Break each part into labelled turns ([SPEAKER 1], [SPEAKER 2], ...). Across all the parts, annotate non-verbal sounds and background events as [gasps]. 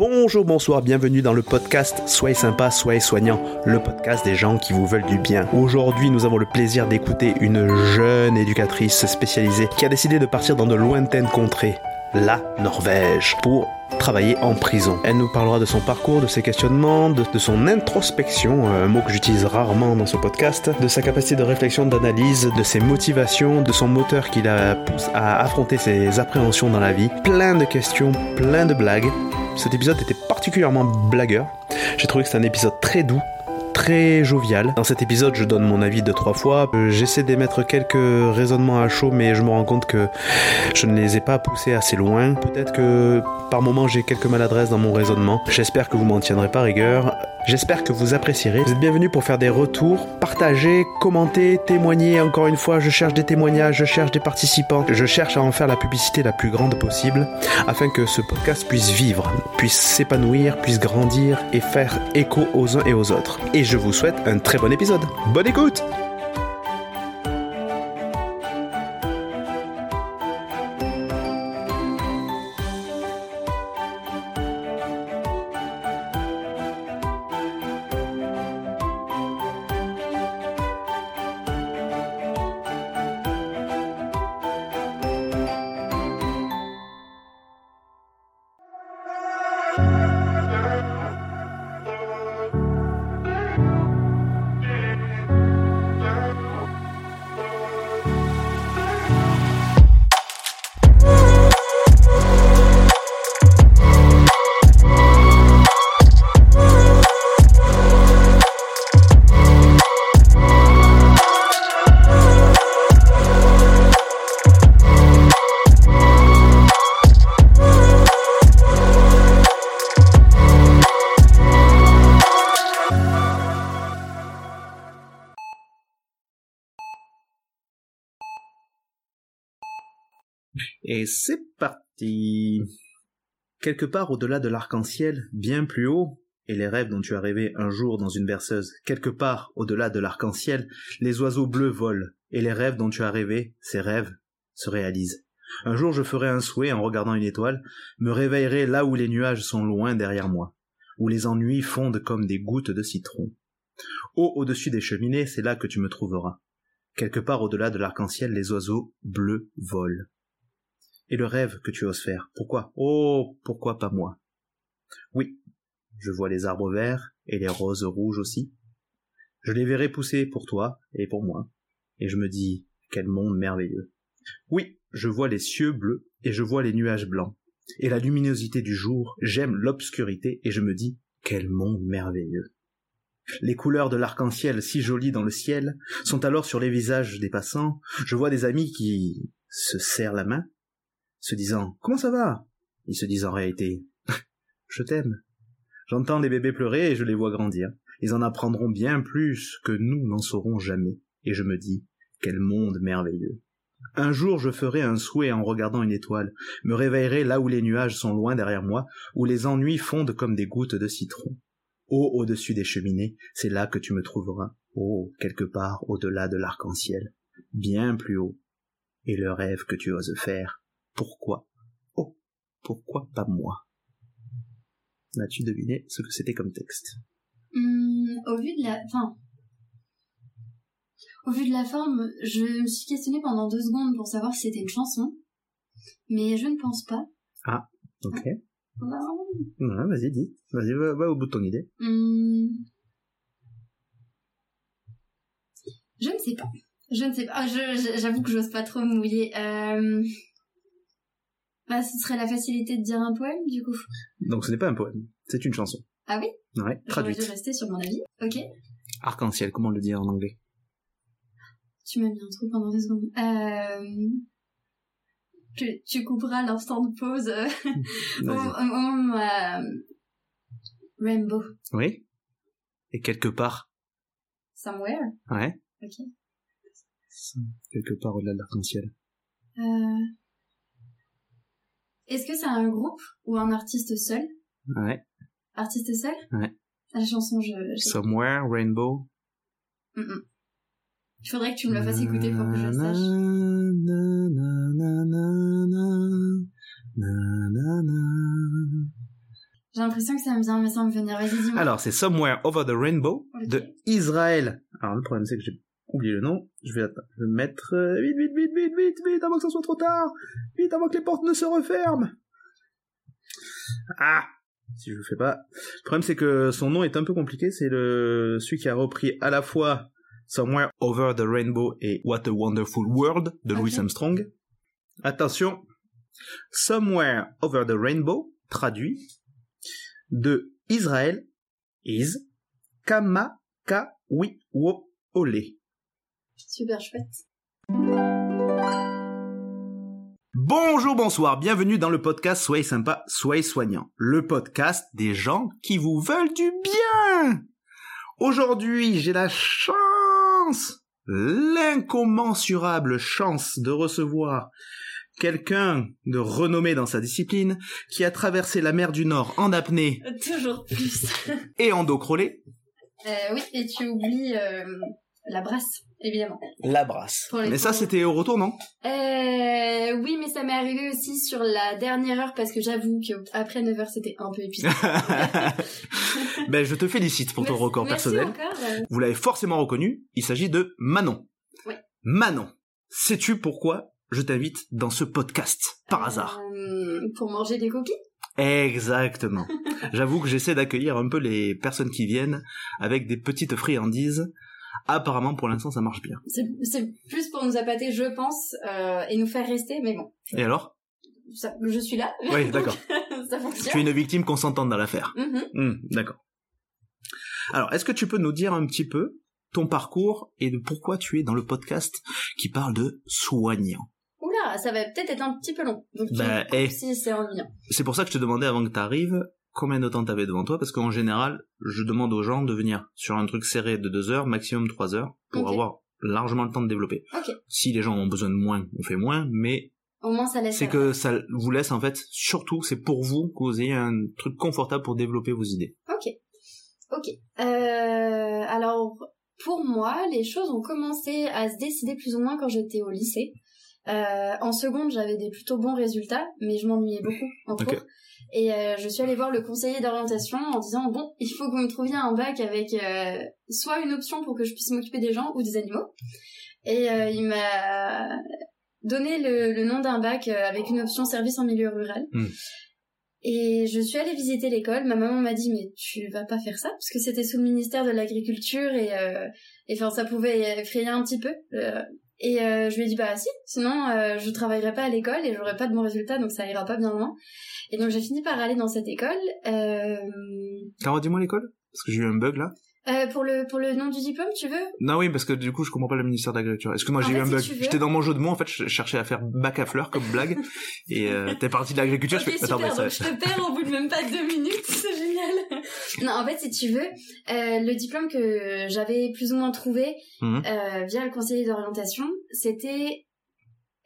[SPEAKER 1] Bonjour, bonsoir, bienvenue dans le podcast Soyez sympa, soyez soignant, le podcast des gens qui vous veulent du bien. Aujourd'hui, nous avons le plaisir d'écouter une jeune éducatrice spécialisée qui a décidé de partir dans de lointaines contrées, la Norvège, pour travailler en prison. Elle nous parlera de son parcours, de ses questionnements, de, son introspection, un mot que j'utilise rarement dans ce podcast, de sa capacité de réflexion, d'analyse, de ses motivations, de son moteur qui la pousse à affronter ses appréhensions dans la vie. Plein de questions, plein de blagues. Cet épisode était particulièrement blagueur. J'ai trouvé que c'était un épisode très doux, très jovial. Dans cet épisode, je donne mon avis de trois fois. Euh, J'essaie d'émettre quelques raisonnements à chaud, mais je me rends compte que je ne les ai pas poussés assez loin. Peut-être que par moments j'ai quelques maladresses dans mon raisonnement. J'espère que vous m'en tiendrez pas rigueur. J'espère que vous apprécierez. Vous êtes bienvenus pour faire des retours, partager, commenter, témoigner. Encore une fois, je cherche des témoignages, je cherche des participants. Je cherche à en faire la publicité la plus grande possible afin que ce podcast puisse vivre, puisse s'épanouir, puisse grandir et faire écho aux uns et aux autres. Et je vous souhaite un très bon épisode. Bonne écoute C'est parti Quelque part au-delà de l'arc-en-ciel, bien plus haut, et les rêves dont tu as rêvé un jour dans une berceuse, quelque part au-delà de l'arc-en-ciel, les oiseaux bleus volent, et les rêves dont tu as rêvé, ces rêves, se réalisent. Un jour je ferai un souhait en regardant une étoile, me réveillerai là où les nuages sont loin derrière moi, où les ennuis fondent comme des gouttes de citron. Haut au-dessus des cheminées, c'est là que tu me trouveras. Quelque part au-delà de l'arc-en-ciel, les oiseaux bleus volent. Et le rêve que tu oses faire, pourquoi? Oh, pourquoi pas moi? Oui, je vois les arbres verts et les roses rouges aussi. Je les verrai pousser pour toi et pour moi, et je me dis, quel monde merveilleux. Oui, je vois les cieux bleus et je vois les nuages blancs, et la luminosité du jour, j'aime l'obscurité et je me dis, quel monde merveilleux. Les couleurs de l'arc-en-ciel si jolies dans le ciel sont alors sur les visages des passants. Je vois des amis qui se serrent la main, se disant Comment ça va? Ils se disent en réalité [laughs] Je t'aime. J'entends des bébés pleurer et je les vois grandir. Ils en apprendront bien plus que nous n'en saurons jamais. Et je me dis Quel monde merveilleux. Un jour je ferai un souhait en regardant une étoile, me réveillerai là où les nuages sont loin derrière moi, où les ennuis fondent comme des gouttes de citron. Haut au-dessus des cheminées, c'est là que tu me trouveras. Oh, quelque part au-delà de l'arc-en-ciel, bien plus haut. Et le rêve que tu oses faire, pourquoi? Oh, pourquoi pas moi? As-tu deviné ce que c'était comme texte?
[SPEAKER 2] Hum, au vu de la, enfin, au vu de la forme, je me suis questionnée pendant deux secondes pour savoir si c'était une chanson, mais je ne pense pas.
[SPEAKER 1] Ah, ok. Ouais, vas-y, dis. Vas-y, va, va au bout de ton idée.
[SPEAKER 2] Hum. Je ne sais pas. Je ne sais pas. Ah, J'avoue que j'ose pas trop me mouiller. Euh... Bah, ce serait la facilité de dire un poème, du coup.
[SPEAKER 1] Donc ce n'est pas un poème, c'est une chanson.
[SPEAKER 2] Ah oui?
[SPEAKER 1] Ouais,
[SPEAKER 2] J'aurais
[SPEAKER 1] traduite.
[SPEAKER 2] dû rester sur mon avis. Ok.
[SPEAKER 1] Arc-en-ciel, comment le dire en anglais?
[SPEAKER 2] Tu m'as mis un trou pendant deux secondes. Euh... Tu, tu couperas l'instant de pause. euh, [laughs] au- euh, Rainbow.
[SPEAKER 1] Oui Et quelque part?
[SPEAKER 2] Somewhere.
[SPEAKER 1] Ouais.
[SPEAKER 2] Ok.
[SPEAKER 1] Quelque part au-delà de l'arc-en-ciel.
[SPEAKER 2] Euh... Est-ce que c'est un groupe ou un artiste seul?
[SPEAKER 1] Ouais.
[SPEAKER 2] Artiste seul?
[SPEAKER 1] Ouais.
[SPEAKER 2] La chanson, je... je...
[SPEAKER 1] Somewhere, Rainbow.
[SPEAKER 2] Mm, mm. Il faudrait que tu me la fasses écouter pour que je sache. J'ai l'impression que ça me vient, mais sans me venir. Vas-y, dis-moi.
[SPEAKER 1] Alors, c'est Somewhere Over the Rainbow de Israël. Alors, le problème, c'est que j'ai oublié le nom. Je vais, attends, je vais mettre euh, vite, vite, vite, vite, vite, vite, avant que ça soit trop tard. Vite, avant que les portes ne se referment. Ah, si je le fais pas. Le problème, c'est que son nom est un peu compliqué. C'est le celui qui a repris à la fois Somewhere Over the Rainbow et What a Wonderful World de Louis. Armstrong. Attention. Somewhere Over the Rainbow, traduit, de Israël, is, Kama, Ka, Wi, Wo, Olé.
[SPEAKER 2] Super chouette.
[SPEAKER 1] Bonjour, bonsoir, bienvenue dans le podcast Soyez sympa, soyez soignant. Le podcast des gens qui vous veulent du bien. Aujourd'hui, j'ai la chance, l'incommensurable chance de recevoir quelqu'un de renommé dans sa discipline qui a traversé la mer du Nord en apnée
[SPEAKER 2] Toujours plus.
[SPEAKER 1] et en dos crawlé.
[SPEAKER 2] Euh, oui, et tu oublies euh, la brasse, évidemment.
[SPEAKER 1] La brasse. Mais ça, c'était au retour, non?
[SPEAKER 2] Euh, oui, mais ça m'est arrivé aussi sur la dernière heure parce que j'avoue que après 9 heures c'était un peu épuisant. [laughs]
[SPEAKER 1] Ben, je te félicite pour ton
[SPEAKER 2] Merci-
[SPEAKER 1] record
[SPEAKER 2] merci
[SPEAKER 1] personnel.
[SPEAKER 2] encore. euh,
[SPEAKER 1] Vous l'avez forcément reconnu, il s'agit de Manon.
[SPEAKER 2] Oui.
[SPEAKER 1] Manon, sais-tu pourquoi je t'invite dans ce podcast Par hasard?
[SPEAKER 2] euh, pour manger des cookies
[SPEAKER 1] Exactement. [laughs] J'avoue que j'essaie d'accueillir un peu les personnes qui viennent avec des petites friandises. Apparemment, pour l'instant, ça marche bien.
[SPEAKER 2] C'est plus pour nous appâter, je pense, euh, et nous faire rester, mais bon,
[SPEAKER 1] Et alors?
[SPEAKER 2] Ça, je suis là.
[SPEAKER 1] Oui, [laughs] d'accord. [laughs] Tu es une victime consentante dans l'affaire.
[SPEAKER 2] Mhm.
[SPEAKER 1] Hmm, d'accord. Alors, est-ce que tu peux nous dire un petit peu ton parcours et de pourquoi tu es dans le podcast qui parle de soignant?
[SPEAKER 2] Oula, ça va peut-être être un petit peu long. Donc,
[SPEAKER 1] Bah, eh.
[SPEAKER 2] si c'est ennuyant.
[SPEAKER 1] C'est pour ça que je te demandais avant que tu arrives combien de temps t'avais devant toi, parce qu'en général, je demande aux gens de venir sur un truc serré de deux heures, maximum trois heures, pour avoir largement le temps de développer. Si les gens ont besoin de moins, on fait moins, mais
[SPEAKER 2] Au moins, ça laisse.
[SPEAKER 1] c'est que ça vous laisse en fait, surtout, c'est pour vous que vous ayez un truc confortable pour développer vos idées.
[SPEAKER 2] Ok. Ok. Euh, alors, pour moi, les choses ont commencé à se décider plus ou moins quand j'étais au lycée. Euh, en seconde, j'avais des plutôt bons résultats, mais je m'ennuyais beaucoup en cours. Et euh, je suis allée voir le conseiller d'orientation en disant bon, il faut que vous me trouviez un bac avec euh, soit une option pour que je puisse m'occuper des gens ou des animaux. Et euh, il m'a donné le, le nom d'un bac avec une option service en milieu rural.
[SPEAKER 1] Hmm.
[SPEAKER 2] Et je suis allée visiter l'école. Ma maman m'a dit mais tu vas pas faire ça parce que c'était sous le ministère de l'agriculture et et enfin ça pouvait effrayer un petit peu. Et euh, je lui ai dit bah si, sinon euh, je travaillerai pas à l'école et j'aurai pas de bons résultats donc ça ira pas bien loin. Et donc j'ai fini par aller dans cette école. Euh,
[SPEAKER 1] T'as redis-moi l'école? Parce que j'ai eu un bug là.
[SPEAKER 2] Euh, pour le pour le nom du diplôme, tu veux?
[SPEAKER 1] Non oui, parce que du coup je comprends pas le ministère de l'Agriculture. Excuse-moi, j'ai eu un bug. J'étais dans mon jeu de mots, en fait, je cherchais à faire bac à fleurs comme blague, [laughs] et euh, t'es parti de l'agriculture, je fais...
[SPEAKER 2] super,
[SPEAKER 1] Attends, mais ça-
[SPEAKER 2] donc je te perds au bout de même pas deux minutes, [laughs] c'est génial. non, en fait, si tu veux, euh, le diplôme que j'avais plus ou moins trouvé euh, via le conseiller d'orientation, c'était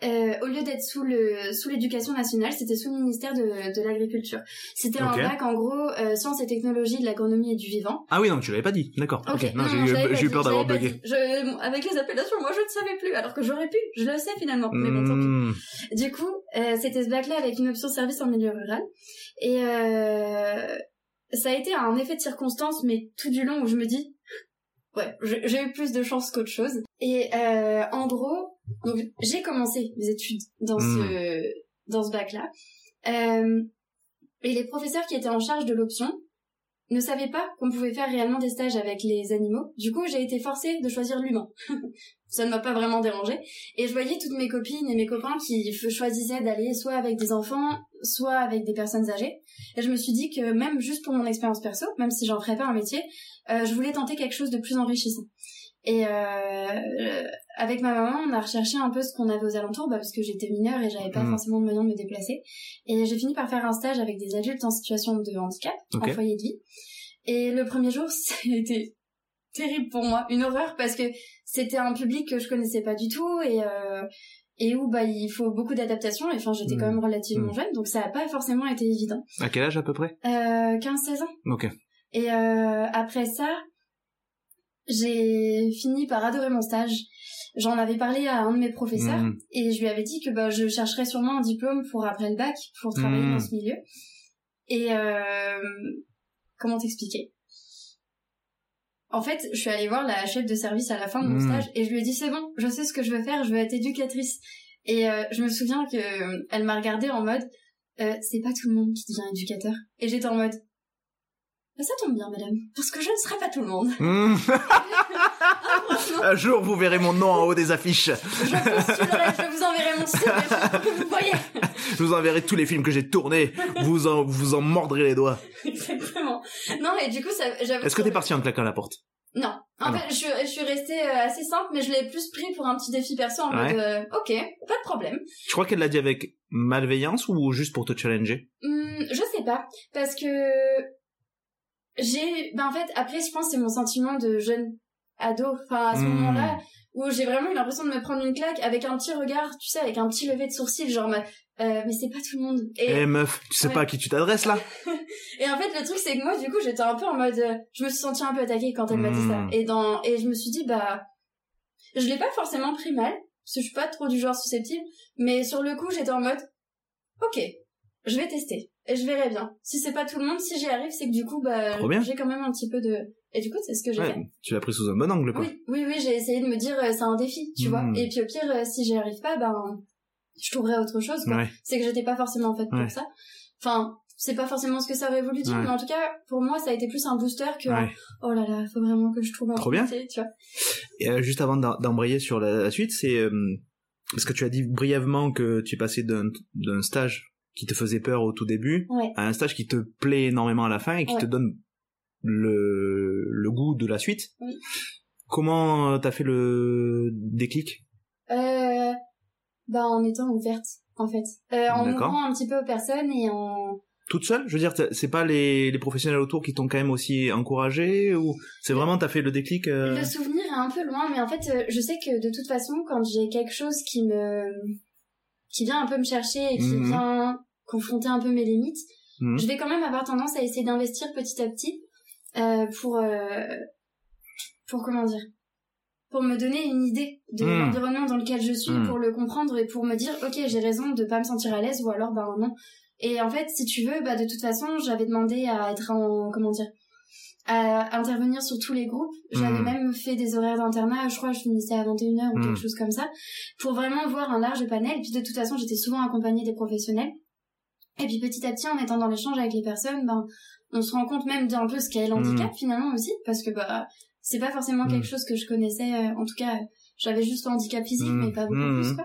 [SPEAKER 2] euh, au lieu d'être sous le sous l'éducation nationale, c'était sous le ministère de, de l'agriculture. C'était
[SPEAKER 1] Ok.
[SPEAKER 2] un bac en gros euh, sciences et technologies de l'agronomie et du vivant.
[SPEAKER 1] Ah oui, non, tu l'avais pas dit, d'accord.
[SPEAKER 2] Ok,
[SPEAKER 1] non, j'ai eu, [laughs] j'ai peur d'avoir bugué.
[SPEAKER 2] Je, bon, avec les appellations, moi je ne savais plus, alors que j'aurais pu, je le sais finalement. Mais bon, tant pis.
[SPEAKER 1] Hmm.
[SPEAKER 2] Du coup, euh, c'était ce bac-là avec une option service en milieu rural. Et euh, ça a été un effet de circonstance, mais tout du long où je me dis, ouais, j'ai j'ai eu plus de chance qu'autre chose. Et euh, en gros, donc j'ai commencé mes études dans ce dans ce bac-là. Euh, et les professeurs qui étaient en charge de l'option ne savaient pas qu'on pouvait faire réellement des stages avec les animaux. Du coup, j'ai été forcée de choisir l'humain. [laughs] ça ne m'a pas vraiment dérangé. Et je voyais toutes mes copines et mes copains qui choisissaient d'aller soit avec des enfants, soit avec des personnes âgées. Et je me suis dit que même juste pour mon expérience perso, même si j'en ferais pas un métier, euh, je voulais tenter quelque chose de plus enrichissant. Et euh, euh, avec ma maman, on a recherché un peu ce qu'on avait aux alentours, bah, parce que j'étais mineure et j'avais pas
[SPEAKER 1] Mhm.
[SPEAKER 2] forcément de moyens de me déplacer. Et j'ai fini par faire un stage avec des adultes en situation de handicap,
[SPEAKER 1] Ok.
[SPEAKER 2] en foyer de vie. Et le premier jour, [laughs] ça a été terrible pour moi, une horreur, parce que c'était un public que je connaissais pas du tout et euh, et où bah il faut beaucoup d'adaptation. Et enfin, j'étais quand même relativement
[SPEAKER 1] Mhm.
[SPEAKER 2] jeune, donc ça a pas forcément été évident.
[SPEAKER 1] À quel âge à peu près?
[SPEAKER 2] Euh, 15-16 ans.
[SPEAKER 1] Ok.
[SPEAKER 2] Et euh, après ça, j'ai fini par adorer mon stage. J'en avais parlé à un de mes professeurs
[SPEAKER 1] Mhm.
[SPEAKER 2] et je lui avais dit que bah, je chercherais sûrement un diplôme pour après le bac, pour travailler dans ce milieu. Et euh, comment t'expliquer? En fait, je suis allée voir la chef de service à la fin de mon
[SPEAKER 1] Hmm.
[SPEAKER 2] stage et je lui ai dit c'est bon, je sais ce que je veux faire, je veux être éducatrice. Et euh, je me souviens que euh, elle m'a regardée en mode euh, c'est pas tout le monde qui devient éducateur. Et j'étais en mode ça tombe bien, madame, parce que je ne serai pas tout le monde.
[SPEAKER 1] Hmm.
[SPEAKER 2] Franchement,
[SPEAKER 1] Un jour, vous verrez mon nom en haut des affiches.
[SPEAKER 2] je je vous enverrai mon CV. Vous voyez
[SPEAKER 1] Je vous enverrai tous les films que j'ai tournés. Vous en, vous en mordrez les doigts.
[SPEAKER 2] Exactement. Non, et du coup, ça, j'avoue.
[SPEAKER 1] Est-ce que t'es parti en claquant la porte?
[SPEAKER 2] Non. En
[SPEAKER 1] Ah non.
[SPEAKER 2] fait, je, suis- je suis restée euh, assez simple, mais je l'ai plus pris pour un petit défi perso en
[SPEAKER 1] Ouais.
[SPEAKER 2] mode, euh, ok, pas de problème.
[SPEAKER 1] Je crois qu'elle l'a dit avec malveillance ou juste pour te challenger?
[SPEAKER 2] Hum, je sais pas, parce que j'ai, ben en fait, après, je pense c'est mon sentiment de jeune ado, enfin à ce
[SPEAKER 1] Hmm.
[SPEAKER 2] moment-là, où j'ai vraiment eu l'impression de me prendre une claque avec un petit regard, tu sais, avec un petit lever de sourcil, genre, mais, euh, mais c'est pas tout le monde.
[SPEAKER 1] Eh meuf, tu sais
[SPEAKER 2] Ouais.
[SPEAKER 1] pas à qui tu t'adresses là [laughs]
[SPEAKER 2] et en fait, le truc, c'est que moi, du coup, j'étais un peu en mode, euh, je me suis sentie un peu attaquée quand elle m'a dit ça.
[SPEAKER 1] Hmm.
[SPEAKER 2] Et dans, et je me suis dit, bah, je l'ai pas forcément pris mal, parce que je suis pas trop du genre susceptible, mais sur le coup, j'étais en mode, ok, je vais tester, et je verrai bien. Si c'est pas tout le monde, si j'y arrive, c'est que du coup, bah, j'ai quand même un petit peu de, et du coup, c'est ce que j'ai
[SPEAKER 1] Ouais,
[SPEAKER 2] fait.
[SPEAKER 1] Tu l'as pris sous un bon angle quoi.
[SPEAKER 2] Oui, oui, oui, j'ai essayé de me dire, euh, c'est un défi, tu
[SPEAKER 1] Hmm.
[SPEAKER 2] vois. Et puis au pire, euh, si j'y arrive pas, ben, je trouverai autre chose,
[SPEAKER 1] Ouais.
[SPEAKER 2] c'est que j'étais pas forcément faite
[SPEAKER 1] Ouais.
[SPEAKER 2] pour ça. Enfin, c'est pas forcément ce que ça aurait voulu dire, mais en tout cas, pour moi, ça a été plus un booster que oh là là, faut vraiment que je trouve un
[SPEAKER 1] Trop bien.
[SPEAKER 2] tu vois.
[SPEAKER 1] Et euh, juste avant d'embrayer sur la, la suite, c'est euh, parce que tu as dit brièvement que tu es passé d'un stage qui te faisait peur au tout début
[SPEAKER 2] Ouais.
[SPEAKER 1] à un stage qui te plaît énormément à la fin et qui
[SPEAKER 2] Ouais.
[SPEAKER 1] te donne le, le goût de la suite.
[SPEAKER 2] Oui.
[SPEAKER 1] Comment t'as fait le déclic?
[SPEAKER 2] Euh, bah, en étant ouverte, en fait. Euh, en m'ouvrant un petit peu aux personnes et en...
[SPEAKER 1] Toute seule? Je veux dire, c'est pas les, les professionnels autour qui t'ont quand même aussi encouragé ou c'est vraiment t'as fait le déclic euh,
[SPEAKER 2] Le souvenir est un peu loin, mais en fait, euh, je sais que de toute façon, quand j'ai quelque chose qui me... qui vient un peu me chercher et qui
[SPEAKER 1] Mhm.
[SPEAKER 2] vient confronter un peu mes limites,
[SPEAKER 1] Mhm.
[SPEAKER 2] je vais quand même avoir tendance à essayer d'investir petit à petit euh, pour euh, pour comment dire pour me donner une idée de l'environnement dans lequel je suis
[SPEAKER 1] Mm.
[SPEAKER 2] pour le comprendre et pour me dire ok j'ai raison de pas me sentir à l'aise ou alors ben non et en fait si tu veux bah de toute façon j'avais demandé à être en comment dire à intervenir sur tous les groupes j'avais même fait des horaires d'internat je crois je finissais à 21h ou
[SPEAKER 1] Mm.
[SPEAKER 2] quelque chose comme ça pour vraiment voir un large panel puis de toute façon j'étais souvent accompagnée des professionnels et puis petit à petit, en étant dans l'échange avec les personnes, ben, on se rend compte même d'un peu ce qu'est l'handicap finalement aussi, parce que bah c'est pas forcément
[SPEAKER 1] Mm.
[SPEAKER 2] quelque chose que je connaissais. euh, en tout cas, j'avais juste le handicap physique,
[SPEAKER 1] Mm.
[SPEAKER 2] mais pas beaucoup
[SPEAKER 1] Mm.
[SPEAKER 2] plus quoi.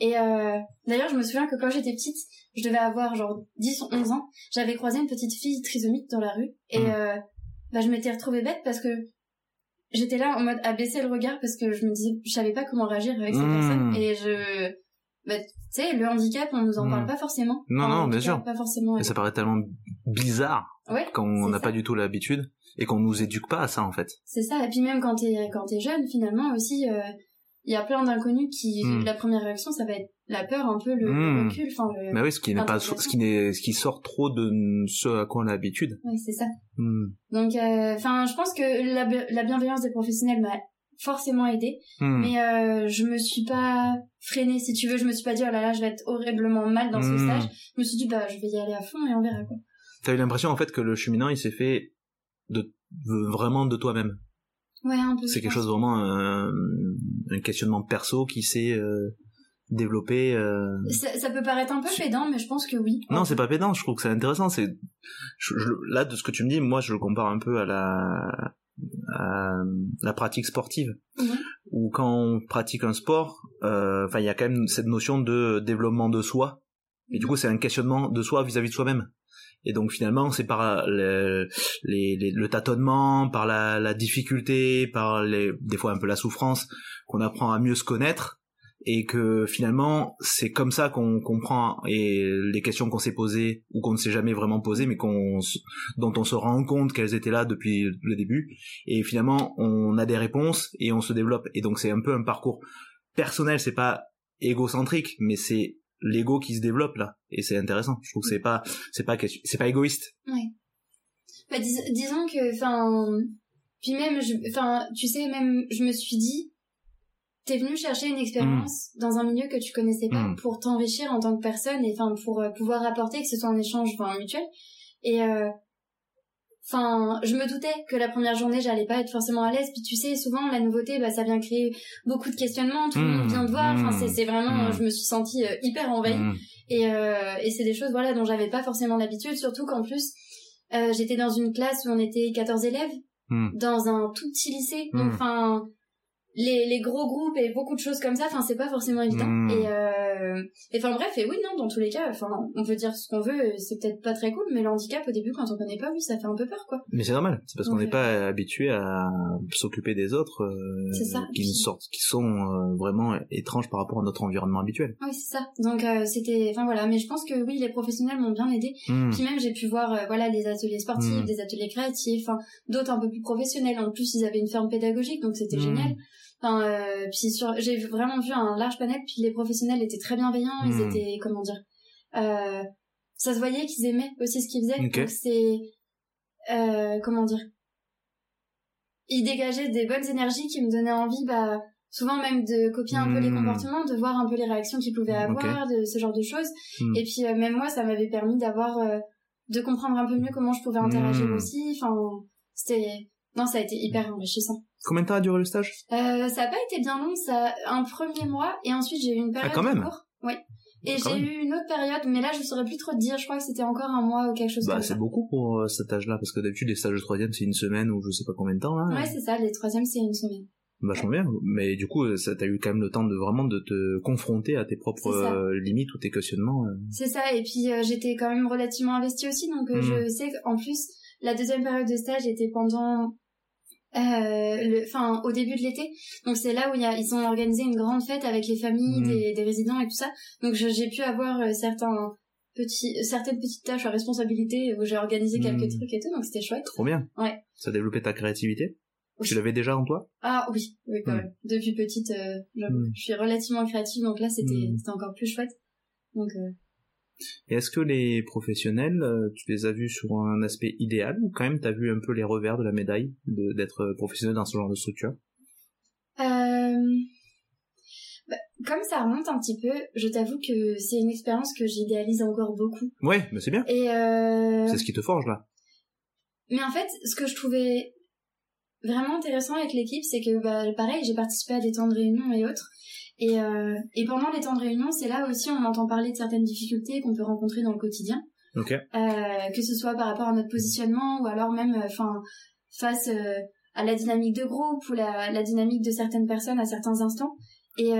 [SPEAKER 2] Et euh, d'ailleurs, je me souviens que quand j'étais petite, je devais avoir genre 10 ou 11 ans, j'avais croisé une petite fille trisomique dans la rue, et
[SPEAKER 1] Mm.
[SPEAKER 2] euh, bah, je m'étais retrouvée bête parce que j'étais là en mode à baisser le regard parce que je me disais, je savais pas comment réagir avec cette
[SPEAKER 1] Mm.
[SPEAKER 2] personne, et je bah, tu sais, le handicap, on nous en parle pas forcément.
[SPEAKER 1] Non, non,
[SPEAKER 2] en
[SPEAKER 1] bien sûr.
[SPEAKER 2] Pas forcément.
[SPEAKER 1] Et ça paraît tellement bizarre
[SPEAKER 2] Ouais,
[SPEAKER 1] quand on n'a pas du tout l'habitude et qu'on nous éduque pas à ça en fait.
[SPEAKER 2] C'est ça. Et puis même quand t'es quand t'es jeune, finalement aussi, euh, il y a plein d'inconnus qui
[SPEAKER 1] Mm.
[SPEAKER 2] la première réaction, ça va être la peur, un peu le,
[SPEAKER 1] Mm.
[SPEAKER 2] le recul. Enfin, le...
[SPEAKER 1] Mais oui, ce qui n'est pas, ce qui n'est, ce qui sort trop de ce à quoi on a l'habitude.
[SPEAKER 2] Ouais, c'est ça.
[SPEAKER 1] Hmm.
[SPEAKER 2] Donc, euh, enfin, je pense que la, la bienveillance des professionnels m'a forcément aidé,
[SPEAKER 1] Hmm.
[SPEAKER 2] mais euh, je me suis pas freinée, si tu veux. Je me suis pas dit oh là là, je vais être horriblement mal dans ce
[SPEAKER 1] Hmm.
[SPEAKER 2] stage. Je me suis dit bah je vais y aller à fond et on verra quoi.
[SPEAKER 1] T'as eu l'impression en fait que le cheminant il s'est fait de vraiment de toi-même?
[SPEAKER 2] Ouais, un peu.
[SPEAKER 1] C'est quelque chose vraiment un, un questionnement perso qui s'est euh, développé. euh.
[SPEAKER 2] Ça, ça peut paraître un peu pédant, mais je pense que oui.
[SPEAKER 1] Non, c'est pas pédant. Je trouve que c'est intéressant. C'est là de ce que tu me dis, moi je le compare un peu à la la pratique sportive.
[SPEAKER 2] Mhm.
[SPEAKER 1] Où quand on pratique un sport, euh, enfin il y a quand même cette notion de développement de soi. Et du coup, c'est un questionnement de soi vis-à-vis de soi-même. Et donc finalement, c'est par le, les- les- le tâtonnement, par la, la difficulté, par les, des fois un peu la souffrance, qu'on apprend à mieux se connaître. Et que finalement, c'est comme ça qu'on comprend et les questions qu'on s'est posées ou qu'on ne s'est jamais vraiment posées, mais qu'on, dont on se rend compte qu'elles étaient là depuis le début. Et finalement, on a des réponses et on se développe. Et donc c'est un peu un parcours personnel. C'est pas égocentrique, mais c'est l'ego qui se développe là et c'est intéressant je trouve que c'est pas c'est pas c'est pas égoïste
[SPEAKER 2] Ouais. Bah, dis- disons que, enfin, puis même, enfin, tu sais, même, je me suis dit, t'es venu chercher une expérience dans un milieu que tu connaissais pas
[SPEAKER 1] Mm.
[SPEAKER 2] pour t'enrichir en tant que personne et enfin pour euh, pouvoir apporter que ce soit un échange enfin mutuel. Et euh, Enfin, je me doutais que la première journée, j'allais pas être forcément à l'aise. Puis tu sais, souvent la nouveauté, bah, ça vient créer beaucoup de questionnements. Tout le monde vient de voir. Enfin, c'est, c'est vraiment, je me suis sentie hyper envahie. Et, euh, et c'est des choses, voilà, dont j'avais pas forcément l'habitude. Surtout qu'en plus, euh, j'étais dans une classe où on était 14 élèves, dans un tout petit lycée. Donc, enfin, les, les gros groupes et beaucoup de choses comme ça enfin c'est pas forcément évident. Hmm. et euh, enfin bref et oui non dans tous les cas enfin on peut dire ce qu'on veut c'est peut-être pas très cool mais le handicap au début quand on connaît pas oui ça fait un peu peur quoi.
[SPEAKER 1] Mais c'est normal c'est parce qu'on n'est pas habitué à s'occuper des autres euh, qui sortent qui sont euh, vraiment étranges par rapport à notre environnement habituel.
[SPEAKER 2] Oui c'est ça. Donc euh, c'était enfin voilà. Mais je pense que oui les professionnels m'ont bien aidé. Hmm. puis même j'ai pu voir voilà les ateliers sportifs hmm. des ateliers créatifs enfin d'autres un peu plus professionnels. En plus ils avaient une ferme pédagogique donc c'était génial Enfin, euh, puis sur, j'ai vraiment vu un large panel. Puis les professionnels étaient très bienveillants. Ils hmm. étaient, comment dire, euh, ça se voyait qu'ils aimaient aussi ce qu'ils faisaient. Donc c'est, euh, comment dire, ils dégageaient des bonnes énergies qui me donnaient envie, bah, souvent même de copier un peu les hmm. comportements, de voir un peu les réactions qu'ils pouvaient avoir, de ce genre de choses. Hmm. Et puis euh, même moi, ça m'avait permis d'avoir, euh, de comprendre un peu mieux comment je pouvais interagir aussi. Enfin, c'était, non, ça a été hyper enrichissant.
[SPEAKER 1] Combien de temps a duré le stage?
[SPEAKER 2] Euh, Ça n'a pas été bien long, ça un premier mois et ensuite j'ai eu une période
[SPEAKER 1] ah, quand même.
[SPEAKER 2] court. Oui. Et j'ai eu une autre période, mais là je saurais plus trop te dire. Je crois que c'était encore un mois ou quelque chose
[SPEAKER 1] bah,
[SPEAKER 2] comme
[SPEAKER 1] ça. C'est beaucoup pour euh, cet âge-là, parce que d'habitude les stages de troisième c'est une semaine ou je sais pas combien de temps là.
[SPEAKER 2] Ouais c'est ça, les troisièmes c'est une semaine.
[SPEAKER 1] Vachement bien, mais du coup ça t'a eu quand même le temps de vraiment de te confronter à tes propres euh, limites ou tes questionnements. Euh.
[SPEAKER 2] C'est ça, et puis j'étais quand même relativement investie aussi, donc hmm. je sais qu'en plus la deuxième période de stage était pendant euh, enfin au début de l'été. Donc c'est là où y a, ils ont organisé une grande fête avec les familles mmh. des, des, résidents et tout ça. Donc j'ai pu avoir euh, certains petits, certaines petites tâches à responsabilité où j'ai organisé quelques mmh. trucs et tout. Donc c'était chouette.
[SPEAKER 1] Trop bien.
[SPEAKER 2] Ouais.
[SPEAKER 1] Ça a développé ta créativité? Tu l'avais déjà en toi?
[SPEAKER 2] Ah oui, oui quand mmh. même. Depuis petite, euh, je suis relativement créative, donc là c'était c'était encore plus chouette. Donc euh,
[SPEAKER 1] et est-ce que les professionnels, euh, tu les as vus sur un aspect idéal ou quand même tu as vu un peu les revers de la médaille d'être professionnel dans ce genre de structure?
[SPEAKER 2] Euh... bah, Comme ça remonte un petit peu, je t'avoue que c'est une expérience que j'idéalise encore beaucoup.
[SPEAKER 1] Ouais, mais c'est bien.
[SPEAKER 2] Et euh...
[SPEAKER 1] C'est ce qui te forge là.
[SPEAKER 2] Mais en fait, ce que je trouvais vraiment intéressant avec l'équipe, c'est que bah, pareil, j'ai participé à des temps de réunion et autres. Et, euh, et pendant les temps de réunion, c'est là aussi on entend parler de certaines difficultés qu'on peut rencontrer dans le quotidien.
[SPEAKER 1] Okay.
[SPEAKER 2] Euh, que ce soit par rapport à notre positionnement ou alors même euh, enfin face à la dynamique de groupe ou la, la, dynamique de certaines personnes à certains instants. Et,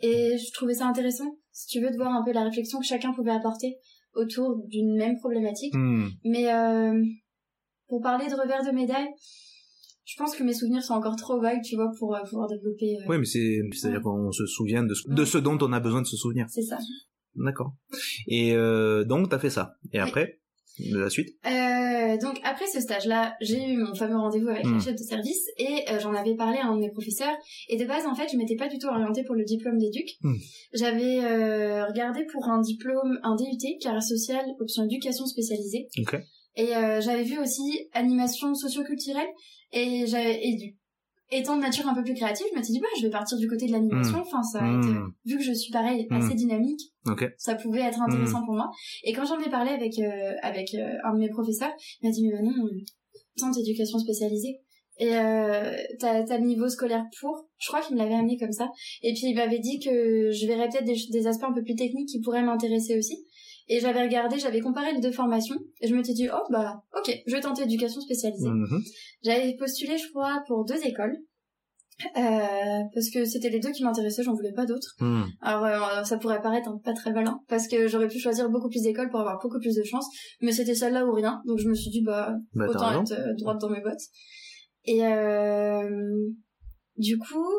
[SPEAKER 2] et je trouvais ça intéressant, si tu veux, de voir un peu la réflexion que chacun pouvait apporter autour d'une même problématique.
[SPEAKER 1] Hmm.
[SPEAKER 2] Mais pour parler de revers de médaille, je pense que mes souvenirs sont encore trop vagues, tu vois, pour euh, pouvoir développer.
[SPEAKER 1] Euh... Oui, mais c'est, c'est-à-dire qu'on se souvient de ce, de ce dont on a besoin de se souvenir.
[SPEAKER 2] C'est ça.
[SPEAKER 1] D'accord. Et euh, donc, t'as fait ça. Et après, de la suite?
[SPEAKER 2] Euh, Donc, après ce stage-là, j'ai eu mon fameux rendez-vous avec la hmm. chef de service et j'en avais parlé à un de mes professeurs. Et de base, en fait, je m'étais pas du tout orientée pour le diplôme d'éduc.
[SPEAKER 1] Hmm.
[SPEAKER 2] J'avais regardé pour un diplôme, un DUT, carrière sociale, option éducation spécialisée.
[SPEAKER 1] Okay.
[SPEAKER 2] Et j'avais vu aussi animation socioculturelle et j'avais et du étant de nature un peu plus créative, je m'étais dit bah je vais partir du côté de l'animation. Hmm. Enfin ça a été,
[SPEAKER 1] hmm.
[SPEAKER 2] vu que je suis pareil hmm. assez dynamique, ça pouvait être intéressant pour moi. Et quand j'en ai parlé avec euh, avec euh, un de mes professeurs, il m'a dit mais non, tente éducation spécialisée. Et euh, t'as le niveau scolaire pour, je crois qu'il me l'avait amené comme ça. Et puis il m'avait dit que je verrais peut-être des, des aspects un peu plus techniques qui pourraient m'intéresser aussi. Et j'avais regardé, j'avais comparé les deux formations, et je m'étais dit, oh bah, ok, je vais tenter éducation spécialisée.
[SPEAKER 1] Mhm.
[SPEAKER 2] J'avais postulé, je crois, pour deux écoles. Euh, parce que c'était les deux qui m'intéressaient, j'en voulais pas d'autres.
[SPEAKER 1] Mhm.
[SPEAKER 2] Alors euh, ça pourrait paraître pas très malin, parce que j'aurais pu choisir beaucoup plus d'écoles pour avoir beaucoup plus de chance, mais c'était celle-là ou rien, donc je me suis dit bah,
[SPEAKER 1] bah
[SPEAKER 2] autant être euh, droite dans mes bottes. Et euh, du coup,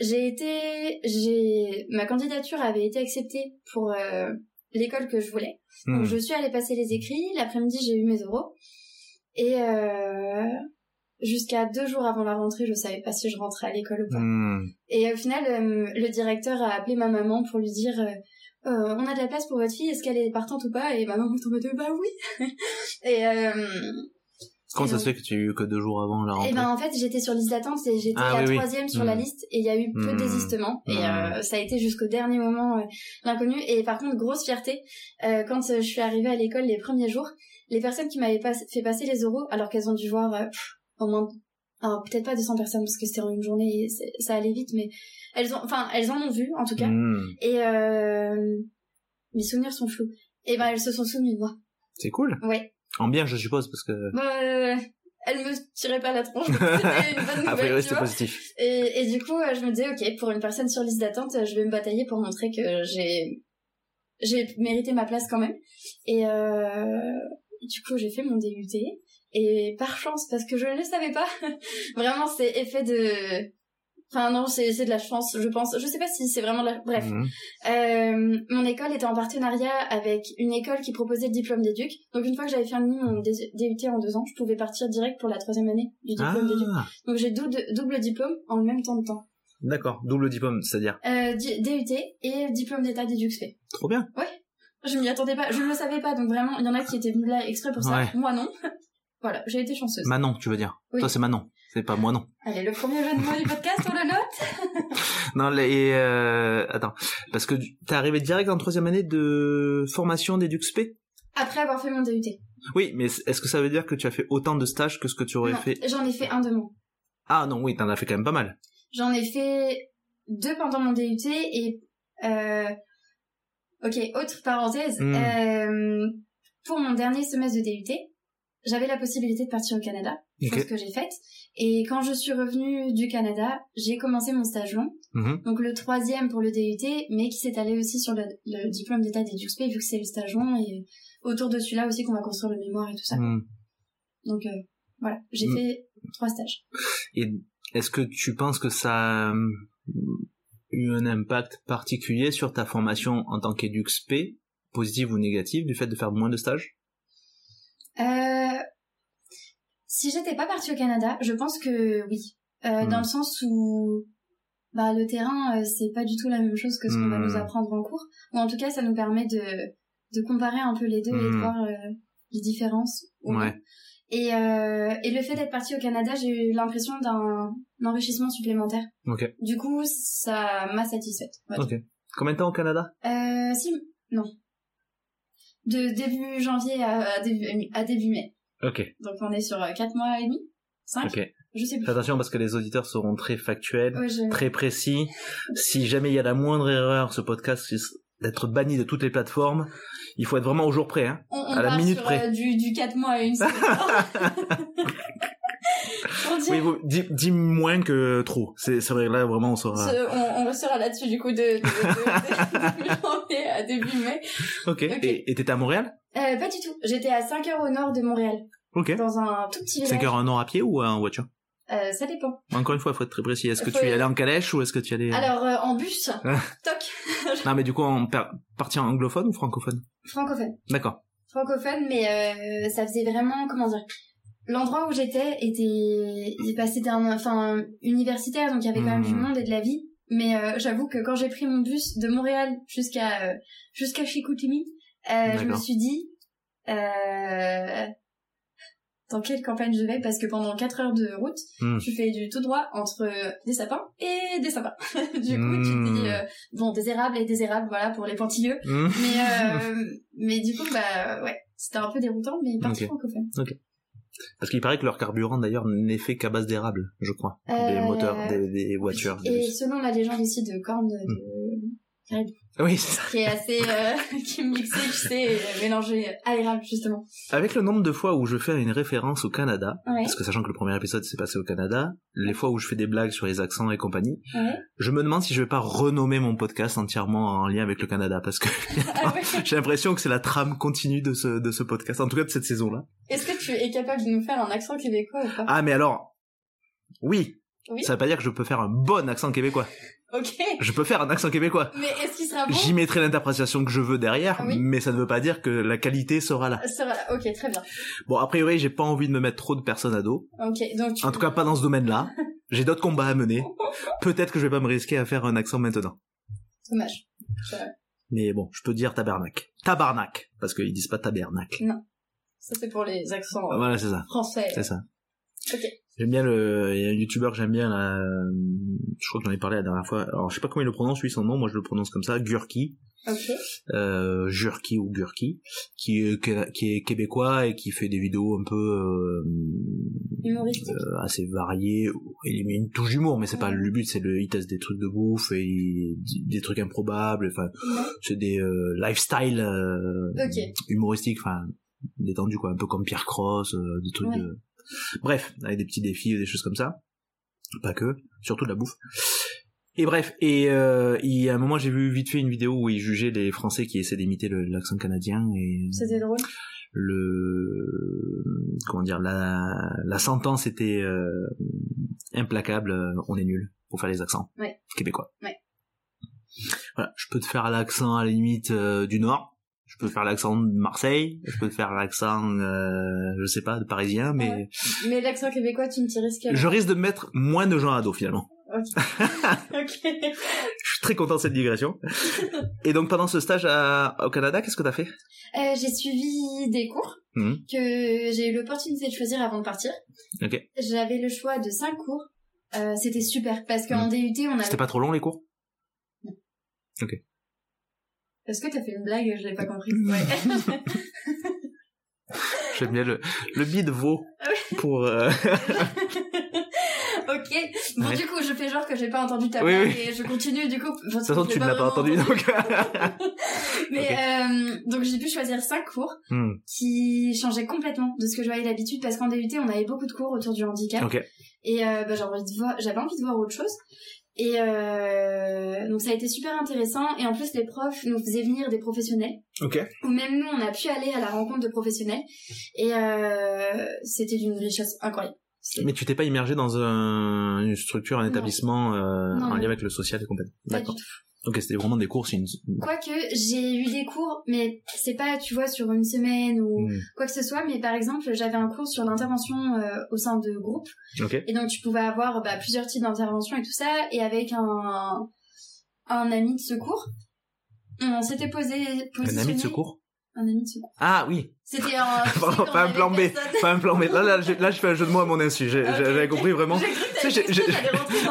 [SPEAKER 2] j'ai été, j'ai ma candidature avait été acceptée pour euh, l'école que je voulais. Donc hmm. je suis allée passer les écrits. L'après-midi, j'ai eu mes euros. Et euh, jusqu'à deux jours avant la rentrée, je savais pas si je rentrais à l'école ou pas.
[SPEAKER 1] Hmm.
[SPEAKER 2] Et au final, euh, le directeur a appelé ma maman pour lui dire euh, euh, on a de la place pour votre fille, est-ce qu'elle est partante ou pas? Et ma maman est en mode bah oui. [laughs] et
[SPEAKER 1] Comment ça se fait que tu as eu que deux jours avant la
[SPEAKER 2] Et
[SPEAKER 1] rentrée
[SPEAKER 2] ben en fait j'étais sur liste d'attente et j'étais
[SPEAKER 1] Ah,
[SPEAKER 2] la
[SPEAKER 1] oui, oui.
[SPEAKER 2] troisième sur la
[SPEAKER 1] Hmm.
[SPEAKER 2] liste et il y a eu peu
[SPEAKER 1] Hmm.
[SPEAKER 2] de désistements et
[SPEAKER 1] Hmm.
[SPEAKER 2] euh, ça a été jusqu'au dernier moment euh, l'inconnu et par contre grosse fierté euh, quand euh, je suis arrivée à l'école les premiers jours les personnes qui m'avaient pas fait passer les oraux alors qu'elles ont dû voir pff, au moins alors peut-être pas 200 personnes parce que c'était en une journée et ça allait vite mais elles ont enfin elles en ont vu en tout cas
[SPEAKER 1] Hmm.
[SPEAKER 2] et mes souvenirs sont flous et ben elles se sont souvenues de moi
[SPEAKER 1] C'est cool.
[SPEAKER 2] ouais
[SPEAKER 1] En bien, je suppose, parce que.
[SPEAKER 2] bah, euh, elles me tiraient pas la tronche c'était [laughs] une bonne
[SPEAKER 1] A
[SPEAKER 2] nouvelle
[SPEAKER 1] priori,
[SPEAKER 2] tu
[SPEAKER 1] c'était positif.
[SPEAKER 2] Et, et du coup, euh, je me disais, ok, pour une personne sur liste d'attente, euh, je vais me batailler pour montrer que j'ai j'ai mérité ma place quand même. Et euh, du coup, j'ai fait mon DUT. Et par chance, parce que je ne le savais pas, [laughs] vraiment, c'est effet de... Enfin non, c'est de la chance, je pense. Je sais pas si c'est vraiment de la... Bref.
[SPEAKER 1] Mhm.
[SPEAKER 2] Euh, mon école était en partenariat avec une école qui proposait le diplôme d'éduc. Donc une fois que j'avais fini mon DUT en deux ans, je pouvais partir direct pour la troisième année du diplôme d'éduc.
[SPEAKER 1] Ah,
[SPEAKER 2] Donc j'ai double, double diplôme en le même temps de temps.
[SPEAKER 1] d'accord. Double diplôme, c'est-à-dire.
[SPEAKER 2] Euh, DUT et diplôme d'état d'éduc-spé.
[SPEAKER 1] Trop bien.
[SPEAKER 2] Je m'y attendais pas, je ne le savais pas, donc vraiment, il y en a qui étaient venus là exprès pour ça.
[SPEAKER 1] Ouais.
[SPEAKER 2] Moi non. [laughs] voilà, j'ai été chanceuse.
[SPEAKER 1] Manon, tu veux dire.
[SPEAKER 2] Oui.
[SPEAKER 1] Toi, c'est Manon. C'est pas moi, non.
[SPEAKER 2] Allez, le premier jeu de mots du podcast, on le note [laughs]
[SPEAKER 1] Non, les, euh, attends. Parce que t'es arrivé direct en troisième année de formation d'EduxP
[SPEAKER 2] Après avoir fait mon DUT.
[SPEAKER 1] Oui, mais est-ce que ça veut dire que tu as fait autant de stages que ce que tu aurais
[SPEAKER 2] Non,
[SPEAKER 1] fait?
[SPEAKER 2] J'en ai fait un de moins.
[SPEAKER 1] Ah non, oui, t'en as fait quand même pas mal.
[SPEAKER 2] J'en ai fait deux pendant mon DUT et... Euh... Ok, autre parenthèse.
[SPEAKER 1] Mm.
[SPEAKER 2] Euh, Pour mon dernier semestre de DUT, j'avais la possibilité de partir au Canada, chose
[SPEAKER 1] Ok.
[SPEAKER 2] que j'ai faite. Et quand je suis revenue du Canada, j'ai commencé mon stage long.
[SPEAKER 1] Mhm.
[SPEAKER 2] Donc le troisième pour le DUT, mais qui s'est allé aussi sur le, le diplôme d'état d'éduc vu que c'est le stage long et autour de celui-là aussi qu'on va construire le mémoire et tout ça.
[SPEAKER 1] Mhm.
[SPEAKER 2] Donc euh, voilà, j'ai
[SPEAKER 1] Mm.
[SPEAKER 2] fait trois stages.
[SPEAKER 1] Et est-ce que tu penses que ça a euh, eu un impact particulier sur ta formation en tant qu'EduxP, positive ou négative, du fait de faire moins de stages?
[SPEAKER 2] Euh, si j'étais pas partie au Canada, je pense que oui. Euh,
[SPEAKER 1] Mm.
[SPEAKER 2] Dans le sens où bah, le terrain, euh, c'est pas du tout la même chose que ce qu'on va
[SPEAKER 1] Mm.
[SPEAKER 2] nous apprendre en cours. Ou en tout cas, ça nous permet de, de comparer un peu les deux et de
[SPEAKER 1] Mm.
[SPEAKER 2] voir euh, les différences.
[SPEAKER 1] Ouais.
[SPEAKER 2] Et, euh, et le fait d'être partie au Canada, j'ai eu l'impression d'un enrichissement supplémentaire.
[SPEAKER 1] Ok.
[SPEAKER 2] Du coup, ça m'a satisfaite. dire.
[SPEAKER 1] Ok. Combien de temps au Canada?
[SPEAKER 2] Euh, si, non. De début janvier à, à début, à début mai.
[SPEAKER 1] Ok.
[SPEAKER 2] Donc on est sur 4 mois et demi? 5
[SPEAKER 1] Ok.
[SPEAKER 2] Je sais plus.
[SPEAKER 1] Attention parce que les auditeurs seront très factuels,
[SPEAKER 2] Ouais, je-
[SPEAKER 1] très précis. Si jamais il y a la moindre erreur, ce podcast risque d'être banni de toutes les plateformes. Il faut être vraiment au jour près. Hein.
[SPEAKER 2] On, on
[SPEAKER 1] à la minute
[SPEAKER 2] sur,
[SPEAKER 1] près.
[SPEAKER 2] euh, du, du 4 mois à une semaine. [laughs] on,
[SPEAKER 1] Oui, vous- dis, dis moins que trop. C'est c'est vrai, là vraiment on
[SPEAKER 2] ce- on, on restera là-dessus du coup de, de, de- de début [laughs] janvier à début mai.
[SPEAKER 1] Ok.
[SPEAKER 2] Ok.
[SPEAKER 1] Et t'étais à Montréal?
[SPEAKER 2] Euh, pas du tout. J'étais à 5 heures au nord de Montréal,
[SPEAKER 1] Ok.
[SPEAKER 2] dans un tout petit village.
[SPEAKER 1] 5 heures un an à pied ou en voiture?
[SPEAKER 2] Euh, ça dépend.
[SPEAKER 1] Encore une fois, il faut être très précis. Est-ce que
[SPEAKER 2] Faut-
[SPEAKER 1] tu y allais en calèche ou est-ce que tu y allais...
[SPEAKER 2] Alors euh, en bus, [laughs]
[SPEAKER 1] Ah.
[SPEAKER 2] toc,
[SPEAKER 1] Non, mais du coup, en par- partie anglophone ou francophone?
[SPEAKER 2] Francophone.
[SPEAKER 1] D'accord.
[SPEAKER 2] francophone, mais euh, ça faisait vraiment, comment dire, l'endroit où j'étais était, bah, c'était un, enfin, universitaire, donc il y avait quand même du monde et de la vie. Mais euh, j'avoue que quand j'ai pris mon bus de Montréal jusqu'à euh, jusqu'à Chicoutimi, euh, je me suis dit, euh, dans quelle campagne je vais? Parce que pendant 4 heures de route,
[SPEAKER 1] Hmm.
[SPEAKER 2] tu fais du tout droit entre des sapins et des sapins. [laughs] du coup, tu te dis, euh, bon, des érables et des érables, voilà, pour les pointilleux. Mais, euh, [laughs] mais du coup, bah ouais, c'était un peu déroutant, mais partie
[SPEAKER 1] Ok.
[SPEAKER 2] francophone.
[SPEAKER 1] Parce qu'il paraît que leur carburant, d'ailleurs, n'est fait qu'à base d'érable, je crois. Des
[SPEAKER 2] Euh,
[SPEAKER 1] moteurs, des, des voitures. des
[SPEAKER 2] Et
[SPEAKER 1] bus.
[SPEAKER 2] selon la légende aussi de corne de...
[SPEAKER 1] Oui, c'est ça.
[SPEAKER 2] qui est assez euh, [laughs] qui est mixé, tu sais, et mélangé à l'érable justement.
[SPEAKER 1] Avec le nombre de fois où je fais une référence au Canada,
[SPEAKER 2] Ouais,
[SPEAKER 1] parce que sachant que le premier épisode s'est passé au Canada, les fois où je fais des blagues sur les accents et compagnie,
[SPEAKER 2] ouais.
[SPEAKER 1] je me demande si je vais pas renommer mon podcast entièrement en lien avec le Canada, parce que
[SPEAKER 2] Ah ouais. [laughs]
[SPEAKER 1] j'ai l'impression que c'est la trame continue de ce, de ce podcast, en tout cas de cette saison-là.
[SPEAKER 2] Est-ce que tu es capable de nous faire un accent québécois ou pas?
[SPEAKER 1] Ah, mais alors, oui,
[SPEAKER 2] Oui.
[SPEAKER 1] ça veut pas dire que je peux faire un bon accent québécois.
[SPEAKER 2] Ok.
[SPEAKER 1] Je peux faire un accent québécois.
[SPEAKER 2] Mais est-ce qu'il sera bon
[SPEAKER 1] J'y mettrai l'interprétation que je veux derrière,
[SPEAKER 2] Oui.
[SPEAKER 1] mais ça ne veut pas dire que la qualité sera là.
[SPEAKER 2] Ça va là. Ok, très bien.
[SPEAKER 1] Bon, a priori, j'ai pas envie de me mettre trop de personnes à dos.
[SPEAKER 2] Ok, donc tu...
[SPEAKER 1] En tout cas, pas dans ce domaine-là. [laughs] J'ai d'autres combats à mener. [laughs] Peut-être que je vais pas me risquer à faire un accent maintenant.
[SPEAKER 2] Dommage. Je-
[SPEAKER 1] Mais bon, je peux dire tabernacle. Tabarnak. Parce qu'ils disent pas tabernacle.
[SPEAKER 2] Ça, c'est pour les accents euh,
[SPEAKER 1] Voilà, c'est ça.
[SPEAKER 2] français.
[SPEAKER 1] C'est ça.
[SPEAKER 2] Ok.
[SPEAKER 1] J'aime bien le, il y a un youtubeur que j'aime bien là, euh, je crois que j'en ai parlé la dernière fois. Alors je sais pas comment il le prononce lui son nom, moi je le prononce comme ça, Gurki,
[SPEAKER 2] Ok.
[SPEAKER 1] euh, Jurki ou Gurki, qui est, qui est québécois et qui fait des vidéos un peu euh, euh, assez variées. Il met une touche d'humour, mais c'est pas
[SPEAKER 2] Ouais.
[SPEAKER 1] le but, c'est le, il teste des trucs de bouffe et il des trucs improbables. Enfin,
[SPEAKER 2] Ouais.
[SPEAKER 1] c'est des euh, lifestyle euh,
[SPEAKER 2] Ok.
[SPEAKER 1] humoristiques, enfin détendus quoi, un peu comme Pierre Cross, euh, des trucs
[SPEAKER 2] Ouais.
[SPEAKER 1] de... Bref, avec des petits défis, des choses comme ça. Pas que, surtout de la bouffe. Et bref, et euh, il y a un moment j'ai vu vite fait une vidéo où il jugeait les Français qui essaient d'imiter l'accent canadien et
[SPEAKER 2] C'était drôle.
[SPEAKER 1] le comment dire la la sentence était euh, implacable, euh, on est nul pour faire les accents
[SPEAKER 2] Ouais.
[SPEAKER 1] québécois.
[SPEAKER 2] Ouais.
[SPEAKER 1] Voilà, je peux te faire l'accent à la limite euh, du nord, je peux faire l'accent de Marseille, je peux faire l'accent euh, je sais pas de parisien mais
[SPEAKER 2] Ouais. Mais l'accent québécois, tu ne t'y risques
[SPEAKER 1] je risque de mettre moins de gens à dos finalement.
[SPEAKER 2] Ok. [laughs] ok.
[SPEAKER 1] Je suis très content de cette digression. Et donc pendant ce stage à- au Canada, qu'est-ce que t'as fait?
[SPEAKER 2] Euh, j'ai suivi des cours
[SPEAKER 1] Mhm.
[SPEAKER 2] que j'ai eu l'opportunité de choisir avant de partir.
[SPEAKER 1] Ok.
[SPEAKER 2] J'avais le choix de cinq cours. Euh, C'était super parce qu'en
[SPEAKER 1] Mhm.
[SPEAKER 2] DUT, on avait...
[SPEAKER 1] C'était pas trop long les cours?
[SPEAKER 2] Est-ce que t'as fait une blague Je l'ai pas compris? [laughs] Ouais. [laughs]
[SPEAKER 1] J'aime bien le, le bide vaut [laughs] pour... euh,
[SPEAKER 2] ok. Bon,
[SPEAKER 1] Ouais.
[SPEAKER 2] du coup, je fais genre que j'ai pas entendu ta
[SPEAKER 1] Oui,
[SPEAKER 2] blague
[SPEAKER 1] oui.
[SPEAKER 2] et je continue du coup. De
[SPEAKER 1] toute façon, tu ne l'as pas entendu, donc...
[SPEAKER 2] Mais
[SPEAKER 1] Ok.
[SPEAKER 2] euh, donc j'ai pu choisir cinq cours
[SPEAKER 1] Hmm,
[SPEAKER 2] qui changeaient complètement de ce que je voyais d'habitude parce qu'en DUT, on avait beaucoup de cours autour du handicap.
[SPEAKER 1] Ok.
[SPEAKER 2] Et euh, bah, j'avais envie de voir, j'avais envie de voir autre chose. Et euh, donc ça a été super intéressant. Et en plus, les profs nous faisaient venir des professionnels.
[SPEAKER 1] Ok.
[SPEAKER 2] Ou même nous, on a pu aller à la rencontre de professionnels. Et euh, c'était d'une richesse incroyable.
[SPEAKER 1] Mais tu t'es pas immergé dans un- une structure, un établissement euh,
[SPEAKER 2] Non,
[SPEAKER 1] en lien avec le social et compagnie. D'accord. Ok, c'était vraiment des cours, c'est une...
[SPEAKER 2] Quoique, j'ai eu des cours, mais c'est pas, tu vois, sur une semaine ou
[SPEAKER 1] Hmm,
[SPEAKER 2] quoi que ce soit. Mais par exemple, j'avais un cours sur l'intervention euh, au sein de groupes.
[SPEAKER 1] Ok.
[SPEAKER 2] Et donc, tu pouvais avoir bah, plusieurs types d'interventions et tout ça. Et avec un, un ami de secours, on s'était posé,
[SPEAKER 1] Un ami de secours
[SPEAKER 2] Un ami de secours.
[SPEAKER 1] Ah oui
[SPEAKER 2] C'était un... [laughs]
[SPEAKER 1] Pardon, pas un plan B.
[SPEAKER 2] personne-
[SPEAKER 1] Pas un plan B. Là, là, j'ai- là, je fais un jeu de mots à mon insu. J'ai-
[SPEAKER 2] Ok.
[SPEAKER 1] J'avais compris vraiment.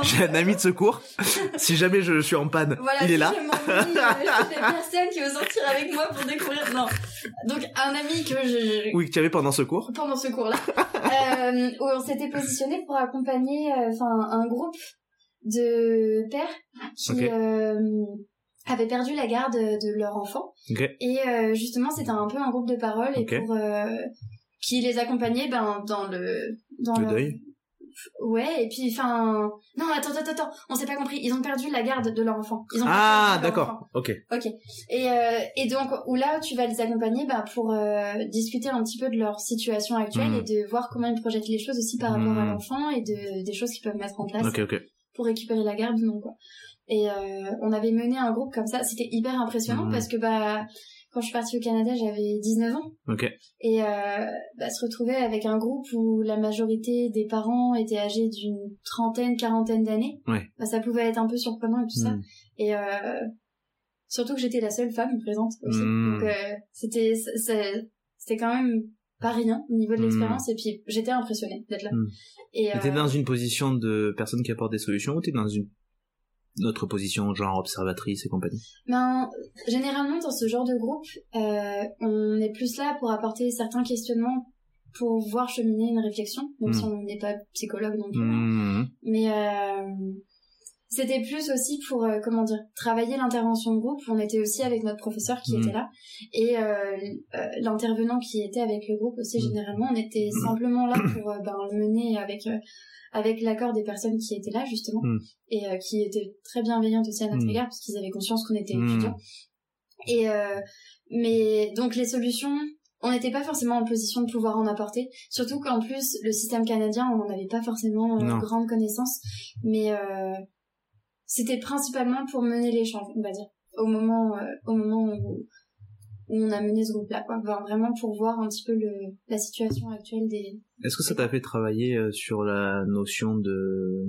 [SPEAKER 2] J'ai
[SPEAKER 1] un ami de secours. Si jamais je suis en panne,
[SPEAKER 2] Voilà,
[SPEAKER 1] il
[SPEAKER 2] si
[SPEAKER 1] est là.
[SPEAKER 2] je euh, des personnes qui veulent sortir avec moi pour découvrir. Non. Donc, un ami que je,
[SPEAKER 1] Oui, que tu avais pendant ce cours.
[SPEAKER 2] pendant ce cours-là, euh, où on s'était positionné pour accompagner euh, un groupe de pères qui euh, avaient perdu la garde de leur enfant. Et euh, justement, c'était un peu un groupe de parole et pour euh, qui les accompagnait ben, dans le dans
[SPEAKER 1] Le
[SPEAKER 2] leur-
[SPEAKER 1] deuil.
[SPEAKER 2] Ouais, et puis enfin non, attends attends attends, on s'est pas compris, ils ont perdu la garde de leur enfant. Ils ont
[SPEAKER 1] Ah, d'accord. Ok.
[SPEAKER 2] Ok. Et, euh, et donc, où là, tu vas les accompagner bah, pour discuter un petit peu de leur situation actuelle
[SPEAKER 1] Mhm.
[SPEAKER 2] et de voir comment ils projettent les choses aussi par rapport à
[SPEAKER 1] Mhm.
[SPEAKER 2] l'enfant et de, des choses qu'ils peuvent mettre en place pour récupérer la garde ou non, quoi. Et euh, on avait mené un groupe comme ça. C'était hyper impressionnant
[SPEAKER 1] Mhm.
[SPEAKER 2] parce que bah, quand je suis partie au Canada, j'avais 19 ans.
[SPEAKER 1] Ok.
[SPEAKER 2] Et euh, bah, se retrouver avec un groupe où la majorité des parents étaient âgés d'une trentaine, quarantaine d'années,
[SPEAKER 1] Ouais.
[SPEAKER 2] bah, ça pouvait être un peu surprenant et tout ça.
[SPEAKER 1] Hmm.
[SPEAKER 2] Et euh, surtout que j'étais la seule femme présente aussi.
[SPEAKER 1] Mm.
[SPEAKER 2] Donc euh, c'était c'était quand même pas rien au niveau de
[SPEAKER 1] Mm.
[SPEAKER 2] l'expérience. Et puis j'étais impressionnée d'être là.
[SPEAKER 1] Mm.
[SPEAKER 2] Et
[SPEAKER 1] T'es
[SPEAKER 2] euh,
[SPEAKER 1] dans une position de personne qui apporte des solutions ou t'es dans une autre position, genre observatrice et compagnie?
[SPEAKER 2] Ben, généralement dans ce genre de groupe, euh, on est plus là pour apporter certains questionnements pour voir cheminer une réflexion, même
[SPEAKER 1] Mm.
[SPEAKER 2] si on n'est pas psychologue non plus.
[SPEAKER 1] Mmh.
[SPEAKER 2] Mais euh, c'était plus aussi pour, euh, comment dire, travailler l'intervention de groupe. On était aussi avec notre professeur qui
[SPEAKER 1] Mhm.
[SPEAKER 2] était là. Et euh, euh, l'intervenant qui était avec le groupe aussi,
[SPEAKER 1] Mhm.
[SPEAKER 2] généralement, on était simplement là pour ben, le mener avec, avec l'accord des personnes qui étaient là, justement. Et euh, qui étaient très bienveillantes aussi à notre égard, parce qu'ils avaient conscience qu'on était étudiants. Et euh, mais donc les solutions, on n'était pas forcément en position de pouvoir en apporter. Surtout qu'en plus le système canadien, on n'en avait pas forcément euh, grande connaissance, mais c'était principalement pour mener l'échange, on va dire, au moment euh, au moment où, où on a mené ce groupe-là, quoi. Enfin, vraiment pour voir un petit peu le, la situation actuelle des.
[SPEAKER 1] Est-ce que ça t'a fait travailler euh, sur la notion de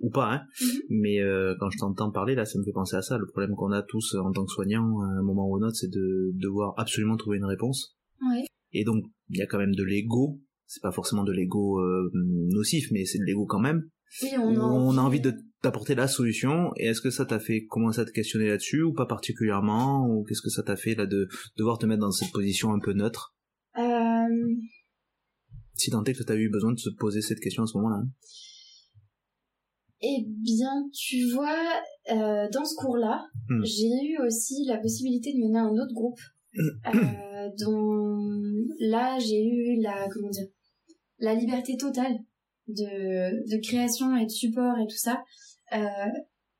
[SPEAKER 1] ou pas hein
[SPEAKER 2] Mhm.
[SPEAKER 1] mais euh, quand je t'entends parler là ça me fait penser à ça le problème qu'on a tous en tant que soignants à un moment ou un autre c'est de devoir absolument trouver une réponse
[SPEAKER 2] Ouais.
[SPEAKER 1] et donc il y a quand même de l'ego. C'est pas forcément de l'ego euh, nocif, mais c'est de l'ego quand même.
[SPEAKER 2] Oui,
[SPEAKER 1] On,
[SPEAKER 2] on a
[SPEAKER 1] envie de t'apporter la solution. Et est-ce que ça t'a fait commencer à te questionner là-dessus ou pas particulièrement Ou qu'est-ce que ça t'a fait là de devoir te mettre dans cette position un peu neutre?
[SPEAKER 2] Euh,
[SPEAKER 1] Si tant est que t'as eu besoin de se poser cette question à ce moment-là. hein.
[SPEAKER 2] Eh bien, tu vois, euh, dans ce cours-là,
[SPEAKER 1] Hmm.
[SPEAKER 2] j'ai eu aussi la possibilité de mener un autre groupe, euh, dont là j'ai eu la comment dire, la liberté totale de, de création et de support et tout ça,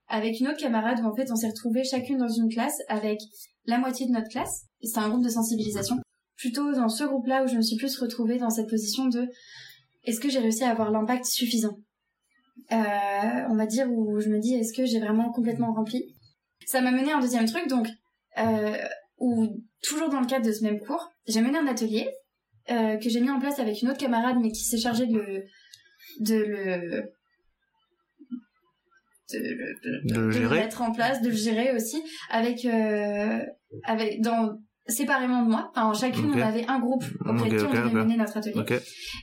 [SPEAKER 2] avec une autre camarade où en fait on s'est retrouvés chacune dans une classe avec la moitié de notre classe. C'était un groupe de sensibilisation. Plutôt dans ce groupe-là où je me suis plus retrouvée dans cette position de est-ce que j'ai réussi à avoir l'impact suffisant? Euh, on va dire, où je me dis, est-ce que j'ai vraiment complètement rempli? Ça m'a mené à un deuxième truc, donc, euh, où, toujours dans le cadre de ce même cours, j'ai mené un atelier euh, que j'ai mis en place avec une autre camarade, mais qui s'est chargée de le... de le, de- De
[SPEAKER 1] de
[SPEAKER 2] mettre en place, de le gérer aussi, avec... euh, avec dans séparément de moi. Enfin, chacune, on avait un groupe auprès de
[SPEAKER 1] Ok,
[SPEAKER 2] qui on devait mener notre atelier.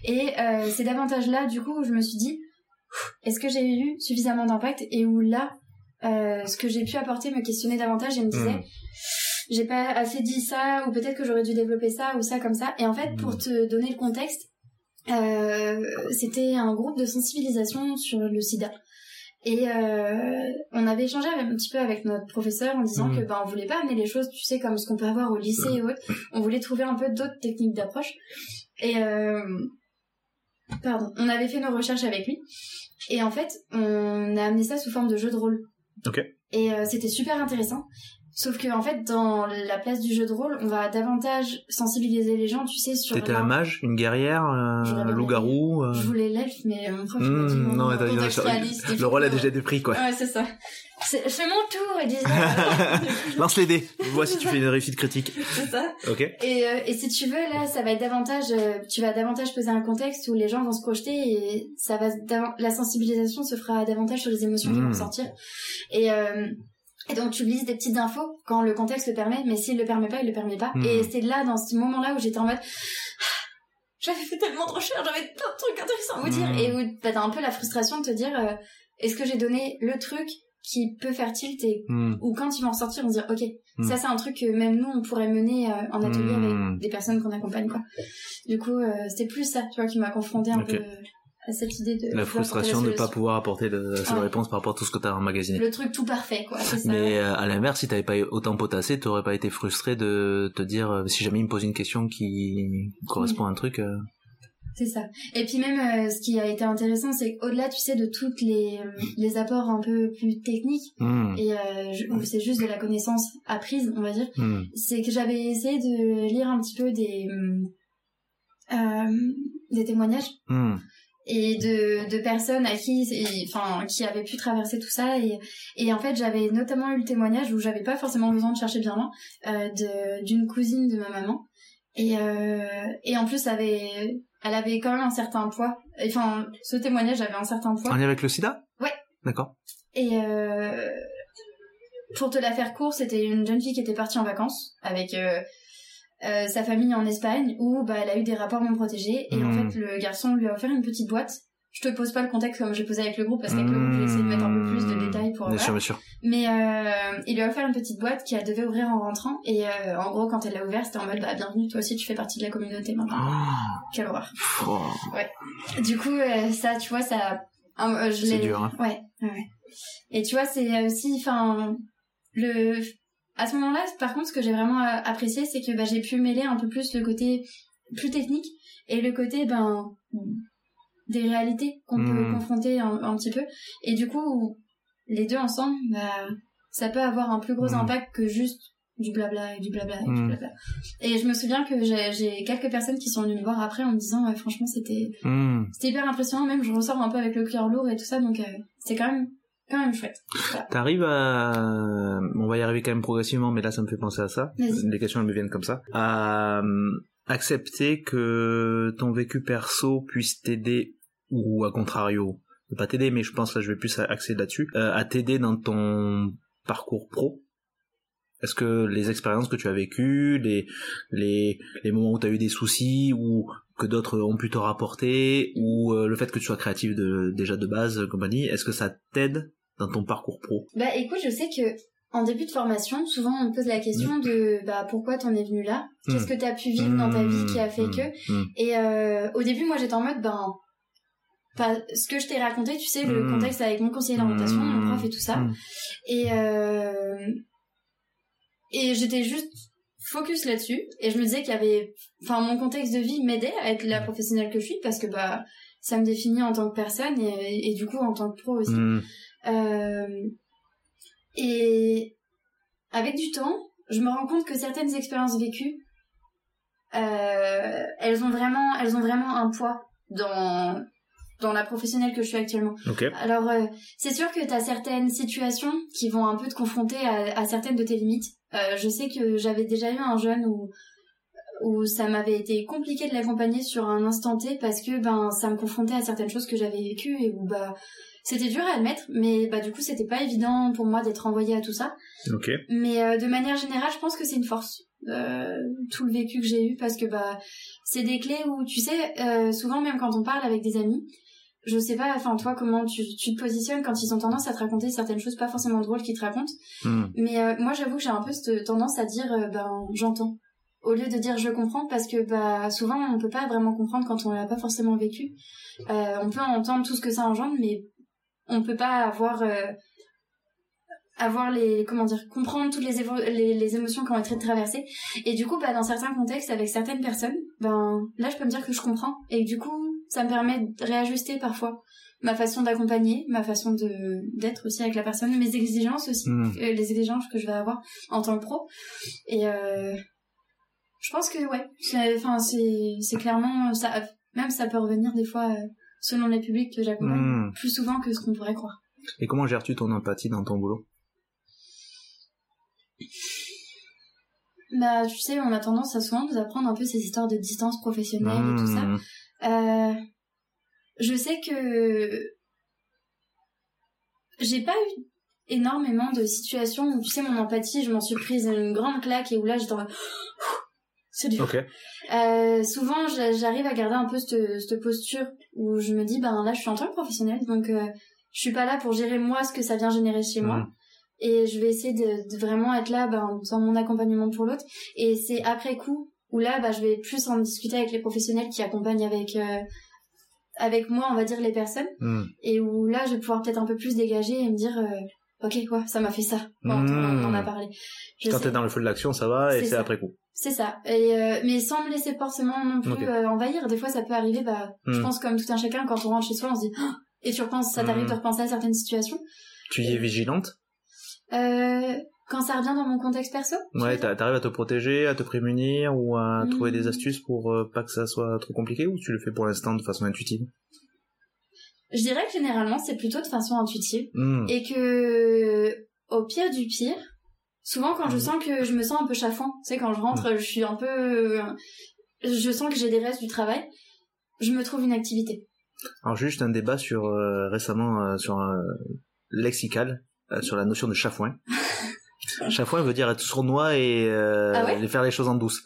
[SPEAKER 2] Et euh, c'est davantage là, du coup, où je me suis dit, est-ce que j'ai eu suffisamment d'impact et où là, euh, ce que j'ai pu apporter me questionnait davantage et me disait,
[SPEAKER 1] Hmm.
[SPEAKER 2] j'ai pas assez dit ça, ou peut-être que j'aurais dû développer ça, ou ça comme ça. Et en fait,
[SPEAKER 1] Hmm.
[SPEAKER 2] pour te donner le contexte, euh, c'était un groupe de sensibilisation sur le sida. Et euh, on avait échangé un petit peu avec notre professeur en disant
[SPEAKER 1] Mhm.
[SPEAKER 2] que ben on voulait pas amener les choses, tu sais, comme ce qu'on peut avoir au lycée et autres. On voulait trouver un peu d'autres techniques d'approche. Et euh, pardon, on avait fait nos recherches avec lui. Et en fait, on a amené ça sous forme de jeu de rôle.
[SPEAKER 1] Ok.
[SPEAKER 2] Et euh, c'était super intéressant. Sauf que en fait, dans la place du jeu de rôle, on va davantage sensibiliser les gens, tu sais, sur.
[SPEAKER 1] T'étais un mage, une guerrière, un loup-garou euh,
[SPEAKER 2] Je voulais l'elfe, mais mon prof m'a dit
[SPEAKER 1] hmm,
[SPEAKER 2] non,
[SPEAKER 1] Non, le rôle a déjà été pris, quoi.
[SPEAKER 2] Ouais, c'est ça. C'est c'est mon tour, et [laughs]
[SPEAKER 1] Lance les dés. Vois si tu fais une réussite critique.
[SPEAKER 2] c'est ça.
[SPEAKER 1] Ok.
[SPEAKER 2] Et, euh, et si tu veux, là, ça va être davantage, euh, tu vas davantage poser un contexte où les gens vont se projeter et ça va, la sensibilisation se fera davantage sur les émotions qui
[SPEAKER 1] Mm.
[SPEAKER 2] vont sortir. Et, et donc tu glisses des petites infos quand le contexte le permet, mais s'il le permet pas, il le permet pas. Et c'est là, dans ce moment-là, où j'étais en mode, j'avais fait tellement de recherches, j'avais plein de trucs intéressants à vous dire,
[SPEAKER 1] Mm.
[SPEAKER 2] et où bah, t'as un peu la frustration de te dire, euh, est-ce que j'ai donné le truc qui peut faire tilt et
[SPEAKER 1] Hmm.
[SPEAKER 2] ou quand ils vont ressortir, on se dire, ok, ça c'est un truc que même nous on pourrait mener euh, en atelier avec des personnes qu'on accompagne, quoi. Du coup, euh, c'était plus ça, tu vois, qui m'a confronté un peu à cette idée de
[SPEAKER 1] La frustration de
[SPEAKER 2] la
[SPEAKER 1] pas pouvoir apporter de, assez de
[SPEAKER 2] Ouais.
[SPEAKER 1] réponses par rapport à tout ce que t'as emmagasiné.
[SPEAKER 2] le truc tout parfait, quoi. Ça.
[SPEAKER 1] Mais euh, à l'inverse, si t'avais pas autant potassé, t'aurais pas été frustré de te dire euh, si jamais il me pose une question qui correspond à un truc. euh,
[SPEAKER 2] C'est ça. Et puis même, ce qui a été intéressant, c'est qu'au-delà, tu sais, de toutes les, les apports un peu plus techniques, et où c'est juste de la connaissance apprise, on va dire,
[SPEAKER 1] hmm,
[SPEAKER 2] c'est que j'avais essayé de lire un petit peu des, des témoignages
[SPEAKER 1] hmm.
[SPEAKER 2] Et de, de personnes à qui enfin qui avaient pu traverser tout ça. Et, et en fait j'avais notamment eu le témoignage où j'avais pas forcément besoin de chercher bien loin euh, d'une cousine de ma maman. Et euh, et en plus elle avait elle avait quand même un certain poids. Enfin ce témoignage avait un certain poids.
[SPEAKER 1] En lien avec le sida?
[SPEAKER 2] Ouais.
[SPEAKER 1] D'accord.
[SPEAKER 2] et euh, pour te la faire court, c'était une jeune fille qui était partie en vacances avec euh, euh, sa famille en Espagne où bah, elle a eu des rapports non protégés et en
[SPEAKER 1] Mhm.
[SPEAKER 2] fait le garçon lui a offert une petite boîte. Je te pose pas le contexte comme j'ai posé avec le groupe parce qu'avec le groupe j'ai essayé de mettre un peu plus de détails pour
[SPEAKER 1] Hmm. Bien sûr, bien sûr.
[SPEAKER 2] Mais euh, il lui a offert une petite boîte qu'elle devait ouvrir en rentrant et euh, en gros quand elle l'a ouvert c'était en mode bah bienvenue toi aussi tu fais partie de la communauté maintenant.
[SPEAKER 1] Oh,
[SPEAKER 2] Quelle horreur.
[SPEAKER 1] oh.
[SPEAKER 2] Du coup, euh, ça, tu vois, ça. euh, je
[SPEAKER 1] C'est
[SPEAKER 2] l'ai-
[SPEAKER 1] dur, hein.
[SPEAKER 2] Ouais, ouais, ouais. Et tu vois, c'est aussi, enfin, le. À ce moment-là, par contre, ce que j'ai vraiment euh, apprécié, c'est que bah, j'ai pu mêler un peu plus le côté plus technique et le côté, ben, des réalités qu'on peut
[SPEAKER 1] Mm.
[SPEAKER 2] confronter un, un petit peu. Et du coup, les deux ensemble, bah, ça peut avoir un plus gros
[SPEAKER 1] Mm.
[SPEAKER 2] impact que juste du blabla et du blabla et du
[SPEAKER 1] Mm.
[SPEAKER 2] blabla. Et je me souviens que j'ai quelques personnes qui sont venues me voir après en me disant, ouais, franchement, c'était
[SPEAKER 1] Hmm.
[SPEAKER 2] c'était hyper impressionnant, même je ressors un peu avec le cœur lourd et tout ça, donc euh, c'est quand même, quand même chouette.
[SPEAKER 1] T'arrives à... On va y arriver quand même progressivement, mais là ça me fait penser à ça. Les questions elles me viennent comme ça. À euh, accepter que ton vécu perso puisse t'aider, ou à contrario, pas t'aider, mais je pense là je vais plus axer là-dessus, euh, à t'aider dans ton parcours pro. Est-ce que les expériences que tu as vécues, les, les, les moments où tu as eu des soucis ou que d'autres ont pu te rapporter ou euh, le fait que tu sois créative de, déjà de base, compagnie, est-ce que ça t'aide dans ton parcours pro
[SPEAKER 2] Bah écoute, je sais que en début de formation, souvent on me pose la question de bah pourquoi t'en es venu là? Qu'est-ce
[SPEAKER 1] Mm.
[SPEAKER 2] que t'as pu vivre dans ta vie qui a fait
[SPEAKER 1] Mmh,
[SPEAKER 2] que? Et euh, au début, moi j'étais en mode ben pas ce que je t'ai raconté, tu sais, le
[SPEAKER 1] Mm.
[SPEAKER 2] contexte avec mon conseiller d'orientation,
[SPEAKER 1] Mm.
[SPEAKER 2] mon prof et tout ça.
[SPEAKER 1] Mm.
[SPEAKER 2] Et euh, et j'étais juste focus là-dessus et je me disais qu'il y avait enfin mon contexte de vie m'aidait à être la professionnelle que je suis parce que bah ça me définit en tant que personne et, et du coup en tant que pro aussi.
[SPEAKER 1] Mmh.
[SPEAKER 2] Euh, et avec du temps, je me rends compte que certaines expériences vécues, euh, elles ont vraiment, elles ont vraiment un poids dans dans la professionnelle que je suis actuellement. Alors, euh, c'est sûr que tu as certaines situations qui vont un peu te confronter à, à certaines de tes limites. Euh, je sais que j'avais déjà eu un jeune où où ça m'avait été compliqué de l'accompagner sur un instant T parce que ben ça me confrontait à certaines choses que j'avais vécues et où bah c'était dur à admettre mais bah du coup c'était pas évident pour moi d'être envoyée à tout ça
[SPEAKER 1] Ok.
[SPEAKER 2] mais euh, de manière générale je pense que c'est une force euh, tout le vécu que j'ai eu parce que bah c'est des clés où tu sais euh, souvent même quand on parle avec des amis je sais pas enfin toi comment tu, tu te positionnes quand ils ont tendance à te raconter certaines choses pas forcément drôles qu'ils te racontent
[SPEAKER 1] Mmh.
[SPEAKER 2] mais moi, j'avoue que j'ai un peu cette tendance à dire, ben, j'entends. Au lieu de dire je comprends, parce que bah, souvent, on peut pas vraiment comprendre quand on l'a pas forcément vécu. Euh, on peut entendre tout ce que ça engendre, mais on peut pas avoir, euh, avoir les, comment dire, comprendre toutes les, les, les émotions qui ont été traversées. Et du coup, bah, dans certains contextes, avec certaines personnes, ben, là, je peux me dire que je comprends. Et du coup, ça me permet de réajuster parfois ma façon d'accompagner, ma façon de d'être aussi avec la personne, mes exigences aussi
[SPEAKER 1] Mmh.
[SPEAKER 2] euh, les exigences que je vais avoir en tant que pro et euh, je pense que ouais c'est enfin c'est clairement ça même ça peut revenir des fois euh, selon les publics que j'accompagne
[SPEAKER 1] Mmh.
[SPEAKER 2] plus souvent que ce qu'on pourrait croire
[SPEAKER 1] Et comment gères-tu ton empathie dans ton boulot?
[SPEAKER 2] Bah tu sais on a tendance à souvent nous apprendre un peu ces histoires de distance professionnelle et tout ça
[SPEAKER 1] Mmh.
[SPEAKER 2] Euh, je sais que j'ai pas eu énormément de situations où tu sais mon empathie je m'en suis prise une grande claque et où là j'étais en c'est dur. Euh, souvent, j'a- j'arrive à garder un peu cette, cette posture où je me dis, ben là, je suis en tant que professionnelle, donc euh, je suis pas là pour gérer moi ce que ça vient générer chez moi.
[SPEAKER 1] Mhm.
[SPEAKER 2] Et je vais essayer de, de vraiment être là ben, dans mon accompagnement pour l'autre. Et c'est après coup où là, bah, je vais plus en discuter avec les professionnels qui accompagnent avec euh, avec moi, on va dire, les personnes.
[SPEAKER 1] Mmh.
[SPEAKER 2] Et où là, je vais pouvoir peut-être un peu plus dégager et me dire, euh, ok, quoi, ça m'a fait ça. Bon,
[SPEAKER 1] Mhm.
[SPEAKER 2] on en a parlé. Je
[SPEAKER 1] Quand t'es dans le feu de l'action, ça va et
[SPEAKER 2] C'est
[SPEAKER 1] après coup.
[SPEAKER 2] C'est ça. Et euh, mais sans me laisser forcément non plus euh, envahir. Des fois, ça peut arriver. Bah, je
[SPEAKER 1] Mm.
[SPEAKER 2] pense comme tout un chacun, quand on rentre chez soi, on se dit Ah et tu repenses. Ça t'arrive de repenser à certaines situations.
[SPEAKER 1] Tu y es vigilante?
[SPEAKER 2] Euh, quand ça revient dans mon contexte perso.
[SPEAKER 1] Ouais, t'arrives à te protéger, à te prémunir ou à trouver des astuces pour pas que ça soit trop compliqué ou tu le fais pour l'instant de façon intuitive?
[SPEAKER 2] Je dirais que généralement, c'est plutôt de façon intuitive
[SPEAKER 1] Hmm.
[SPEAKER 2] et que au pire du pire. Souvent, quand je
[SPEAKER 1] Mm.
[SPEAKER 2] sens que je me sens un peu chafouin, tu sais, quand je rentre, je suis un peu, je sens que j'ai des restes du travail, je me trouve une activité.
[SPEAKER 1] Alors juste un débat sur euh, récemment euh, sur un lexical euh, sur la notion de chafouin. [laughs] chafouin veut dire être sournois et euh,
[SPEAKER 2] Ah ouais?
[SPEAKER 1] faire les choses en douce.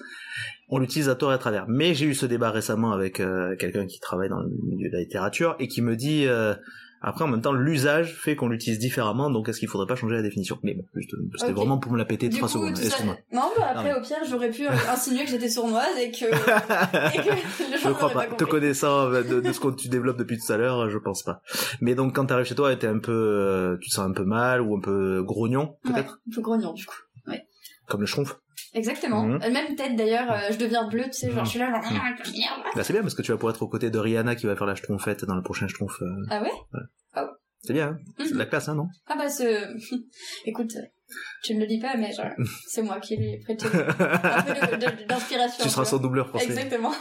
[SPEAKER 1] On l'utilise à tort et à travers. Mais j'ai eu ce débat récemment avec euh, quelqu'un qui travaille dans le milieu de la littérature et qui me dit euh, après en même temps l'usage fait qu'on l'utilise différemment donc est-ce qu'il faudrait pas changer la définition? Mais bon, euh, c'était vraiment pour me la péter trois
[SPEAKER 2] coup,
[SPEAKER 1] secondes.
[SPEAKER 2] tout ça-. Non, bah après,
[SPEAKER 1] Non,
[SPEAKER 2] au pire, j'aurais pu euh, [laughs] insinuer que j'étais sournoise et que, [laughs] et que
[SPEAKER 1] Je crois
[SPEAKER 2] n'auraient
[SPEAKER 1] pas. Te connaissant euh, de, de ce que tu développes depuis tout à l'heure, je pense pas. Mais donc quand t'arrives chez toi, t'es un peu, euh, tu te sens un peu mal ou un peu grognon,
[SPEAKER 2] Ouais,
[SPEAKER 1] peut-être,
[SPEAKER 2] un peu grognon, du coup.
[SPEAKER 1] comme le schtroumpf.
[SPEAKER 2] Exactement.
[SPEAKER 1] Mhm.
[SPEAKER 2] Euh, Même peut-être d'ailleurs, euh, je deviens bleue, tu sais, genre
[SPEAKER 1] Mhm.
[SPEAKER 2] je suis là, genre,
[SPEAKER 1] Mhm.
[SPEAKER 2] ah.
[SPEAKER 1] Bah c'est bien parce que tu vas pouvoir être aux côtés de Rihanna qui va faire la schtroumpfette dans le prochain schtroumpf. euh.
[SPEAKER 2] Ah ouais?
[SPEAKER 1] C'est bien, hein c'est de la classe, hein, non?
[SPEAKER 2] Ah bah ce... [laughs] Écoute, tu ne le dis pas, mais genre, [laughs] c'est moi qui lui ai prêté un peu d'inspiration.
[SPEAKER 1] Tu seras son doubleur français.
[SPEAKER 2] Exactement.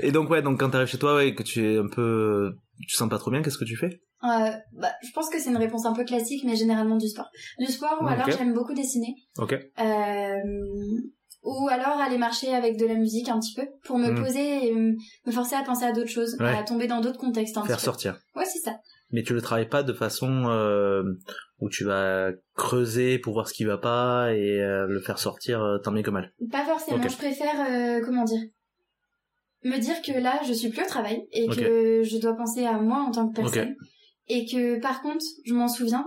[SPEAKER 1] Et donc ouais, donc quand t'arrives chez toi, ouais, que tu es un peu, tu sens pas trop bien, qu'est-ce que tu fais?
[SPEAKER 2] Euh, bah, je pense que c'est une réponse un peu classique, mais généralement du sport. Du sport, ou alors j'aime beaucoup dessiner.
[SPEAKER 1] Ok.
[SPEAKER 2] Euh, ou alors aller marcher avec de la musique un petit peu pour me
[SPEAKER 1] Mm.
[SPEAKER 2] poser et me forcer à penser à d'autres choses,
[SPEAKER 1] Ouais.
[SPEAKER 2] à tomber dans d'autres contextes un
[SPEAKER 1] Faire
[SPEAKER 2] petit
[SPEAKER 1] sortir.
[SPEAKER 2] peu. Ouais, c'est ça.
[SPEAKER 1] Mais tu le travailles pas de façon, euh, où tu vas creuser pour voir ce qui va pas et le faire sortir tant bien que mal?
[SPEAKER 2] Pas forcément, je préfère, comment dire, me dire que là, je suis plus au travail et que je dois penser à moi en tant que personne. Et que par contre, je m'en souviens.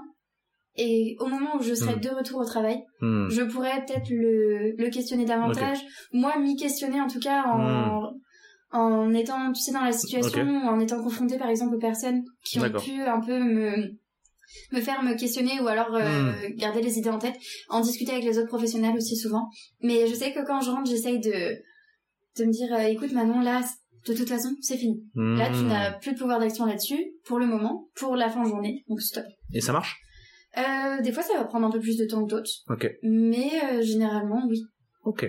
[SPEAKER 2] Et au moment où je serai
[SPEAKER 1] Hmm.
[SPEAKER 2] de retour au travail,
[SPEAKER 1] Hmm.
[SPEAKER 2] je pourrais peut-être le, le questionner davantage. Moi, m'y questionner en tout cas en, en étant, tu sais, dans la situation, en étant confrontée par exemple aux personnes qui ont pu un peu me me faire me questionner ou alors euh,
[SPEAKER 1] Hmm.
[SPEAKER 2] garder les idées en tête, en discuter avec les autres professionnels aussi souvent. Mais je sais que quand je rentre, j'essaye de de me dire, euh, écoute Manon, là, de toute façon, c'est fini. Là, tu n'as plus de pouvoir d'action là-dessus pour le moment, pour la fin de journée, donc stop.
[SPEAKER 1] Et ça marche?
[SPEAKER 2] Euh, des fois, ça va prendre un peu plus de temps que d'autres,
[SPEAKER 1] Ok.
[SPEAKER 2] mais euh, généralement, oui.
[SPEAKER 1] Ok.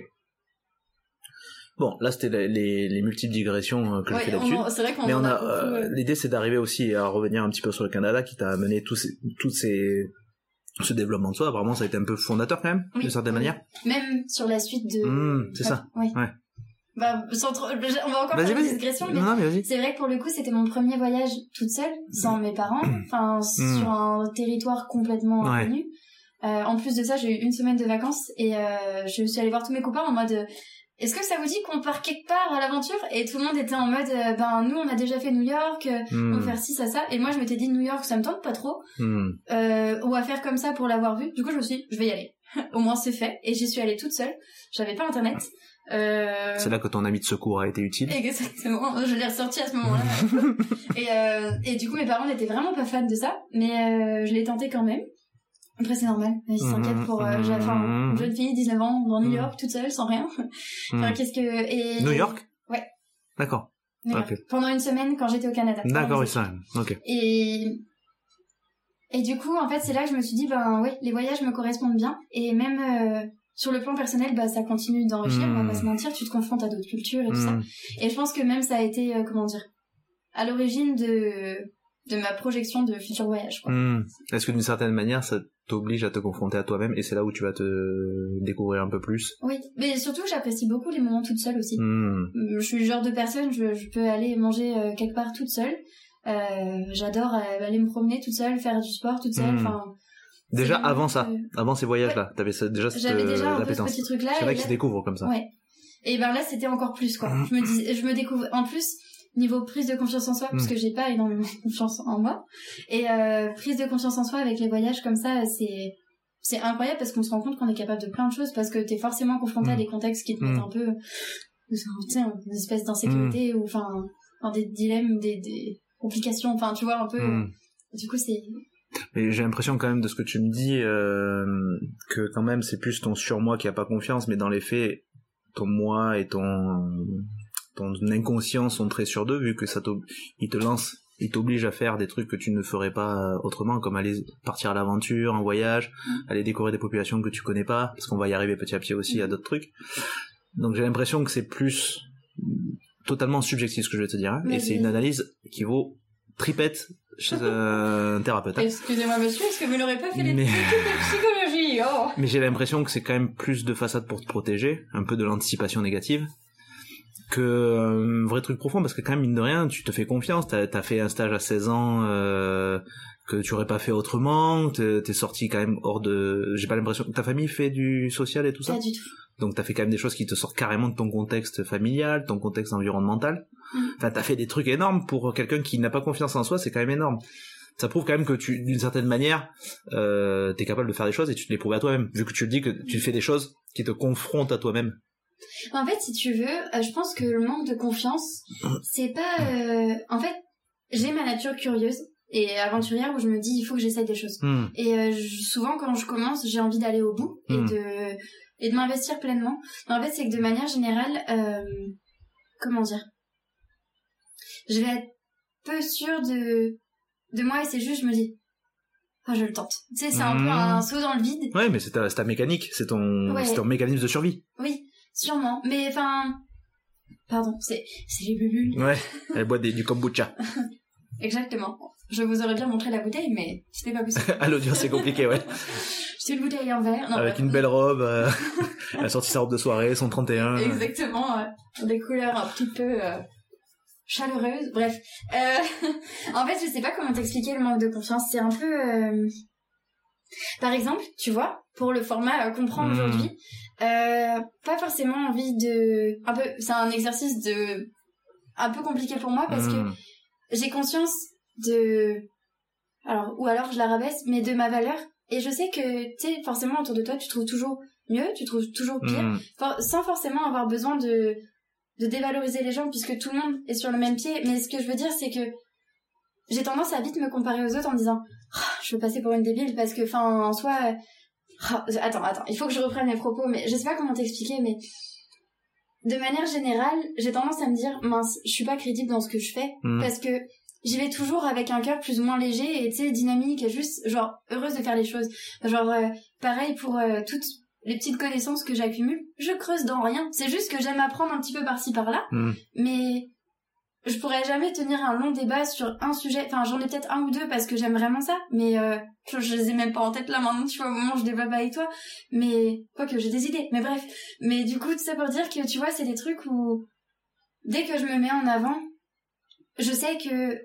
[SPEAKER 1] Bon, là c'était les, les, les multiples digressions que je fais
[SPEAKER 2] Ouais,
[SPEAKER 1] là-dessus.
[SPEAKER 2] vrai qu'on
[SPEAKER 1] Mais on
[SPEAKER 2] a
[SPEAKER 1] euh, l'idée c'est d'arriver aussi à revenir un petit peu sur le Canada qui t'a amené tous ces, tous ces, ce développement de soi. Apparemment, ça a été un peu fondateur quand même,
[SPEAKER 2] Oui.
[SPEAKER 1] d'une certaine manière.
[SPEAKER 2] Même sur la suite de.
[SPEAKER 1] Hmm, c'est ça.
[SPEAKER 2] Oui.
[SPEAKER 1] Ouais.
[SPEAKER 2] Bah, sans trop- On va encore faire des
[SPEAKER 1] vas-y.
[SPEAKER 2] digressions, mais
[SPEAKER 1] Non,
[SPEAKER 2] c'est vrai que pour le coup, c'était mon premier voyage toute seule, sans mes parents, enfin, sur un territoire complètement.
[SPEAKER 1] Ouais.
[SPEAKER 2] inconnu. Euh, en plus de ça, j'ai eu une semaine de vacances et euh, je suis allée voir tous mes copains en mode euh, est-ce que ça vous dit qu'on part quelque part à l'aventure? Et tout le monde était en mode euh, ben nous on a déjà fait New York, euh, on
[SPEAKER 1] Hmm,
[SPEAKER 2] va faire ci, ça, ça. Et moi je m'étais dit New York ça me tente pas trop.
[SPEAKER 1] hmm.
[SPEAKER 2] euh, ou à faire comme ça pour l'avoir vu. Du coup, je me suis dit, je vais y aller. [laughs] Au moins, c'est fait. Et j'y suis allée toute seule. J'avais pas internet. Euh...
[SPEAKER 1] C'est là que ton ami de secours a été utile.
[SPEAKER 2] Exactement. Je l'ai ressorti à ce moment-là. [laughs] et, euh, et du coup, mes parents n'étaient vraiment pas fans de ça. Mais euh, je l'ai tenté quand même. Après, c'est normal. Ils s'inquiètent pour... Euh, j'ai- enfin, une jeune fille, 19 ans, dans New
[SPEAKER 1] Mhm.
[SPEAKER 2] York, toute seule, sans rien. [laughs] Enfin, qu'est-ce que... Et...
[SPEAKER 1] New York?
[SPEAKER 2] Ouais.
[SPEAKER 1] D'accord.
[SPEAKER 2] Pendant une semaine, quand j'étais au Canada.
[SPEAKER 1] D'accord, oui, ça. Ok.
[SPEAKER 2] Et et du coup, en fait, c'est là que je me suis dit, ben ouais, les voyages me correspondent bien. Et même sur le plan personnel, bah ça continue d'enrichir. On va pas se mentir, tu te confrontes à d'autres cultures et tout ça.
[SPEAKER 1] Hmm.
[SPEAKER 2] Et je pense que même ça a été, euh, comment dire, à l'origine de de ma projection de futurs voyages. Quoi.
[SPEAKER 1] Hmm. Est-ce que d'une certaine manière, ça t'oblige à te confronter à toi-même et c'est là où tu vas te découvrir un peu plus?
[SPEAKER 2] Oui, mais surtout, j'apprécie beaucoup les moments toute seule aussi.
[SPEAKER 1] Hmm.
[SPEAKER 2] Je suis le genre de personne, je, je peux aller manger euh, quelque part toute seule. Euh, J'adore aller me promener toute seule, faire du sport toute seule. Enfin,
[SPEAKER 1] Déjà avant ça, avant ces voyages-là, t'avais déjà cette
[SPEAKER 2] J'avais déjà un peu ce petit truc-là.
[SPEAKER 1] C'est vrai qu'ils se découvrent comme ça.
[SPEAKER 2] Ouais. Et ben là, c'était encore plus, quoi. Je me dis, je me découvre, en plus, niveau prise de confiance en soi, parce
[SPEAKER 1] Mhm.
[SPEAKER 2] que j'ai pas énormément de confiance en moi. Et, euh, prise de confiance en soi avec les voyages comme ça, c'est, c'est incroyable parce qu'on se rend compte qu'on est capable de plein de choses parce que t'es forcément confronté à
[SPEAKER 1] Mhm.
[SPEAKER 2] des contextes qui te mettent un peu, tu sais, une espèce d'insécurité ou, enfin, dans des dilemmes, des, des complications, enfin, tu vois, un peu.
[SPEAKER 1] Hmm.
[SPEAKER 2] Du coup, c'est,
[SPEAKER 1] Mais j'ai l'impression quand même de ce que tu me dis euh, que quand même c'est plus ton surmoi qui a pas confiance, mais dans les faits, ton moi et ton ton inconscient sont très sur deux vu que ça t'ob- il te lance, il t'oblige à faire des trucs que tu ne ferais pas euh, autrement, comme aller partir à l'aventure, en voyage,
[SPEAKER 2] Mm.
[SPEAKER 1] aller découvrir des populations que tu connais pas, parce qu'on va y arriver petit à petit aussi à
[SPEAKER 2] Mm.
[SPEAKER 1] d'autres trucs. Donc j'ai l'impression que c'est plus totalement subjectif ce que je vais te dire, hein, et c'est une analyse qui vaut tripette chez un [laughs] thérapeute. hein.
[SPEAKER 2] excusez-moi monsieur, est-ce que vous n'aurez pas fait les
[SPEAKER 1] Mais-
[SPEAKER 2] études de psychologie? Oh!
[SPEAKER 1] Mais j'ai l'impression que c'est quand même plus de façade pour te protéger, un peu de l'anticipation négative, que euh, un vrai truc profond, parce que quand même, mine de rien, tu te fais confiance, t'as as fait un stage à 16 ans euh, que tu aurais pas fait autrement, t'es sorti quand même hors de... J'ai pas l'impression... Ta famille fait du social et tout ça?
[SPEAKER 2] Pas du tout.
[SPEAKER 1] Donc t'as fait quand même des choses qui te sortent carrément de ton contexte familial, ton contexte environnemental.
[SPEAKER 2] Mm.
[SPEAKER 1] Enfin, t'as fait des trucs énormes pour quelqu'un qui n'a pas confiance en soi, c'est quand même énorme. Ça prouve quand même que tu, d'une certaine manière, euh, t'es capable de faire des choses et tu te les prouves à toi-même. Vu que tu dis que tu fais des choses qui te confrontent à toi-même.
[SPEAKER 2] En fait, si tu veux, euh, je pense que le manque de confiance, [coughs] c'est pas. euh, En fait, j'ai ma nature curieuse et aventurière où je me dis il faut que j'essaye des choses.
[SPEAKER 1] Hmm.
[SPEAKER 2] Et euh, je- souvent, quand je commence, j'ai envie d'aller au bout et
[SPEAKER 1] Mm.
[SPEAKER 2] de et de m'investir pleinement. Mais en fait, c'est que de manière générale, euh, comment dire, je vais être peu sûre de de moi et c'est juste, je me dis, ah, je le tente. Tu sais, c'est un peu un saut dans le vide.
[SPEAKER 1] Ouais, mais c'est ta, ta mécanique, c'est ton,
[SPEAKER 2] Ouais.
[SPEAKER 1] ton mécanisme de survie.
[SPEAKER 2] Oui, sûrement. Mais enfin, pardon, c'est c'est les bulles.
[SPEAKER 1] Ouais. [laughs] Elle boit des, du kombucha.
[SPEAKER 2] Exactement. Je vous aurais bien montré la bouteille, mais c'était pas possible. [laughs]
[SPEAKER 1] à l'audio, c'est compliqué, ouais. [laughs]
[SPEAKER 2] C'est une bouteille en verre. Non,
[SPEAKER 1] Avec une belle robe. euh, [laughs] elle a sorti sa robe de soirée, son 31.
[SPEAKER 2] Exactement. euh, des couleurs un petit peu euh, chaleureuses. Bref. Euh, [laughs] en fait, je sais pas comment t'expliquer le manque de confiance. C'est un peu... euh, Par exemple, tu vois, pour le format euh, comprendre
[SPEAKER 1] Hmm.
[SPEAKER 2] aujourd'hui, euh, pas forcément envie de, un peu, c'est un exercice de, un peu compliqué pour moi parce que
[SPEAKER 1] Hmm.
[SPEAKER 2] j'ai conscience de, alors ou alors je la rabaisse, mais de ma valeur. Et je sais que tu sais forcément autour de toi, tu trouves toujours mieux, tu trouves toujours pire, for- sans forcément avoir besoin de de dévaloriser les gens puisque tout le monde est sur le même pied. Mais ce que je veux dire, c'est que j'ai tendance à vite me comparer aux autres en disant Ah, je veux passer pour une débile parce que enfin en soi ah, attends attends il faut que je reprenne mes propos mais je sais pas comment t'expliquer mais de manière générale j'ai tendance à me dire mince je suis pas crédible dans ce que je fais
[SPEAKER 1] Hmm.
[SPEAKER 2] parce que j'y vais toujours avec un cœur plus ou moins léger et tu sais dynamique et juste genre heureuse de faire les choses genre euh, pareil pour euh, toutes les petites connaissances que j'accumule je creuse dans rien c'est juste que j'aime apprendre un petit peu par-ci par-là
[SPEAKER 1] Hmm.
[SPEAKER 2] mais je pourrais jamais tenir un long débat sur un sujet. Enfin, j'en ai peut-être un ou deux parce que j'aime vraiment ça, mais euh, je, je les ai même pas en tête là maintenant, tu vois, au moment où je débat avec toi. Mais, quoique, j'ai des idées, mais bref. Mais du coup, tout ça pour dire que, tu vois, c'est des trucs où, dès que je me mets en avant, je sais que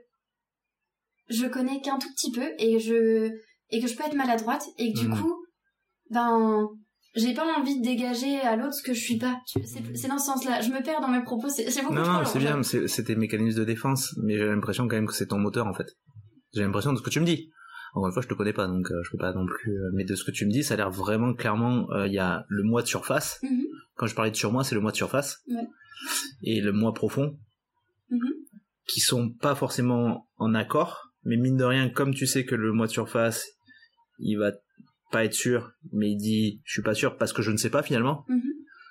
[SPEAKER 2] je connais qu'un tout petit peu et je, et que je peux être maladroite et que du
[SPEAKER 1] Mhm.
[SPEAKER 2] coup, ben, j'ai pas envie de dégager à l'autre ce que je suis pas. C'est dans ce sens-là. Je me perds dans mes propos, c'est beaucoup
[SPEAKER 1] Non,
[SPEAKER 2] trop
[SPEAKER 1] non, c'est bien, c'est- c'était mécanisme de défense, mais j'ai l'impression quand même que c'est ton moteur en fait. J'ai l'impression de ce que tu me dis. Encore une fois, je te connais pas, donc euh, je peux pas non plus. euh, mais de ce que tu me dis, ça a l'air vraiment clairement. euh, Il y a le moi de surface.
[SPEAKER 2] Mhm.
[SPEAKER 1] Quand je parlais de surmoi, c'est le moi de surface.
[SPEAKER 2] Ouais.
[SPEAKER 1] Et le moi profond,
[SPEAKER 2] Mhm.
[SPEAKER 1] Qui sont pas forcément en accord, mais mine de rien, comme tu sais que le moi de surface, il va pas être sûr, mais il dit je suis pas sûr parce que je ne sais pas finalement.
[SPEAKER 2] Mhm.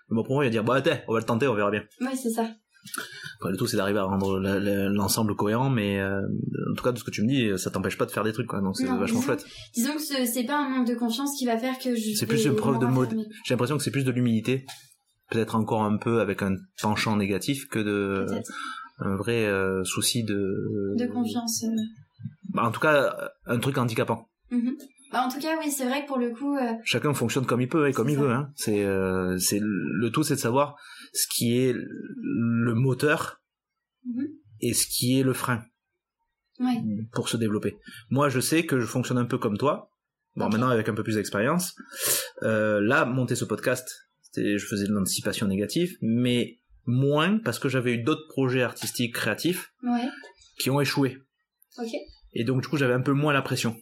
[SPEAKER 1] Le moi profond, il va dire bah attends, on va le tenter, on verra bien.
[SPEAKER 2] Oui, c'est ça.
[SPEAKER 1] Le tout, c'est d'arriver à rendre l'ensemble cohérent, mais euh, en tout cas, de ce que tu me dis, ça t'empêche pas de faire des trucs, quoi. Donc c'est vachement
[SPEAKER 2] disons-
[SPEAKER 1] chouette.
[SPEAKER 2] Disons que ce- c'est pas un manque de confiance qui va faire que je.
[SPEAKER 1] C'est plus une preuve de mode. J'ai l'impression que c'est plus de l'humilité, peut-être encore un peu avec un penchant négatif que de. Un vrai euh, souci de
[SPEAKER 2] De confiance. euh.
[SPEAKER 1] Bah, en tout cas, un truc handicapant.
[SPEAKER 2] Mhm. Bah, en tout cas, oui, c'est vrai que pour le coup, euh,
[SPEAKER 1] Chacun fonctionne comme il peut et comme il
[SPEAKER 2] ça.
[SPEAKER 1] veut. Hein. C'est euh, c'est le tout, c'est de savoir ce qui est le moteur
[SPEAKER 2] Mhm.
[SPEAKER 1] et ce qui est le frein.
[SPEAKER 2] ouais.
[SPEAKER 1] pour se développer. Moi, je sais que je fonctionne un peu comme toi. Bon, maintenant avec un peu plus d'expérience. Euh, là, monter ce podcast, je faisais de l'anticipation négative, mais moins parce que j'avais eu d'autres projets artistiques créatifs
[SPEAKER 2] Ouais.
[SPEAKER 1] qui ont échoué. Et donc, du coup, j'avais un peu moins la pression.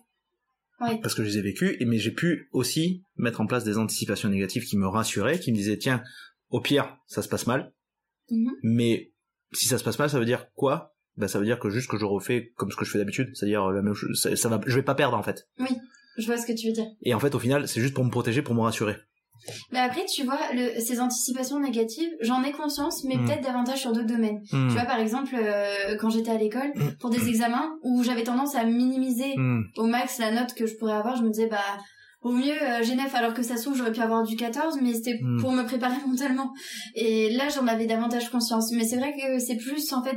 [SPEAKER 2] Ouais.
[SPEAKER 1] Parce que je les ai vécus, et mais j'ai pu aussi mettre en place des anticipations négatives qui me rassuraient, qui me disaient, tiens, au pire, ça se passe mal,
[SPEAKER 2] Mhm.
[SPEAKER 1] mais si ça se passe mal, ça veut dire quoi? Ben, ça veut dire que juste que je refais comme ce que je fais d'habitude, c'est-à-dire la même chose, ça, ça va, je vais pas perdre en fait.
[SPEAKER 2] Je vois ce que tu veux dire.
[SPEAKER 1] Et en fait, au final, c'est juste pour me protéger, pour me rassurer.
[SPEAKER 2] Mais après, tu vois, le, ces anticipations négatives, j'en ai conscience, mais
[SPEAKER 1] Mhm.
[SPEAKER 2] peut-être davantage sur d'autres domaines.
[SPEAKER 1] Hmm.
[SPEAKER 2] Tu vois, par exemple, euh, quand j'étais à l'école, pour des examens où j'avais tendance à minimiser au max la note que je pourrais avoir, je me disais, bah, au mieux, euh, j'ai 9, alors que ça se trouve, j'aurais pu avoir du 14, mais c'était pour me préparer [laughs] mentalement. Et là, j'en avais davantage conscience. Mais c'est vrai que c'est plus, en fait,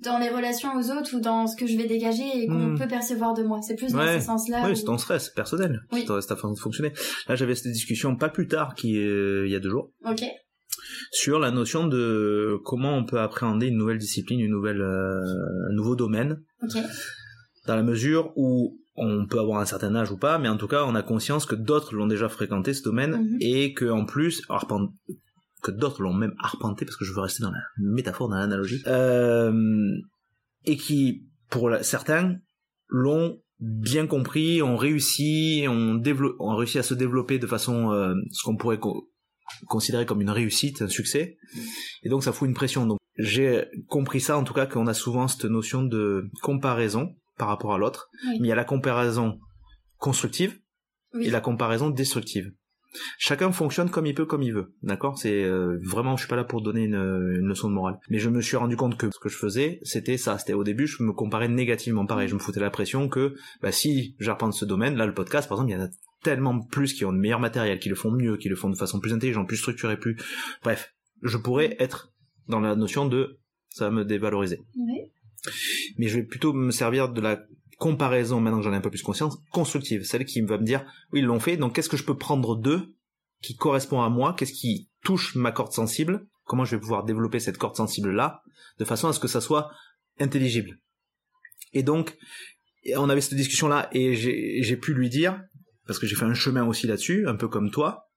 [SPEAKER 2] dans les relations aux autres ou dans ce que je vais dégager et qu'on
[SPEAKER 1] Hmm.
[SPEAKER 2] peut percevoir de moi. C'est plus dans
[SPEAKER 1] Ouais.
[SPEAKER 2] ce sens-là.
[SPEAKER 1] Oui,
[SPEAKER 2] où-
[SPEAKER 1] c'est ton stress personnel.
[SPEAKER 2] Oui.
[SPEAKER 1] C'est ta- façon de fonctionner. Là, j'avais cette discussion pas plus tard qu'il il y a deux jours
[SPEAKER 2] Ok.
[SPEAKER 1] sur la notion de comment on peut appréhender une nouvelle discipline, une nouvelle, euh, un nouveau domaine,
[SPEAKER 2] Ok.
[SPEAKER 1] dans la mesure où on peut avoir un certain âge ou pas, mais en tout cas, on a conscience que d'autres l'ont déjà fréquenté ce domaine
[SPEAKER 2] Mhm.
[SPEAKER 1] et que en plus, que d'autres l'ont même arpenté parce que je veux rester dans la métaphore, dans l'analogie, euh, et qui, pour certains, l'ont bien compris, ont réussi, ont, dévelop- ont réussi à se développer de façon, euh, ce qu'on pourrait co- considérer comme une réussite, un succès, et donc ça fout une pression. Donc j'ai compris ça en tout cas qu'on a souvent cette notion de comparaison par rapport à l'autre,
[SPEAKER 2] Oui.
[SPEAKER 1] mais il y a la comparaison constructive
[SPEAKER 2] Oui.
[SPEAKER 1] et la comparaison destructive. Chacun fonctionne comme il peut, comme il veut, d'accord? C'est euh, vraiment, je suis pas là pour donner une, une leçon de morale. Mais je me suis rendu compte que ce que je faisais, c'était ça. C'était au début, je me comparais négativement. Pareil, je me foutais la pression que, bah, si j'arpente ce domaine, là, le podcast, par exemple, il y en a tellement plus qui ont de meilleur matériel, qui le font mieux, qui le font de façon plus intelligente, plus structurée, plus, bref, je pourrais être dans la notion de, ça va me dévaloriser mais je vais plutôt me servir de la comparaison, maintenant que j'en ai un peu plus conscience, constructive, celle qui va me dire, oui, ils l'ont fait, donc qu'est-ce que je peux prendre d'eux qui correspond à moi, qu'est-ce qui touche ma corde sensible, comment je vais pouvoir développer cette corde sensible-là, de façon à ce que ça soit intelligible. Et donc, on avait cette discussion-là, et j'ai pu lui dire, parce que j'ai fait un chemin aussi là-dessus, un peu comme toi,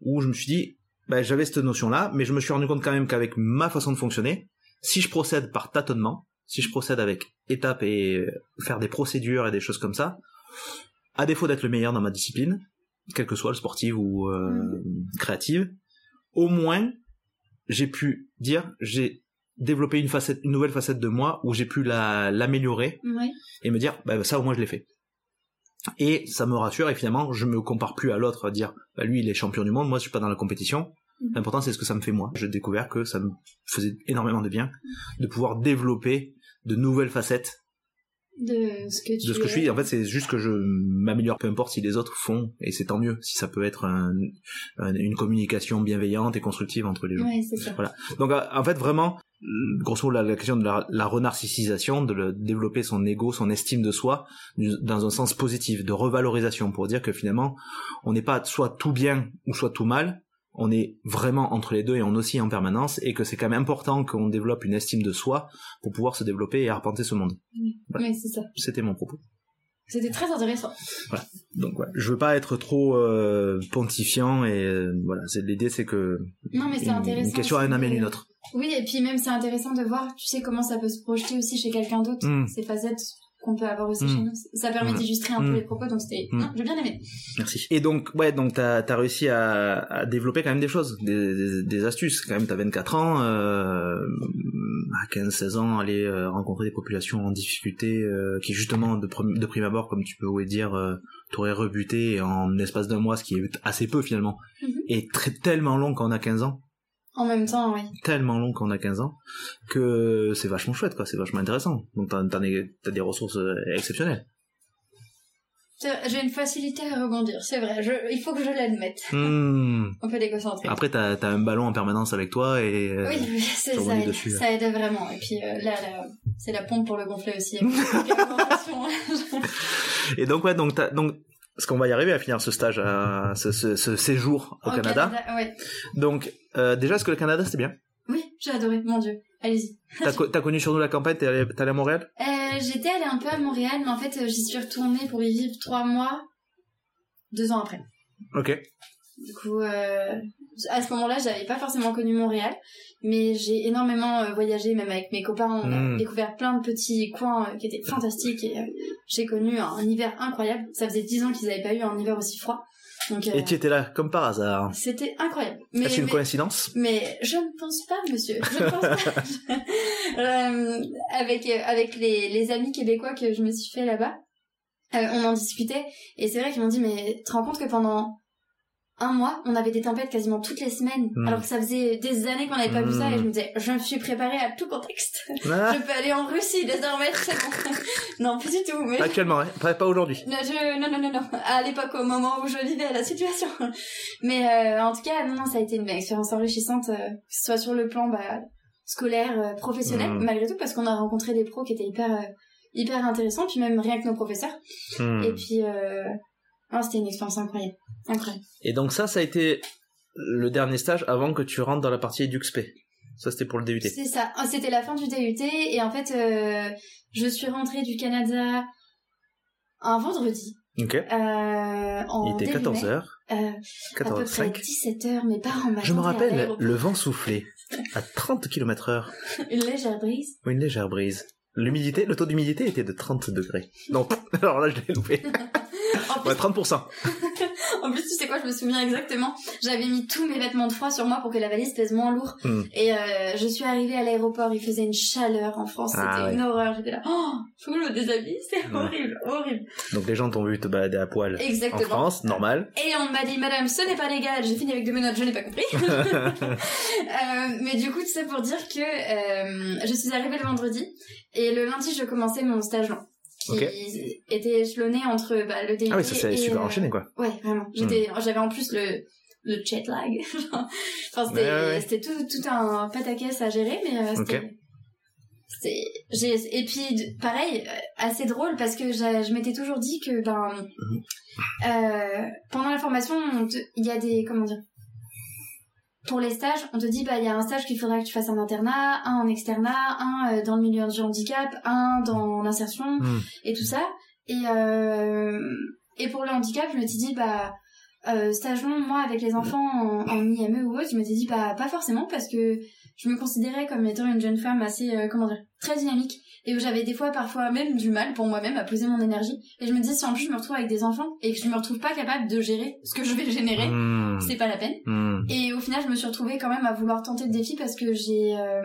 [SPEAKER 1] où je me suis dit, bah, j'avais cette notion-là, mais je me suis rendu compte quand même qu'avec ma façon de fonctionner, si je procède par tâtonnement, si je procède avec étapes et faire des procédures et des choses comme ça, à défaut d'être le meilleur dans ma discipline, quelle que soit le sportive ou euh,
[SPEAKER 2] Mm.
[SPEAKER 1] créative, au moins j'ai pu dire j'ai développé une facette, une nouvelle facette de moi où j'ai pu la l'améliorer et me dire bah, ça au moins je l'ai fait. Et ça me rassure et finalement je me compare plus à l'autre à dire bah, lui il est champion du monde, moi je suis pas dans la compétition.
[SPEAKER 2] Mhm.
[SPEAKER 1] L'important c'est ce que ça me fait moi. J'ai découvert que ça me faisait énormément de bien de pouvoir développer de nouvelles facettes
[SPEAKER 2] De ce que tu
[SPEAKER 1] de ce que je suis. En fait, c'est juste que je m'améliore, peu importe si les autres font, et c'est tant mieux si ça peut être un- un- une communication bienveillante et constructive entre les gens.
[SPEAKER 2] Ouais, c'est ça.
[SPEAKER 1] Donc, euh, en fait, vraiment, grosso modo, la, la question de la, la renarcissisation, de le, développer son ego, son estime de soi, dans un sens positif, de revalorisation, pour dire que finalement, on n'est pas soit tout bien ou soit tout mal, on est vraiment entre les deux et on oscille en permanence, et que c'est quand même important qu'on développe une estime de soi pour pouvoir se développer et arpenter ce monde. Voilà.
[SPEAKER 2] Ouais, c'est ça.
[SPEAKER 1] C'était mon propos.
[SPEAKER 2] C'était très intéressant.
[SPEAKER 1] Donc ouais, je veux pas être trop euh, pontifiant et euh, voilà, c'est l'idée c'est que
[SPEAKER 2] Non, mais c'est
[SPEAKER 1] une,
[SPEAKER 2] intéressant.
[SPEAKER 1] une question en amène une autre.
[SPEAKER 2] Oui, et puis même c'est intéressant de voir, tu sais, comment ça peut se projeter aussi chez quelqu'un d'autre,
[SPEAKER 1] Mm.
[SPEAKER 2] ces facettes qu'on peut avoir aussi
[SPEAKER 1] Mm.
[SPEAKER 2] chez nous. Ça permet
[SPEAKER 1] Mm.
[SPEAKER 2] d'illustrer un peu les propos, donc c'était...
[SPEAKER 1] Mm.
[SPEAKER 2] Non, j'ai bien aimé.
[SPEAKER 1] Merci. Et donc ouais, donc t'as as réussi à, à développer quand même des choses, des, des, des astuces. Quand même, t'as 24 ans, euh, à 15-16 ans, aller euh, rencontrer des populations en difficulté, euh, qui justement de, prim- de prime abord, comme tu peux dire, euh, t'aurais rebuté en l'espace d'un mois, ce qui est assez peu finalement,
[SPEAKER 2] Mhm.
[SPEAKER 1] et très tellement long quand on a 15 ans.
[SPEAKER 2] En même temps, oui.
[SPEAKER 1] tellement long quand on a 15 ans que c'est vachement chouette quoi c'est vachement intéressant donc t'as t'as des, ressources euh, exceptionnelles
[SPEAKER 2] J'ai une facilité à rebondir, c'est vrai. Je... Il faut que je l'admette.
[SPEAKER 1] Hmm. [laughs]
[SPEAKER 2] On peut déconcentrer.
[SPEAKER 1] après t'as as un ballon en permanence avec toi et euh,
[SPEAKER 2] Oui, oui, [laughs] c'est
[SPEAKER 1] tu
[SPEAKER 2] ça. Aide.
[SPEAKER 1] dessus, là.
[SPEAKER 2] Ça aide vraiment. Et puis euh, là, là c'est la pompe pour le gonfler aussi.
[SPEAKER 1] et [laughs] donc ouais donc t'as- donc parce qu'on va y arriver à finir ce stage à ce, ce, ce séjour au, Canada.
[SPEAKER 2] ouais.
[SPEAKER 1] donc euh, déjà est-ce que le Canada c'était bien?
[SPEAKER 2] Oui, j'ai adoré. Mon Dieu. Allez-y.
[SPEAKER 1] t'as co- connu surtout la campagne t'es allé, t'es allé à Montréal?
[SPEAKER 2] Euh, J'étais allée un peu à Montréal, mais en fait, euh, j'y suis retournée pour y vivre trois mois, deux ans après.
[SPEAKER 1] ok
[SPEAKER 2] Du coup, euh, à ce moment-là, j'avais pas forcément connu Montréal, mais j'ai énormément euh, voyagé, même avec mes copains. On a
[SPEAKER 1] Mm.
[SPEAKER 2] découvert plein de petits coins euh, qui étaient fantastiques et euh, j'ai connu un, hiver incroyable. Ça faisait dix ans qu'ils avaient pas eu un hiver aussi froid. Donc,
[SPEAKER 1] et tu étais là comme par hasard
[SPEAKER 2] c'était incroyable. Mais,
[SPEAKER 1] est-ce une coïncidence?
[SPEAKER 2] mais je ne pense pas, monsieur. Je ne pense pas. [laughs] Avec avec les, les amis québécois que je me suis fait là-bas, on en discutait et c'est vrai qu'ils m'ont dit mais tu te rends compte que pendant un mois, on avait des tempêtes quasiment toutes les semaines,
[SPEAKER 1] Mm.
[SPEAKER 2] alors que ça faisait des années qu'on n'avait pas vu ça et je me disais je me suis préparée à tout contexte. [laughs]
[SPEAKER 1] Ah,
[SPEAKER 2] Je peux aller en Russie désormais, c'est bon. non, pas du tout, mais
[SPEAKER 1] actuellement hein, pas, aujourd'hui
[SPEAKER 2] non, je- non, non, non, non. À l'époque, au moment où je vivais la situation. [laughs] Mais euh, en tout cas, non, non, ça a été une expérience enrichissante, euh, que ce soit sur le plan bah, scolaire, euh, professionnel,
[SPEAKER 1] Mhm.
[SPEAKER 2] malgré tout, parce qu'on a rencontré des pros qui étaient hyper, euh, hyper intéressants, puis même rien que nos professeurs.
[SPEAKER 1] Hmm.
[SPEAKER 2] Et puis, non, c'était une expérience incroyable. Incroyable.
[SPEAKER 1] Et donc ça, ça a été le dernier stage avant que tu rentres dans la partie EduxP. Ça, c'était pour le DUT.
[SPEAKER 2] C'est ça. Oh, C'était la fin du DUT, et en fait, euh, je suis rentrée du Canada un vendredi.
[SPEAKER 1] Ok.
[SPEAKER 2] Euh, en
[SPEAKER 1] Il était
[SPEAKER 2] début
[SPEAKER 1] 14h,
[SPEAKER 2] mai. Euh, à peu
[SPEAKER 1] 14
[SPEAKER 2] près
[SPEAKER 1] 5
[SPEAKER 2] 17h, mes parents m'attendaient
[SPEAKER 1] Je me rappelle, le vent soufflait à 30 km heure. [laughs]
[SPEAKER 2] Une légère brise.
[SPEAKER 1] Une légère brise. L'humidité, le taux d'humidité était de 30 degrés. Non, [laughs] alors là, je l'ai loupé. [laughs]
[SPEAKER 2] En plus,
[SPEAKER 1] Ouais, [laughs] 30%.
[SPEAKER 2] en plus, tu sais quoi, je me souviens exactement. J'avais mis tous mes vêtements de froid sur moi pour que la valise pèse moins lourd.
[SPEAKER 1] Hmm.
[SPEAKER 2] Et euh, je suis arrivée à l'aéroport, il faisait une chaleur en France, c'était
[SPEAKER 1] Ah ouais.
[SPEAKER 2] une horreur. J'étais là, oh, faut que je me déshabille, c'est
[SPEAKER 1] Ouais.
[SPEAKER 2] horrible, horrible.
[SPEAKER 1] Donc les gens t'ont vu te balader à poil en
[SPEAKER 2] Exactement.
[SPEAKER 1] France, normal.
[SPEAKER 2] Et on m'a dit, madame, ce n'est pas légal. J'ai fini avec deux menottes, je n'ai pas compris. [laughs] [laughs] Euh, mais du coup, tout ça pour dire que euh, je suis arrivée le vendredi et le lundi, je commençais mon stage long. Qui était échelonné entre bah, le DUT
[SPEAKER 1] Ah oui, ça s'est super
[SPEAKER 2] euh,
[SPEAKER 1] enchaîné, quoi.
[SPEAKER 2] Ouais, vraiment. J'étais, j'avais en plus le le jet lag. [laughs] enfin, c'était,
[SPEAKER 1] Ouais, ouais,
[SPEAKER 2] tout, tout un pataquès à gérer, mais euh, c'était.
[SPEAKER 1] Ok.
[SPEAKER 2] c'était- j'ai, et puis, pareil, euh, assez drôle parce que je m'étais toujours dit que, ben,
[SPEAKER 1] Mhm.
[SPEAKER 2] euh, pendant la formation, il y a des, comment dire, pour les stages, on te dit, bah, il y a un stage qu'il faudra que tu fasses en internat, un en externat, un euh, dans le milieu du handicap, un dans l'insertion,
[SPEAKER 1] Hmm.
[SPEAKER 2] et tout ça. Et, euh, Et pour le handicap, je me suis dit, bah, euh, stage long, moi, avec les enfants en, en IME ou autre, je me suis dit, bah, pas forcément, parce que je me considérais comme étant une jeune femme assez, comment dire, très dynamique, et où j'avais des fois, parfois même, du mal pour moi-même à poser mon énergie. Et je me dis, si en plus je me retrouve avec des enfants, et que je me retrouve pas capable de gérer ce que je vais générer,
[SPEAKER 1] Hmm.
[SPEAKER 2] c'est pas la peine.
[SPEAKER 1] Hmm.
[SPEAKER 2] Et au final, je me suis retrouvée quand même à vouloir tenter le défi parce que j'ai euh,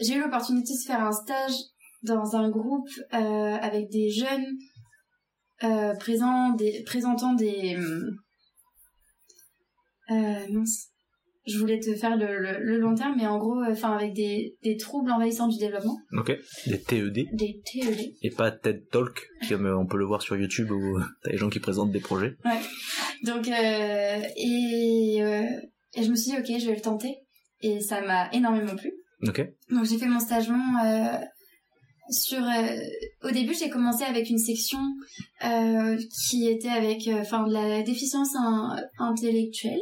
[SPEAKER 2] j'ai eu l'opportunité de faire un stage dans un groupe euh, avec des jeunes euh, présents, des, présentant des euh, mince. Je voulais te faire le, le, le long terme, mais en gros, euh, enfin avec des, des troubles envahissants du développement,
[SPEAKER 1] Ok. Des TED
[SPEAKER 2] des TED.
[SPEAKER 1] et pas TED Talk, comme euh, on peut le voir sur YouTube où euh, t'as les gens qui présentent des projets.
[SPEAKER 2] Donc euh, et, euh, et je me suis dit ok, je vais le tenter, et ça m'a énormément plu.
[SPEAKER 1] Ok.
[SPEAKER 2] Donc j'ai fait mon stage long euh, sur. euh, au début, j'ai commencé avec une section euh, qui était avec, enfin, de la déficience in- intellectuelle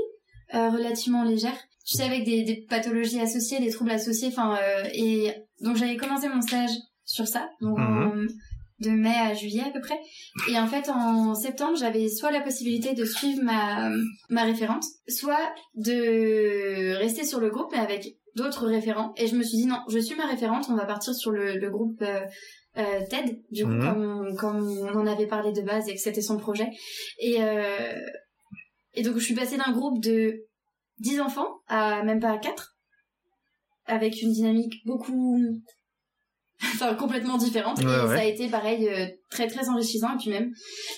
[SPEAKER 2] relativement légère. Tu sais, avec des, des pathologies associées, des troubles associés. Enfin, euh, et donc j'avais commencé mon stage sur ça, donc en- de mai à juillet à peu près. Et en fait, en septembre, j'avais soit la possibilité de suivre ma ma référente, soit de rester sur le groupe mais avec d'autres référents. Et je me suis dit non, je suis ma référente, on va partir sur le, le groupe euh, euh, TED, du coup,
[SPEAKER 1] Mhm.
[SPEAKER 2] comme, comme on en avait parlé de base et que c'était son projet. Et, euh, et donc je suis passée d'un groupe de 10 enfants à même pas 4, avec une dynamique beaucoup... [laughs] Enfin, complètement différente.
[SPEAKER 1] Ouais,
[SPEAKER 2] et
[SPEAKER 1] ouais.
[SPEAKER 2] ça a été pareil, euh, très très enrichissant. Et puis même,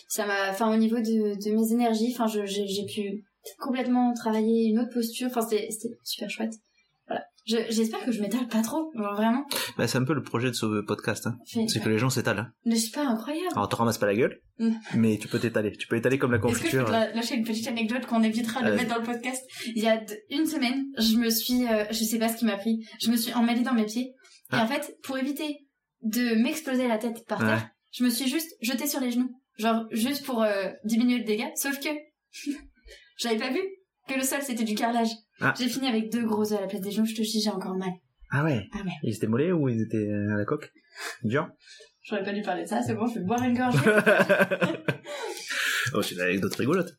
[SPEAKER 2] ça m'a... Enfin, au niveau de, de mes énergies, enfin, j'ai pu complètement travailler une autre posture. Enfin, c'était super chouette. Je- J'espère que je m'étale pas trop, genre, vraiment.
[SPEAKER 1] Bah, c'est un peu le projet de ce podcast. Hein. C'est que les gens s'étalent. Hein.
[SPEAKER 2] Mais c'est pas incroyable.
[SPEAKER 1] Alors, te ramasse pas la gueule,
[SPEAKER 2] Mm.
[SPEAKER 1] mais tu peux t'étaler. Tu peux étaler comme la
[SPEAKER 2] Est-ce que je peux
[SPEAKER 1] confiture.
[SPEAKER 2] te la- lâcher une petite anecdote qu'on évitera de mettre dans le podcast? Il y a une semaine, je me suis, euh, je sais pas ce qui m'a pris, je me suis emmêlée dans mes pieds. Et
[SPEAKER 1] Ah.
[SPEAKER 2] en fait, pour éviter de m'exploser la tête par
[SPEAKER 1] Ouais.
[SPEAKER 2] terre, je me suis juste jetée sur les genoux. Genre, juste pour euh, diminuer le dégât. Sauf que, [laughs] j'avais pas vu que le sol c'était du carrelage.
[SPEAKER 1] Ah.
[SPEAKER 2] J'ai fini avec deux gros œufs à la place des genoux, je te dis, j'ai encore mal.
[SPEAKER 1] Ah ouais.
[SPEAKER 2] Ah ouais.
[SPEAKER 1] Ils étaient mollets ou ils étaient euh, à la coque? Dur
[SPEAKER 2] J'aurais pas dû parler de ça, c'est bon, je vais boire une gorgée. [laughs]
[SPEAKER 1] Oh, c'est une anecdote rigolote.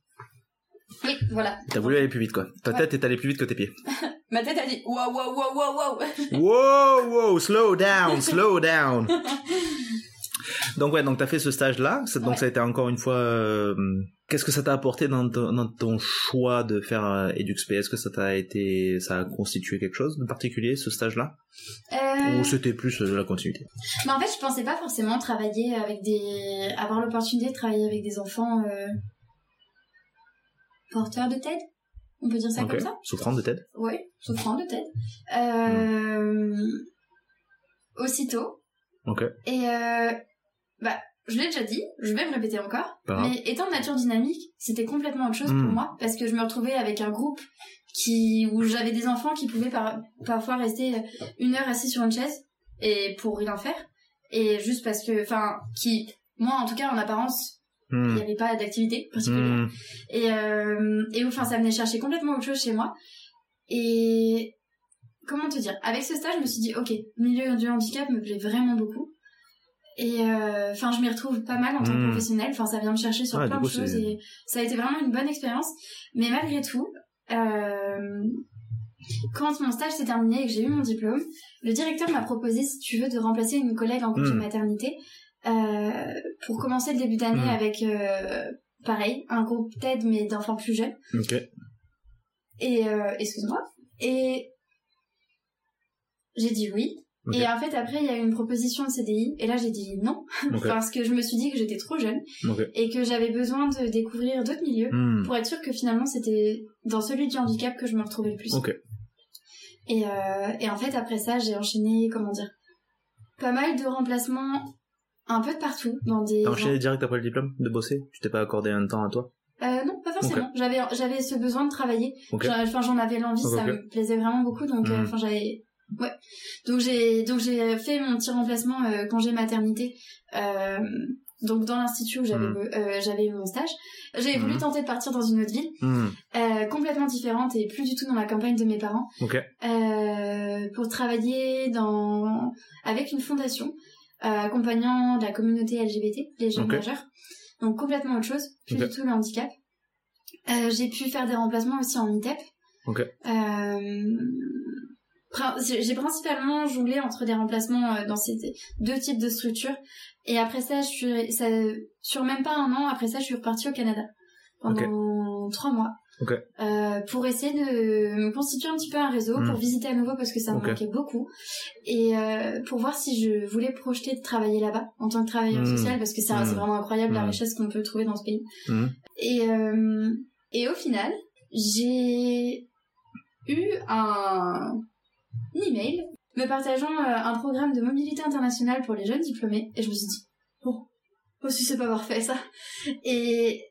[SPEAKER 2] oui, voilà.
[SPEAKER 1] T'as voulu aller plus vite, quoi. Ta
[SPEAKER 2] Ouais.
[SPEAKER 1] tête est allée plus vite que tes pieds. [laughs]
[SPEAKER 2] Ma tête a dit, waouh, waouh, waouh, waouh, waouh. [laughs]
[SPEAKER 1] wow, wow, slow down, slow down. Donc ouais, donc t'as fait ce stage-là. Donc
[SPEAKER 2] Ouais.
[SPEAKER 1] ça a été encore une fois. euh, Qu'est-ce que ça t'a apporté dans ton, dans ton choix de faire euh, EduxP Est-ce que ça t'a été, ça a constitué quelque chose de particulier ce stage-là,
[SPEAKER 2] Euh...
[SPEAKER 1] ou c'était plus euh, la continuité?
[SPEAKER 2] Mais en fait, je pensais pas forcément travailler avec des. avoir l'opportunité de travailler avec des enfants euh... porteurs de TED? On peut dire ça comme ça?
[SPEAKER 1] Souffrant de TED?
[SPEAKER 2] Oui, souffrant de TED. Euh... Aussitôt.
[SPEAKER 1] Ok.
[SPEAKER 2] Et bah, je l'ai déjà dit, je vais me répéter encore. Mais étant de nature dynamique, c'était complètement autre chose pour
[SPEAKER 1] Mm.
[SPEAKER 2] moi parce que je me retrouvais avec un groupe qui où j'avais des enfants qui pouvaient par- parfois rester une heure assis sur une chaise et pour rien faire et juste parce que enfin qui moi en tout cas en apparence il
[SPEAKER 1] Hmm.
[SPEAKER 2] n'y avait pas d'activité particulière
[SPEAKER 1] Hmm.
[SPEAKER 2] et euh, et où, enfin ça venait chercher complètement autre chose chez moi et comment te dire? Avec ce stage je me suis dit ok milieu du handicap me plaît vraiment beaucoup et euh, enfin je m'y retrouve pas mal en tant que
[SPEAKER 1] Mm.
[SPEAKER 2] professionnelle enfin ça vient me chercher sur
[SPEAKER 1] Ouais,
[SPEAKER 2] plein de
[SPEAKER 1] coup,
[SPEAKER 2] choses et ça a été vraiment une bonne expérience mais malgré tout euh, quand mon stage s'est terminé et que j'ai eu mon diplôme le directeur m'a proposé si tu veux de remplacer une collègue en congé
[SPEAKER 1] Mm.
[SPEAKER 2] maternité euh, pour commencer le début d'année
[SPEAKER 1] Mm.
[SPEAKER 2] avec euh, pareil un groupe TED mais d'enfants plus jeunes
[SPEAKER 1] Ok.
[SPEAKER 2] et euh, excuse-moi et j'ai dit oui Et en fait après il y a eu une proposition de CDI et là j'ai dit non [laughs] parce que je me suis dit que j'étais trop jeune et que j'avais besoin de découvrir d'autres milieux
[SPEAKER 1] Hmm.
[SPEAKER 2] pour être sûre que finalement c'était dans celui du handicap que je me retrouvais le plus. Et, euh, et en fait après ça j'ai enchaîné comment dire pas mal de remplacements un peu de partout dans des
[SPEAKER 1] T'as enchaîné direct après le diplôme de bosser? Tu t'es pas accordé un temps à toi?
[SPEAKER 2] Euh, non, pas forcément. J'avais, j'avais ce besoin de travailler. Enfin, j'en avais l'envie, ça me plaisait vraiment beaucoup, donc, euh,
[SPEAKER 1] Mhm.
[SPEAKER 2] enfin, j'avais, ouais. Donc j'ai, donc j'ai fait mon petit remplacement euh, congé maternité. Euh, donc dans l'institut où j'avais,
[SPEAKER 1] Mhm.
[SPEAKER 2] euh, j'avais eu mon stage. J'ai voulu
[SPEAKER 1] Mhm.
[SPEAKER 2] tenter de partir dans une autre ville,
[SPEAKER 1] Hmm.
[SPEAKER 2] euh, complètement différente et plus du tout dans la campagne de mes parents,
[SPEAKER 1] Ok.
[SPEAKER 2] euh, pour travailler dans, avec une fondation accompagnant la communauté LGBT, les jeunes majeurs. donc complètement autre chose, plus du tout le handicap. J'ai pu faire des remplacements aussi en ITEP. J'ai principalement jonglé entre des remplacements euh, dans ces deux types de structures. Et après ça, je suis, ça, sur même pas un an, après ça, je suis repartie au Canada pendant trois mois. Euh, pour essayer de me constituer un petit peu un réseau, pour visiter à nouveau parce que ça me manquait beaucoup. Et euh, pour voir si je voulais projeter de travailler là-bas en tant que travailleur
[SPEAKER 1] Mm.
[SPEAKER 2] social parce que c'est
[SPEAKER 1] Mm.
[SPEAKER 2] c'est vraiment incroyable la richesse qu'on peut trouver dans ce pays. Et, euh, et au final, j'ai eu un email me partageant euh, un programme de mobilité internationale pour les jeunes diplômés. Et je me suis dit, bon, oh si c'est pas parfait ça. Et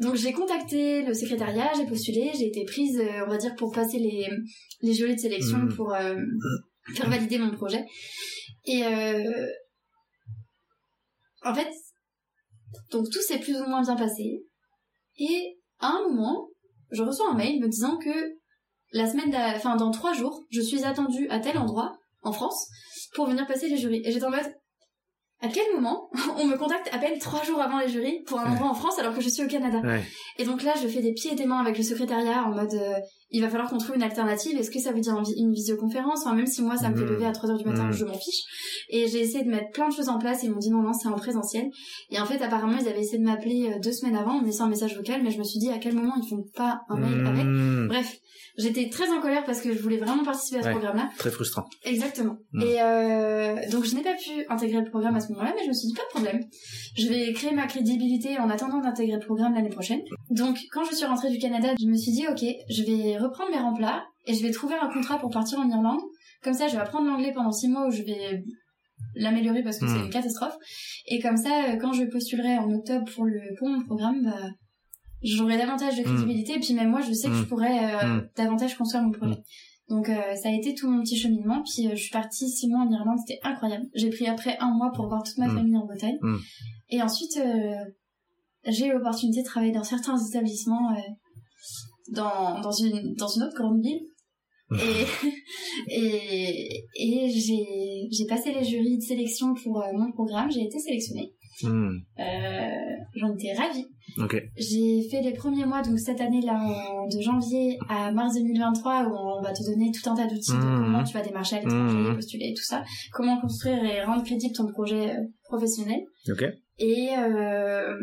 [SPEAKER 2] donc j'ai contacté le secrétariat, j'ai postulé, j'ai été prise, euh, on va dire, pour passer les, les jurys de sélection
[SPEAKER 1] Mhm.
[SPEAKER 2] pour euh, faire valider mon projet. Et euh, en fait, donc tout s'est plus ou moins bien passé. Et à un moment, je reçois un mail me disant que la semaine, enfin dans trois jours, je suis attendue à tel endroit en France pour venir passer les jurys. Et j'étais en mode, à quel moment [laughs] on me contacte à peine trois jours avant les jurys pour un
[SPEAKER 1] Ouais.
[SPEAKER 2] endroit en France alors que je suis au Canada?
[SPEAKER 1] Ouais.
[SPEAKER 2] Et donc là, je fais des pieds et des mains avec le secrétariat en mode, euh, il va falloir qu'on trouve une alternative. Est-ce que ça veut dire une visioconférence? Enfin, même si moi, ça me fait
[SPEAKER 1] Mm.
[SPEAKER 2] lever à 3 heures du matin,
[SPEAKER 1] Mm.
[SPEAKER 2] je m'en fiche. Et j'ai essayé de mettre plein de choses en place. Ils m'ont dit non, non, c'est en présentiel. Et en fait, apparemment, ils avaient essayé de m'appeler euh, deux semaines avant en me laissant un message vocal, mais je me suis dit à quel moment ils font pas un mail avec?
[SPEAKER 1] Mhm.
[SPEAKER 2] Bref, j'étais très en colère parce que je voulais vraiment participer à ce
[SPEAKER 1] Ouais.
[SPEAKER 2] programme-là.
[SPEAKER 1] Très frustrant.
[SPEAKER 2] Exactement.
[SPEAKER 1] Mm.
[SPEAKER 2] Et euh, donc je n'ai pas pu intégrer le programme à ce moment-là, mais je me suis dit pas de problème. Je vais créer ma crédibilité en attendant d'intégrer le programme l'année prochaine. Donc quand je suis rentrée du Canada, je me suis dit ok, je vais reprendre mes remplats et je vais trouver un contrat pour partir en Irlande. Comme ça, je vais apprendre l'anglais pendant six mois où je vais l'améliorer parce que
[SPEAKER 1] Mm.
[SPEAKER 2] c'est une catastrophe. Et comme ça, euh, quand je postulerai en octobre pour le pour mon programme, bah, j'aurai davantage de crédibilité. Et puis même moi, je sais que je
[SPEAKER 1] Mm.
[SPEAKER 2] pourrais euh,
[SPEAKER 1] Mm.
[SPEAKER 2] davantage construire mon projet. Donc euh, ça a été tout mon petit cheminement. Puis euh, je suis partie six mois en Irlande, c'était incroyable. J'ai pris après un mois pour voir toute ma
[SPEAKER 1] Mm.
[SPEAKER 2] famille en Bretagne.
[SPEAKER 1] Mm.
[SPEAKER 2] Et ensuite, euh, j'ai eu l'opportunité de travailler dans certains établissements euh, dans, dans, une, dans une autre grande ville. Et, [laughs] et, et j'ai, j'ai passé les jurys de sélection pour euh, mon programme, j'ai été sélectionnée.
[SPEAKER 1] Mhm.
[SPEAKER 2] Euh, j'en étais ravie. J'ai fait les premiers mois, donc cette année-là, de janvier à mars 2023, où on va te donner tout un tas d'outils de
[SPEAKER 1] Mhm.
[SPEAKER 2] comment tu vas démarcher à l'étranger,
[SPEAKER 1] Mhm.
[SPEAKER 2] postuler, tout ça, comment construire et rendre crédible ton projet euh, professionnel. Et, euh,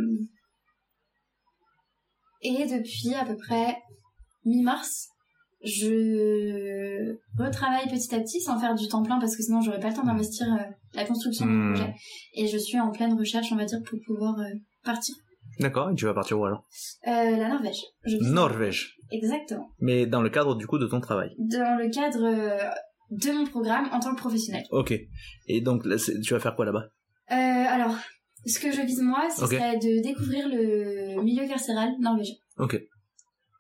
[SPEAKER 2] et depuis à peu près mi-mars, je retravaille petit à petit sans faire du temps plein parce que sinon j'aurais pas le temps d'investir euh, la construction mon
[SPEAKER 1] Mhm.
[SPEAKER 2] projet. Et je suis en pleine recherche, on va dire, pour pouvoir euh, partir.
[SPEAKER 1] D'accord. Et tu vas partir où alors?
[SPEAKER 2] Euh, la Norvège. Je
[SPEAKER 1] Norvège.
[SPEAKER 2] Exactement.
[SPEAKER 1] Mais dans le cadre du coup de ton travail?
[SPEAKER 2] Dans le cadre de mon programme en tant que professionnel.
[SPEAKER 1] Ok. Et donc là, tu vas faire quoi là-bas?
[SPEAKER 2] Alors, ce que je vise moi, ce serait de découvrir le milieu carcéral norvégien.
[SPEAKER 1] Ok.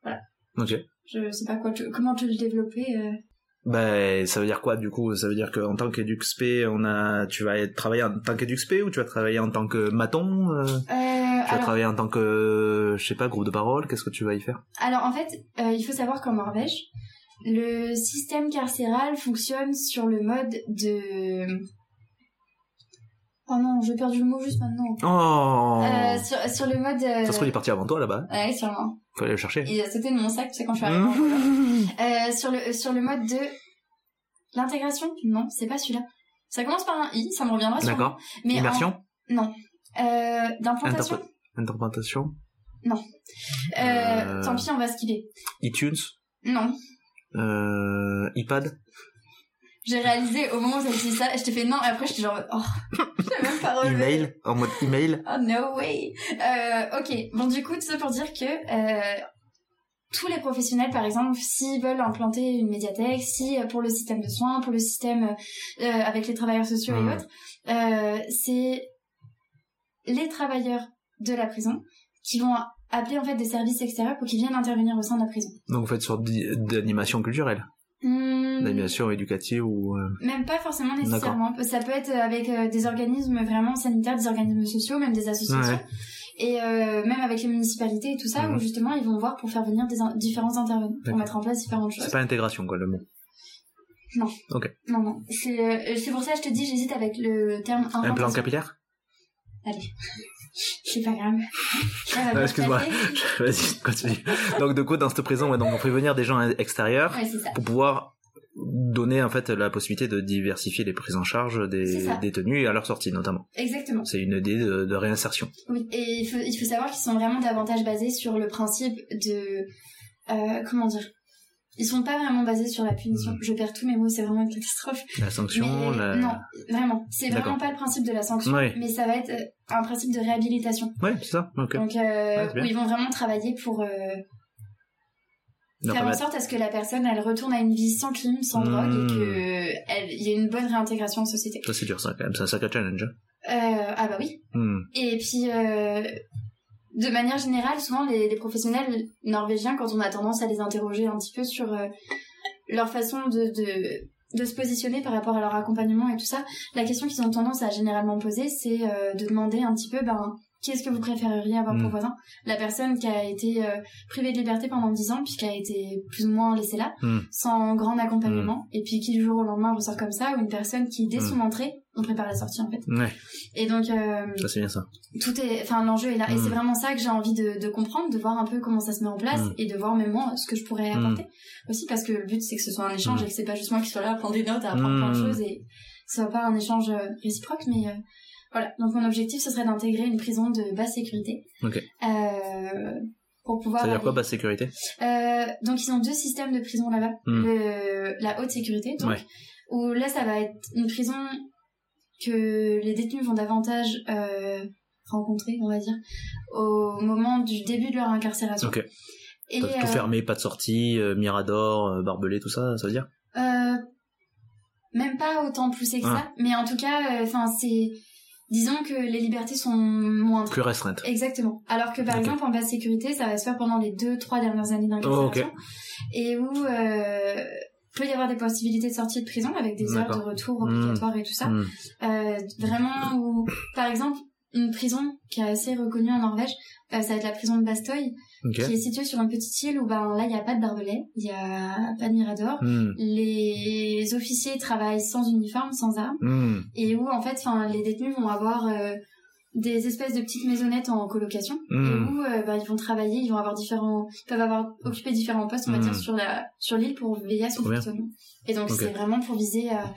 [SPEAKER 2] Voilà.
[SPEAKER 1] Ok.
[SPEAKER 2] Je sais pas quoi, te- comment te le développer. euh.
[SPEAKER 1] Ben, ça veut dire quoi du coup? Ça veut dire qu'en tant qu'EduxP, on a, tu vas travailler en tant qu'EduxP ou tu vas travailler en tant que maton euh,
[SPEAKER 2] Euh,
[SPEAKER 1] Tu vas
[SPEAKER 2] alors,
[SPEAKER 1] travailler en tant que, je sais pas, groupe de parole? Qu'est-ce que tu vas y faire?
[SPEAKER 2] Alors, en fait, euh, il faut savoir qu'en Norvège, le système carcéral fonctionne sur le mode de... Oh non, j'ai perdu le mot juste maintenant.
[SPEAKER 1] Oh
[SPEAKER 2] sur, sur le mode...
[SPEAKER 1] Ça se trouve, il est parti avant toi là-bas.
[SPEAKER 2] Ouais, sûrement.
[SPEAKER 1] Faut aller le chercher.
[SPEAKER 2] Il a sauté de mon sac, tu sais, quand je suis arrivée. en.
[SPEAKER 1] Mmh.
[SPEAKER 2] Euh, sur le sur le mode de l'intégration non c'est pas celui-là ça commence par un i ça me reviendra sûrement.
[SPEAKER 1] D'accord.
[SPEAKER 2] mais en-
[SPEAKER 1] Immersion
[SPEAKER 2] non euh, d'implantation
[SPEAKER 1] Interpré- Interprétation
[SPEAKER 2] euh,
[SPEAKER 1] Euh.
[SPEAKER 2] tant pis on va skipper
[SPEAKER 1] iTunes
[SPEAKER 2] non
[SPEAKER 1] iPad
[SPEAKER 2] j'ai réalisé au moment où j'ai dit ça je t'ai fait non et après j'étais genre oh [laughs] j'ai même pas relevé
[SPEAKER 1] Email En mode email.
[SPEAKER 2] Oh no way. Euh, ok. Bon du coup tout ça pour dire que euh, tous les professionnels, par exemple, s'ils veulent implanter une médiathèque, si euh, pour le système de soins, pour le système euh, avec les travailleurs sociaux et autres, euh, c'est les travailleurs de la prison qui vont appeler en fait des services extérieurs pour qu'ils viennent intervenir au sein de la prison.
[SPEAKER 1] Donc vous faites sorte d'animation culturelle
[SPEAKER 2] Hmm,
[SPEAKER 1] D'animation éducative ou... euh,
[SPEAKER 2] même pas forcément nécessairement. Ça peut être avec euh, des organismes vraiment sanitaires, des organismes sociaux, même des associations.
[SPEAKER 1] Ouais.
[SPEAKER 2] Et euh, même avec les municipalités et tout ça, où justement ils vont voir pour faire venir des in- différents intervenants, pour mettre en place différentes choses.
[SPEAKER 1] C'est pas intégration quoi le mot.
[SPEAKER 2] Non, non. C'est euh, c'est pour ça que je te dis, j'hésite avec le terme
[SPEAKER 1] Un plan capillaire?
[SPEAKER 2] Allez, [laughs] c'est pas grave.
[SPEAKER 1] Non, Excuse-moi, [laughs] vas-y, continue. Donc, du coup, dans cette prison, ouais, donc on fait venir des gens extérieurs
[SPEAKER 2] Ouais,
[SPEAKER 1] pour pouvoir donner en fait la possibilité de diversifier les prises en charge des détenus et à leur sortie notamment.
[SPEAKER 2] Exactement.
[SPEAKER 1] C'est une idée de, de réinsertion.
[SPEAKER 2] Oui, et il faut, il faut savoir qu'ils sont vraiment davantage basés sur le principe de... euh, comment dire Ils sont pas vraiment basés sur la punition.
[SPEAKER 1] Mm.
[SPEAKER 2] Je perds tous mes mots, c'est vraiment une catastrophe.
[SPEAKER 1] La sanction,
[SPEAKER 2] Mais
[SPEAKER 1] la...
[SPEAKER 2] non, vraiment. C'est vraiment pas le principe de la sanction,
[SPEAKER 1] Ouais.
[SPEAKER 2] mais ça va être euh, un principe de réhabilitation.
[SPEAKER 1] Ouais, c'est ça. Ok.
[SPEAKER 2] Donc, euh,
[SPEAKER 1] bien.
[SPEAKER 2] où ils vont vraiment travailler pour euh,
[SPEAKER 1] Non,
[SPEAKER 2] faire en sorte à ce que la personne, elle retourne à une vie sans crime, sans
[SPEAKER 1] Mm.
[SPEAKER 2] drogue, et que elle- il y ait une bonne réintégration en société.
[SPEAKER 1] Ça c'est dur ça quand même, c'est un sacré challenge. hein.
[SPEAKER 2] Euh, ah bah oui.
[SPEAKER 1] Hmm.
[SPEAKER 2] Et puis, euh, de manière générale, souvent les, les professionnels norvégiens, quand on a tendance à les interroger un petit peu sur euh, leur façon de, de, de se positionner par rapport à leur accompagnement et tout ça, la question qu'ils ont tendance à généralement poser, c'est euh, de demander un petit peu, ben, qu'est-ce que vous préféreriez avoir
[SPEAKER 1] Mm.
[SPEAKER 2] pour voisin La personne qui a été euh, privée de liberté pendant 10 ans, puis qui a été plus ou moins laissée là,
[SPEAKER 1] Mm.
[SPEAKER 2] sans grand accompagnement, et puis qui du jour au lendemain ressort comme ça, ou une personne qui, dès
[SPEAKER 1] Mm.
[SPEAKER 2] son entrée, on prépare la sortie en fait.
[SPEAKER 1] Ouais,
[SPEAKER 2] Et donc, euh,
[SPEAKER 1] ça c'est bien ça.
[SPEAKER 2] tout est enfin l'enjeu est là et
[SPEAKER 1] Mm.
[SPEAKER 2] c'est vraiment ça que j'ai envie de, de comprendre de voir un peu comment ça se met en place
[SPEAKER 1] Mm.
[SPEAKER 2] et de voir même moi ce que je pourrais apporter aussi parce que le but c'est que ce soit un échange
[SPEAKER 1] Mm.
[SPEAKER 2] et que c'est pas juste moi qui sois là à prendre des notes à apprendre plein de
[SPEAKER 1] Mm.
[SPEAKER 2] choses et que ce soit pas un échange euh, réciproque mais euh, voilà donc mon objectif ce serait d'intégrer une prison de basse sécurité
[SPEAKER 1] Ok.
[SPEAKER 2] euh, pour pouvoir
[SPEAKER 1] Ça veut dire quoi basse sécurité?
[SPEAKER 2] Donc ils ont deux systèmes de prison là-bas
[SPEAKER 1] Mm.
[SPEAKER 2] La haute sécurité donc
[SPEAKER 1] Ouais.
[SPEAKER 2] où là ça va être une prison que les détenus vont davantage euh, rencontrer, on va dire, au moment du début de leur incarcération.
[SPEAKER 1] Ok.
[SPEAKER 2] Et
[SPEAKER 1] Tout
[SPEAKER 2] euh,
[SPEAKER 1] fermé, pas de sortie, euh, mirador, euh, barbelé, tout ça, ça veut dire?
[SPEAKER 2] Euh, même pas autant poussé que
[SPEAKER 1] Ah.
[SPEAKER 2] ça, mais en tout cas, enfin c'est, disons que les libertés sont moindres.
[SPEAKER 1] Plus restreinte.
[SPEAKER 2] Exactement. Alors que par exemple en basse sécurité, ça va se faire pendant les deux, trois dernières années d'incarcération,
[SPEAKER 1] Oh,
[SPEAKER 2] et où peut y avoir des possibilités de sortie de prison avec des heures de retour
[SPEAKER 1] Mm.
[SPEAKER 2] obligatoires et tout ça.
[SPEAKER 1] Hmm.
[SPEAKER 2] Euh, vraiment où, par exemple, une prison qui est assez reconnue en Norvège, euh, ça va être la prison de Bastoy,
[SPEAKER 1] Ok.
[SPEAKER 2] qui est située sur une petite île où ben là il n'y a pas de barbelés, il y a pas de mirador.
[SPEAKER 1] Hmm.
[SPEAKER 2] Les officiers travaillent sans uniforme, sans armes,
[SPEAKER 1] Hmm.
[SPEAKER 2] et où en fait, les détenus vont avoir euh, des espèces de petites maisonnettes en colocation,
[SPEAKER 1] Mm.
[SPEAKER 2] et où euh, ben, ils vont travailler, ils vont avoir différents, ils peuvent avoir occupé différents postes, on va dire, sur la sur l'île pour veiller à son fonctionnement. Et donc c'est vraiment pour viser à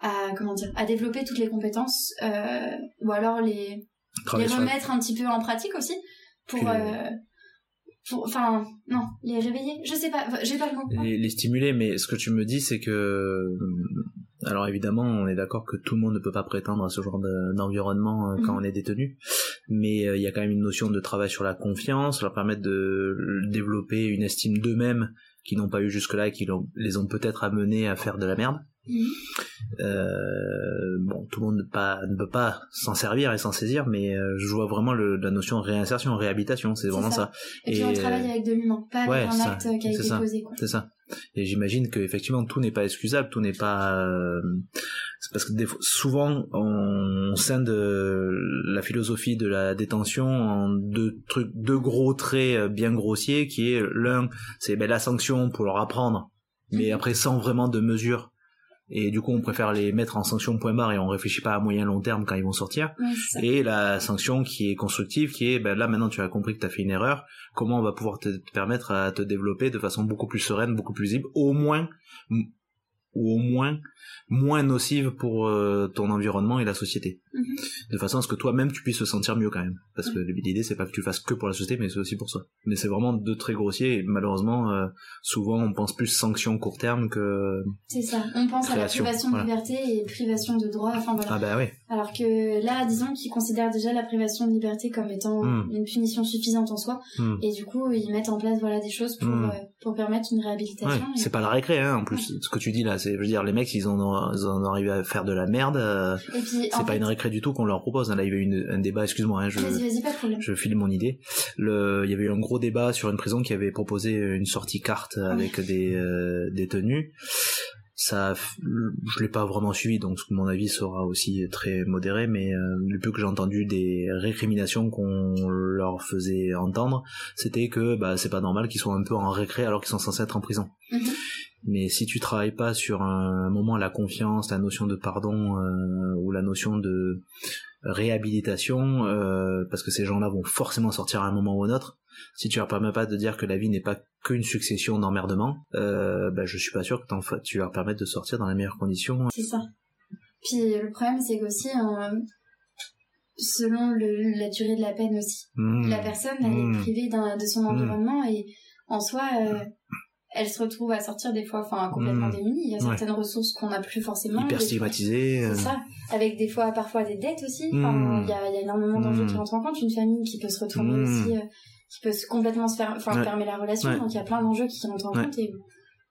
[SPEAKER 2] à comment dire à développer toutes les compétences euh, ou alors les les remettre un petit peu en pratique aussi pour euh, pour enfin non les réveiller. Je sais pas j'ai pas le mot
[SPEAKER 1] les, les stimuler, mais ce que tu me dis, c'est que, alors évidemment, on est d'accord que tout le monde ne peut pas prétendre à ce genre de- d'environnement euh, quand
[SPEAKER 2] Mhm.
[SPEAKER 1] on est détenu, mais euh, il y a quand même une notion de travail sur la confiance, leur permettre de développer une estime d'eux-mêmes qu'ils n'ont pas eu jusque-là et qui les ont peut-être amenés à faire de la merde. Euh, bon, tout le monde ne, pas, ne peut pas s'en servir et s'en saisir, mais euh, je vois vraiment le, la notion de réinsertion, réhabilitation, c'est vraiment
[SPEAKER 2] ça.
[SPEAKER 1] ça.
[SPEAKER 2] et puis on
[SPEAKER 1] Et-
[SPEAKER 2] travaille avec de l'humain pas avec
[SPEAKER 1] Ouais,
[SPEAKER 2] un
[SPEAKER 1] ça,
[SPEAKER 2] acte qui a été
[SPEAKER 1] ça.
[SPEAKER 2] posé
[SPEAKER 1] C'est ça. Et j'imagine que effectivement tout n'est pas excusable, tout n'est pas. euh, c'est parce que des fois, souvent on, on scinde euh, la philosophie de la détention en deux trucs, deux gros traits euh, bien grossiers, qui est l'un, c'est ben, la sanction pour leur apprendre, mais
[SPEAKER 2] Mhm.
[SPEAKER 1] après sans vraiment de mesure. Et du coup, on préfère les mettre en sanction point barre et on réfléchit pas à moyen long terme quand ils vont sortir. Et la sanction qui est constructive, qui est ben là maintenant tu as compris que tu as fait une erreur, comment on va pouvoir te, te permettre à te développer de façon beaucoup plus sereine, beaucoup plus libre, au moins ou au moins moins nocive pour euh, ton environnement et la société.
[SPEAKER 2] Mhm.
[SPEAKER 1] De façon à ce que toi-même tu puisses te sentir mieux quand même. Parce que l'idée c'est pas que tu le fasses que pour la société, mais c'est aussi pour ça. Mais c'est vraiment deux traits grossiers et malheureusement euh, souvent on pense plus sanction court terme que
[SPEAKER 2] c'est ça on pense à la privation de
[SPEAKER 1] voilà.
[SPEAKER 2] liberté et privation de droit enfin voilà
[SPEAKER 1] ah bah oui.
[SPEAKER 2] alors que là disons qu'ils considèrent déjà la privation de liberté comme étant
[SPEAKER 1] Mm.
[SPEAKER 2] une punition suffisante en soi
[SPEAKER 1] Hmm.
[SPEAKER 2] et du coup ils mettent en place voilà des choses pour
[SPEAKER 1] Mm.
[SPEAKER 2] euh, pour permettre une
[SPEAKER 1] Ouais,
[SPEAKER 2] réhabilitation et-
[SPEAKER 1] c'est pas la récré hein en plus. Ce que tu dis là, c'est je veux dire les mecs ils en ont, ils en ont arrivé à faire de la merde. euh, c'est pas
[SPEAKER 2] fait-
[SPEAKER 1] une récré du tout qu'on leur propose. hein. Là, il y avait une, un débat, excuse-moi, hein, je,
[SPEAKER 2] pas de
[SPEAKER 1] file mon idée. Le, il y avait eu un gros débat sur une prison qui avait proposé une sortie carte avec des euh, détenus. Ça, je l'ai pas vraiment suivi, donc mon avis sera aussi très modéré, mais euh, le peu que j'ai entendu des récriminations qu'on leur faisait entendre, c'était que bah, c'est pas normal qu'ils soient un peu en récré alors qu'ils sont censés être en prison.
[SPEAKER 2] Mhm.
[SPEAKER 1] Mais si tu travailles pas sur un moment la confiance, la notion de pardon euh, ou la notion de réhabilitation, euh, parce que ces gens-là vont forcément sortir à un moment ou un autre. Si tu leur permets pas de dire que la vie n'est pas qu'une succession d'emmerdements, euh, bah, je suis pas sûr que tu leur permettes de sortir dans les meilleures conditions.
[SPEAKER 2] C'est ça. Puis le problème, c'est qu'aussi, euh, selon le, la durée de la peine aussi,
[SPEAKER 1] Mmh.
[SPEAKER 2] la personne, elle
[SPEAKER 1] Mmh.
[SPEAKER 2] est privée d'un- de son
[SPEAKER 1] Mmh.
[SPEAKER 2] environnement et en soi, euh, elle se retrouve à sortir des fois enfin, complètement
[SPEAKER 1] Mmh.
[SPEAKER 2] démunie. Il y a
[SPEAKER 1] Ouais.
[SPEAKER 2] certaines ressources qu'on n'a plus forcément.
[SPEAKER 1] Hyper
[SPEAKER 2] des-
[SPEAKER 1] stigmatisé. euh,
[SPEAKER 2] C'est ça. Avec des fois, parfois des dettes aussi. Enfin,
[SPEAKER 1] Mmh.
[SPEAKER 2] il y, a, y a énormément d'enjeux
[SPEAKER 1] Mmh.
[SPEAKER 2] qui rentrent en compte. Une famille qui peut se retourner aussi, euh, qui peut se complètement se faire, enfin,
[SPEAKER 1] Ouais.
[SPEAKER 2] fermer la relation.
[SPEAKER 1] Ouais.
[SPEAKER 2] Donc il y a plein d'enjeux qui rentrent en compte et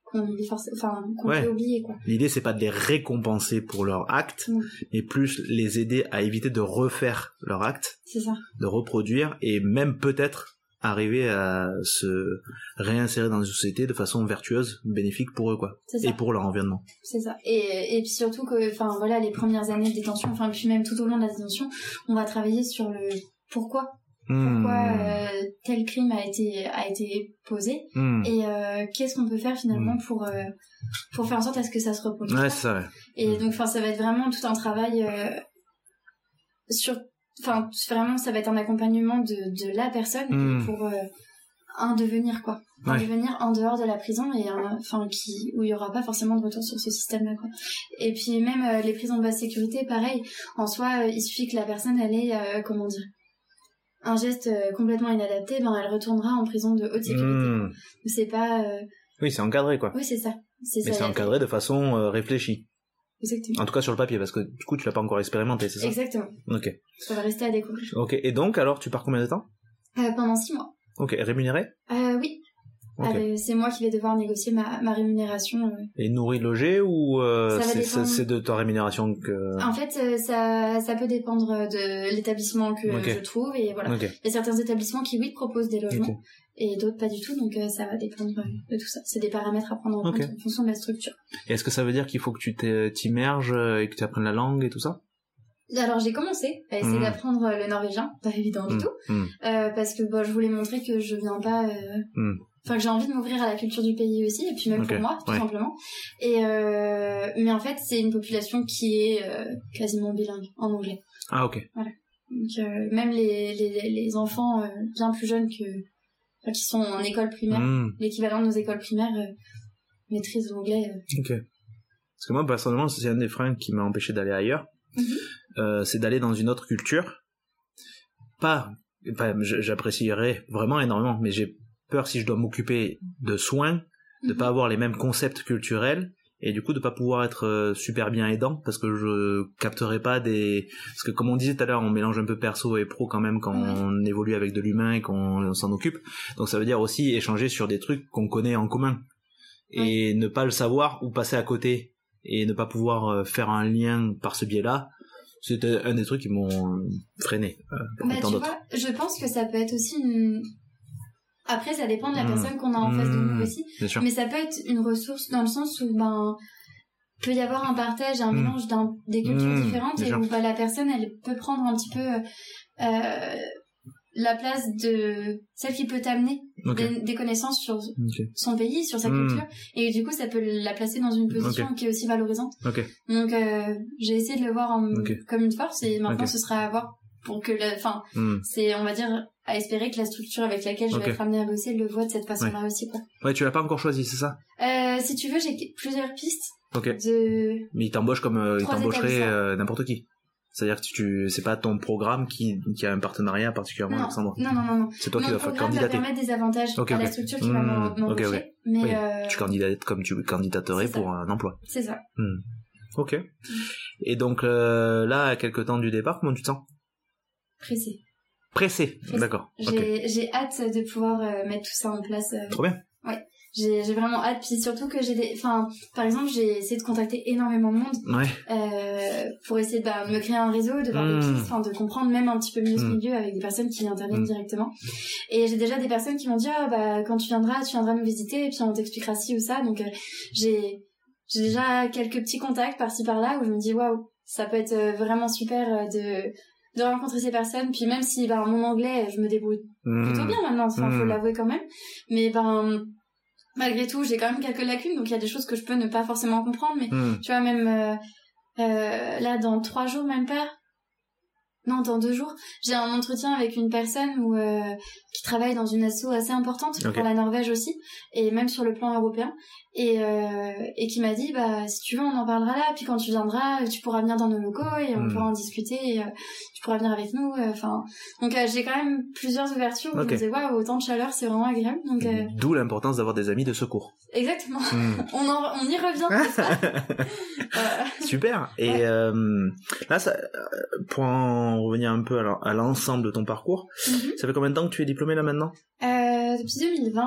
[SPEAKER 2] qu'on oublie forcément, enfin, qu'on
[SPEAKER 1] Ouais.
[SPEAKER 2] peut oublier, quoi.
[SPEAKER 1] L'idée c'est pas de les récompenser pour leur acte, mais plus les aider à éviter de refaire leur acte,
[SPEAKER 2] C'est ça.
[SPEAKER 1] de reproduire et même peut-être arriver à se réinsérer dans une société de façon vertueuse, bénéfique pour eux quoi, et pour leur environnement.
[SPEAKER 2] C'est ça. Et, et puis surtout que, enfin voilà, les premières années de détention, enfin puis même tout au long de la détention, on va travailler sur le pourquoi, pourquoi
[SPEAKER 1] Mmh.
[SPEAKER 2] euh, tel crime a été a été posé
[SPEAKER 1] Mmh.
[SPEAKER 2] et euh, qu'est-ce qu'on peut faire finalement pour euh, pour faire en sorte à ce que ça se reproduise.
[SPEAKER 1] Ouais,
[SPEAKER 2] pas.
[SPEAKER 1] c'est ça. Ouais.
[SPEAKER 2] Et donc, enfin, ça va être vraiment tout un travail sur, enfin, vraiment, ça va être un accompagnement de de la personne
[SPEAKER 1] Mm.
[SPEAKER 2] pour euh, un devenir quoi, un
[SPEAKER 1] Ouais.
[SPEAKER 2] devenir en dehors de la prison et enfin qui où il y aura pas forcément de retour sur ce système-là quoi. Et puis même euh, les prisons de basse sécurité, pareil. En soi, euh, il suffit que la personne elle ait comment dire un geste complètement inadapté, ben elle retournera en prison de haute sécurité.
[SPEAKER 1] Mmh.
[SPEAKER 2] C'est pas,
[SPEAKER 1] Oui, c'est encadré quoi.
[SPEAKER 2] oui c'est ça,
[SPEAKER 1] Mais c'est encadré de façon réfléchie.
[SPEAKER 2] Exactement.
[SPEAKER 1] En tout cas sur le papier, parce que du coup tu l'as pas encore expérimenté, c'est ça?
[SPEAKER 2] Exactement.
[SPEAKER 1] Ok.
[SPEAKER 2] Ça va rester à découvrir.
[SPEAKER 1] Ok. Et donc alors tu pars combien de temps?
[SPEAKER 2] Euh, pendant six mois.
[SPEAKER 1] Ok. Rémunéré?
[SPEAKER 2] Euh, oui. Euh, c'est moi qui vais devoir négocier ma, ma rémunération.
[SPEAKER 1] Et nourri, logé ou euh, c'est- de ta rémunération que.
[SPEAKER 2] En fait, ça, ça peut dépendre de l'établissement que je trouve et voilà. Il y a certains établissements qui, oui, proposent des logements. Et d'autres pas du tout, donc euh, ça va dépendre euh, de tout ça. C'est des paramètres à prendre en compte en fonction de la structure.
[SPEAKER 1] Et est-ce que ça veut dire qu'il faut que tu t'es- t'immerges euh, et que tu apprennes la langue et tout ça?
[SPEAKER 2] Alors j'ai commencé à essayer
[SPEAKER 1] Mm.
[SPEAKER 2] d'apprendre euh, le norvégien, pas évident du
[SPEAKER 1] Mm.
[SPEAKER 2] tout,
[SPEAKER 1] Mm.
[SPEAKER 2] euh, parce que bon, je voulais montrer que je viens pas, euh, enfin que j'ai envie de m'ouvrir à la culture du pays aussi, et puis même pour moi, tout
[SPEAKER 1] ouais.
[SPEAKER 2] simplement. Et euh, mais en fait, c'est une population qui est euh, quasiment bilingue en anglais.
[SPEAKER 1] Ah ok.
[SPEAKER 2] Donc euh, même les, les, les enfants euh, bien plus jeunes que qui sont en école primaire,
[SPEAKER 1] Hmm,
[SPEAKER 2] l'équivalent de nos écoles primaires, euh, maîtrisent l'anglais. euh.
[SPEAKER 1] Ok. Parce que moi personnellement c'est un des freins qui m'a empêché d'aller ailleurs,
[SPEAKER 2] Mhm.
[SPEAKER 1] Euh, c'est d'aller dans une autre culture. Pas, j'apprécierais vraiment énormément, mais j'ai peur si je dois m'occuper de soins de
[SPEAKER 2] Mhm.
[SPEAKER 1] pas avoir les mêmes concepts culturels et du coup de pas pouvoir être euh, super bien aidant parce que je capterai pas des parce que comme on disait tout à l'heure on mélange un peu perso et pro quand même quand on évolue avec de l'humain et qu'on s'en occupe. Donc ça veut dire aussi échanger sur des trucs qu'on connaît en commun. Et ne pas le savoir ou passer à côté et ne pas pouvoir euh, faire un lien par ce biais-là c'était un des trucs qui m'ont freiné euh,
[SPEAKER 2] Bah, tu vois, je pense que ça peut être aussi une... Après, ça dépend de la
[SPEAKER 1] Mhm.
[SPEAKER 2] personne qu'on a en face de nous aussi.
[SPEAKER 1] bien sûr
[SPEAKER 2] Mais ça peut être une ressource dans le sens où, ben, peut y avoir un partage, un
[SPEAKER 1] Mhm.
[SPEAKER 2] mélange d'un, des cultures
[SPEAKER 1] Mhm,
[SPEAKER 2] différentes et où bah, la personne, elle peut prendre un petit peu euh, la place de celle qui peut t'amener des, des connaissances sur son pays, sur sa culture. Et du coup, ça peut la placer dans une position qui est aussi valorisante. Donc, euh, j'ai essayé de le voir en- comme une force et maintenant, ce sera à voir pour que la... Enfin,
[SPEAKER 1] Hmm.
[SPEAKER 2] c'est, on va dire, à espérer que la structure avec laquelle je
[SPEAKER 1] Ok.
[SPEAKER 2] vais être amenée à bosser le voit de cette façon-là aussi, quoi.
[SPEAKER 1] ouais tu l'as pas encore choisi c'est ça?
[SPEAKER 2] Euh, si tu veux, j'ai plusieurs pistes
[SPEAKER 1] ok
[SPEAKER 2] de...
[SPEAKER 1] Mais il t'embauche comme euh, il
[SPEAKER 2] Trois
[SPEAKER 1] t'embaucherait
[SPEAKER 2] établissements.
[SPEAKER 1] euh, n'importe qui. C'est-à-dire que tu c'est pas ton programme qui, qui a un partenariat particulièrement avec Sandra.
[SPEAKER 2] non, non, non, non.
[SPEAKER 1] C'est toi qui
[SPEAKER 2] Mon
[SPEAKER 1] dois faire
[SPEAKER 2] programme va
[SPEAKER 1] candidater.
[SPEAKER 2] permettre des avantages
[SPEAKER 1] Ok,
[SPEAKER 2] à la structure qui va m'en- m'embaucher, mais
[SPEAKER 1] Oui,
[SPEAKER 2] euh,
[SPEAKER 1] Tu candidates comme tu candidaterais pour un emploi.
[SPEAKER 2] c'est ça.
[SPEAKER 1] Hmm. Ok. Et donc là, à quelques temps du départ, comment tu te sens?
[SPEAKER 2] Pressé.
[SPEAKER 1] Pressé. D'accord.
[SPEAKER 2] J'ai j'ai hâte de pouvoir euh, mettre tout ça en place. euh,
[SPEAKER 1] Trop bien.
[SPEAKER 2] J'ai j'ai vraiment hâte, puis surtout que j'ai des... Enfin, par exemple, j'ai essayé de contacter énormément de monde
[SPEAKER 1] Ouais.
[SPEAKER 2] euh, pour essayer de bah, me créer un réseau, de voir des pistes, enfin, de comprendre même un petit peu mieux ce
[SPEAKER 1] Mm.
[SPEAKER 2] milieu avec des personnes qui interviennent
[SPEAKER 1] Mm.
[SPEAKER 2] directement. Et j'ai déjà des personnes qui m'ont dit, ah, bah, quand tu viendras, tu viendras nous visiter et puis on t'expliquera ci ou ça. Donc, euh, j'ai j'ai déjà quelques petits contacts par-ci par-là où je me dis, waouh, ça peut être vraiment super de de rencontrer ces personnes puis même si ben mon anglais je me débrouille plutôt
[SPEAKER 1] Hmm.
[SPEAKER 2] bien maintenant enfin faut
[SPEAKER 1] Mm.
[SPEAKER 2] l'avouer quand même mais ben malgré tout, j'ai quand même quelques lacunes, donc il y a des choses que je peux ne pas forcément comprendre, mais
[SPEAKER 1] Hmm.
[SPEAKER 2] tu vois, même euh, euh, là, dans trois jours, même pas, non, dans deux jours, j'ai un entretien avec une personne où, euh, qui travaille dans une asso assez importante pour la Norvège aussi, et même sur le plan européen, et, euh, et qui m'a dit, bah, si tu veux, on en parlera là, puis quand tu viendras, tu pourras venir dans nos locaux et on
[SPEAKER 1] Hmm.
[SPEAKER 2] pourra en discuter, et, euh, tu pourras venir avec nous, euh, enfin, donc euh, j'ai quand même plusieurs ouvertures où
[SPEAKER 1] Ok.
[SPEAKER 2] je me disais, waouh, autant de chaleur, c'est vraiment agréable, donc euh,
[SPEAKER 1] D'où l'importance d'avoir des amis de secours.
[SPEAKER 2] exactement.
[SPEAKER 1] Hmm. [laughs]
[SPEAKER 2] On, en, on y revient, pas [laughs] [laughs] Euh,
[SPEAKER 1] Super. Et
[SPEAKER 2] Ouais.
[SPEAKER 1] euh, là, ça, euh, pour en revenir un peu à l'en- à l'ensemble de ton parcours,
[SPEAKER 2] mhm.
[SPEAKER 1] ça fait combien de temps que tu es diplômé là maintenant?
[SPEAKER 2] Euh, depuis 2020,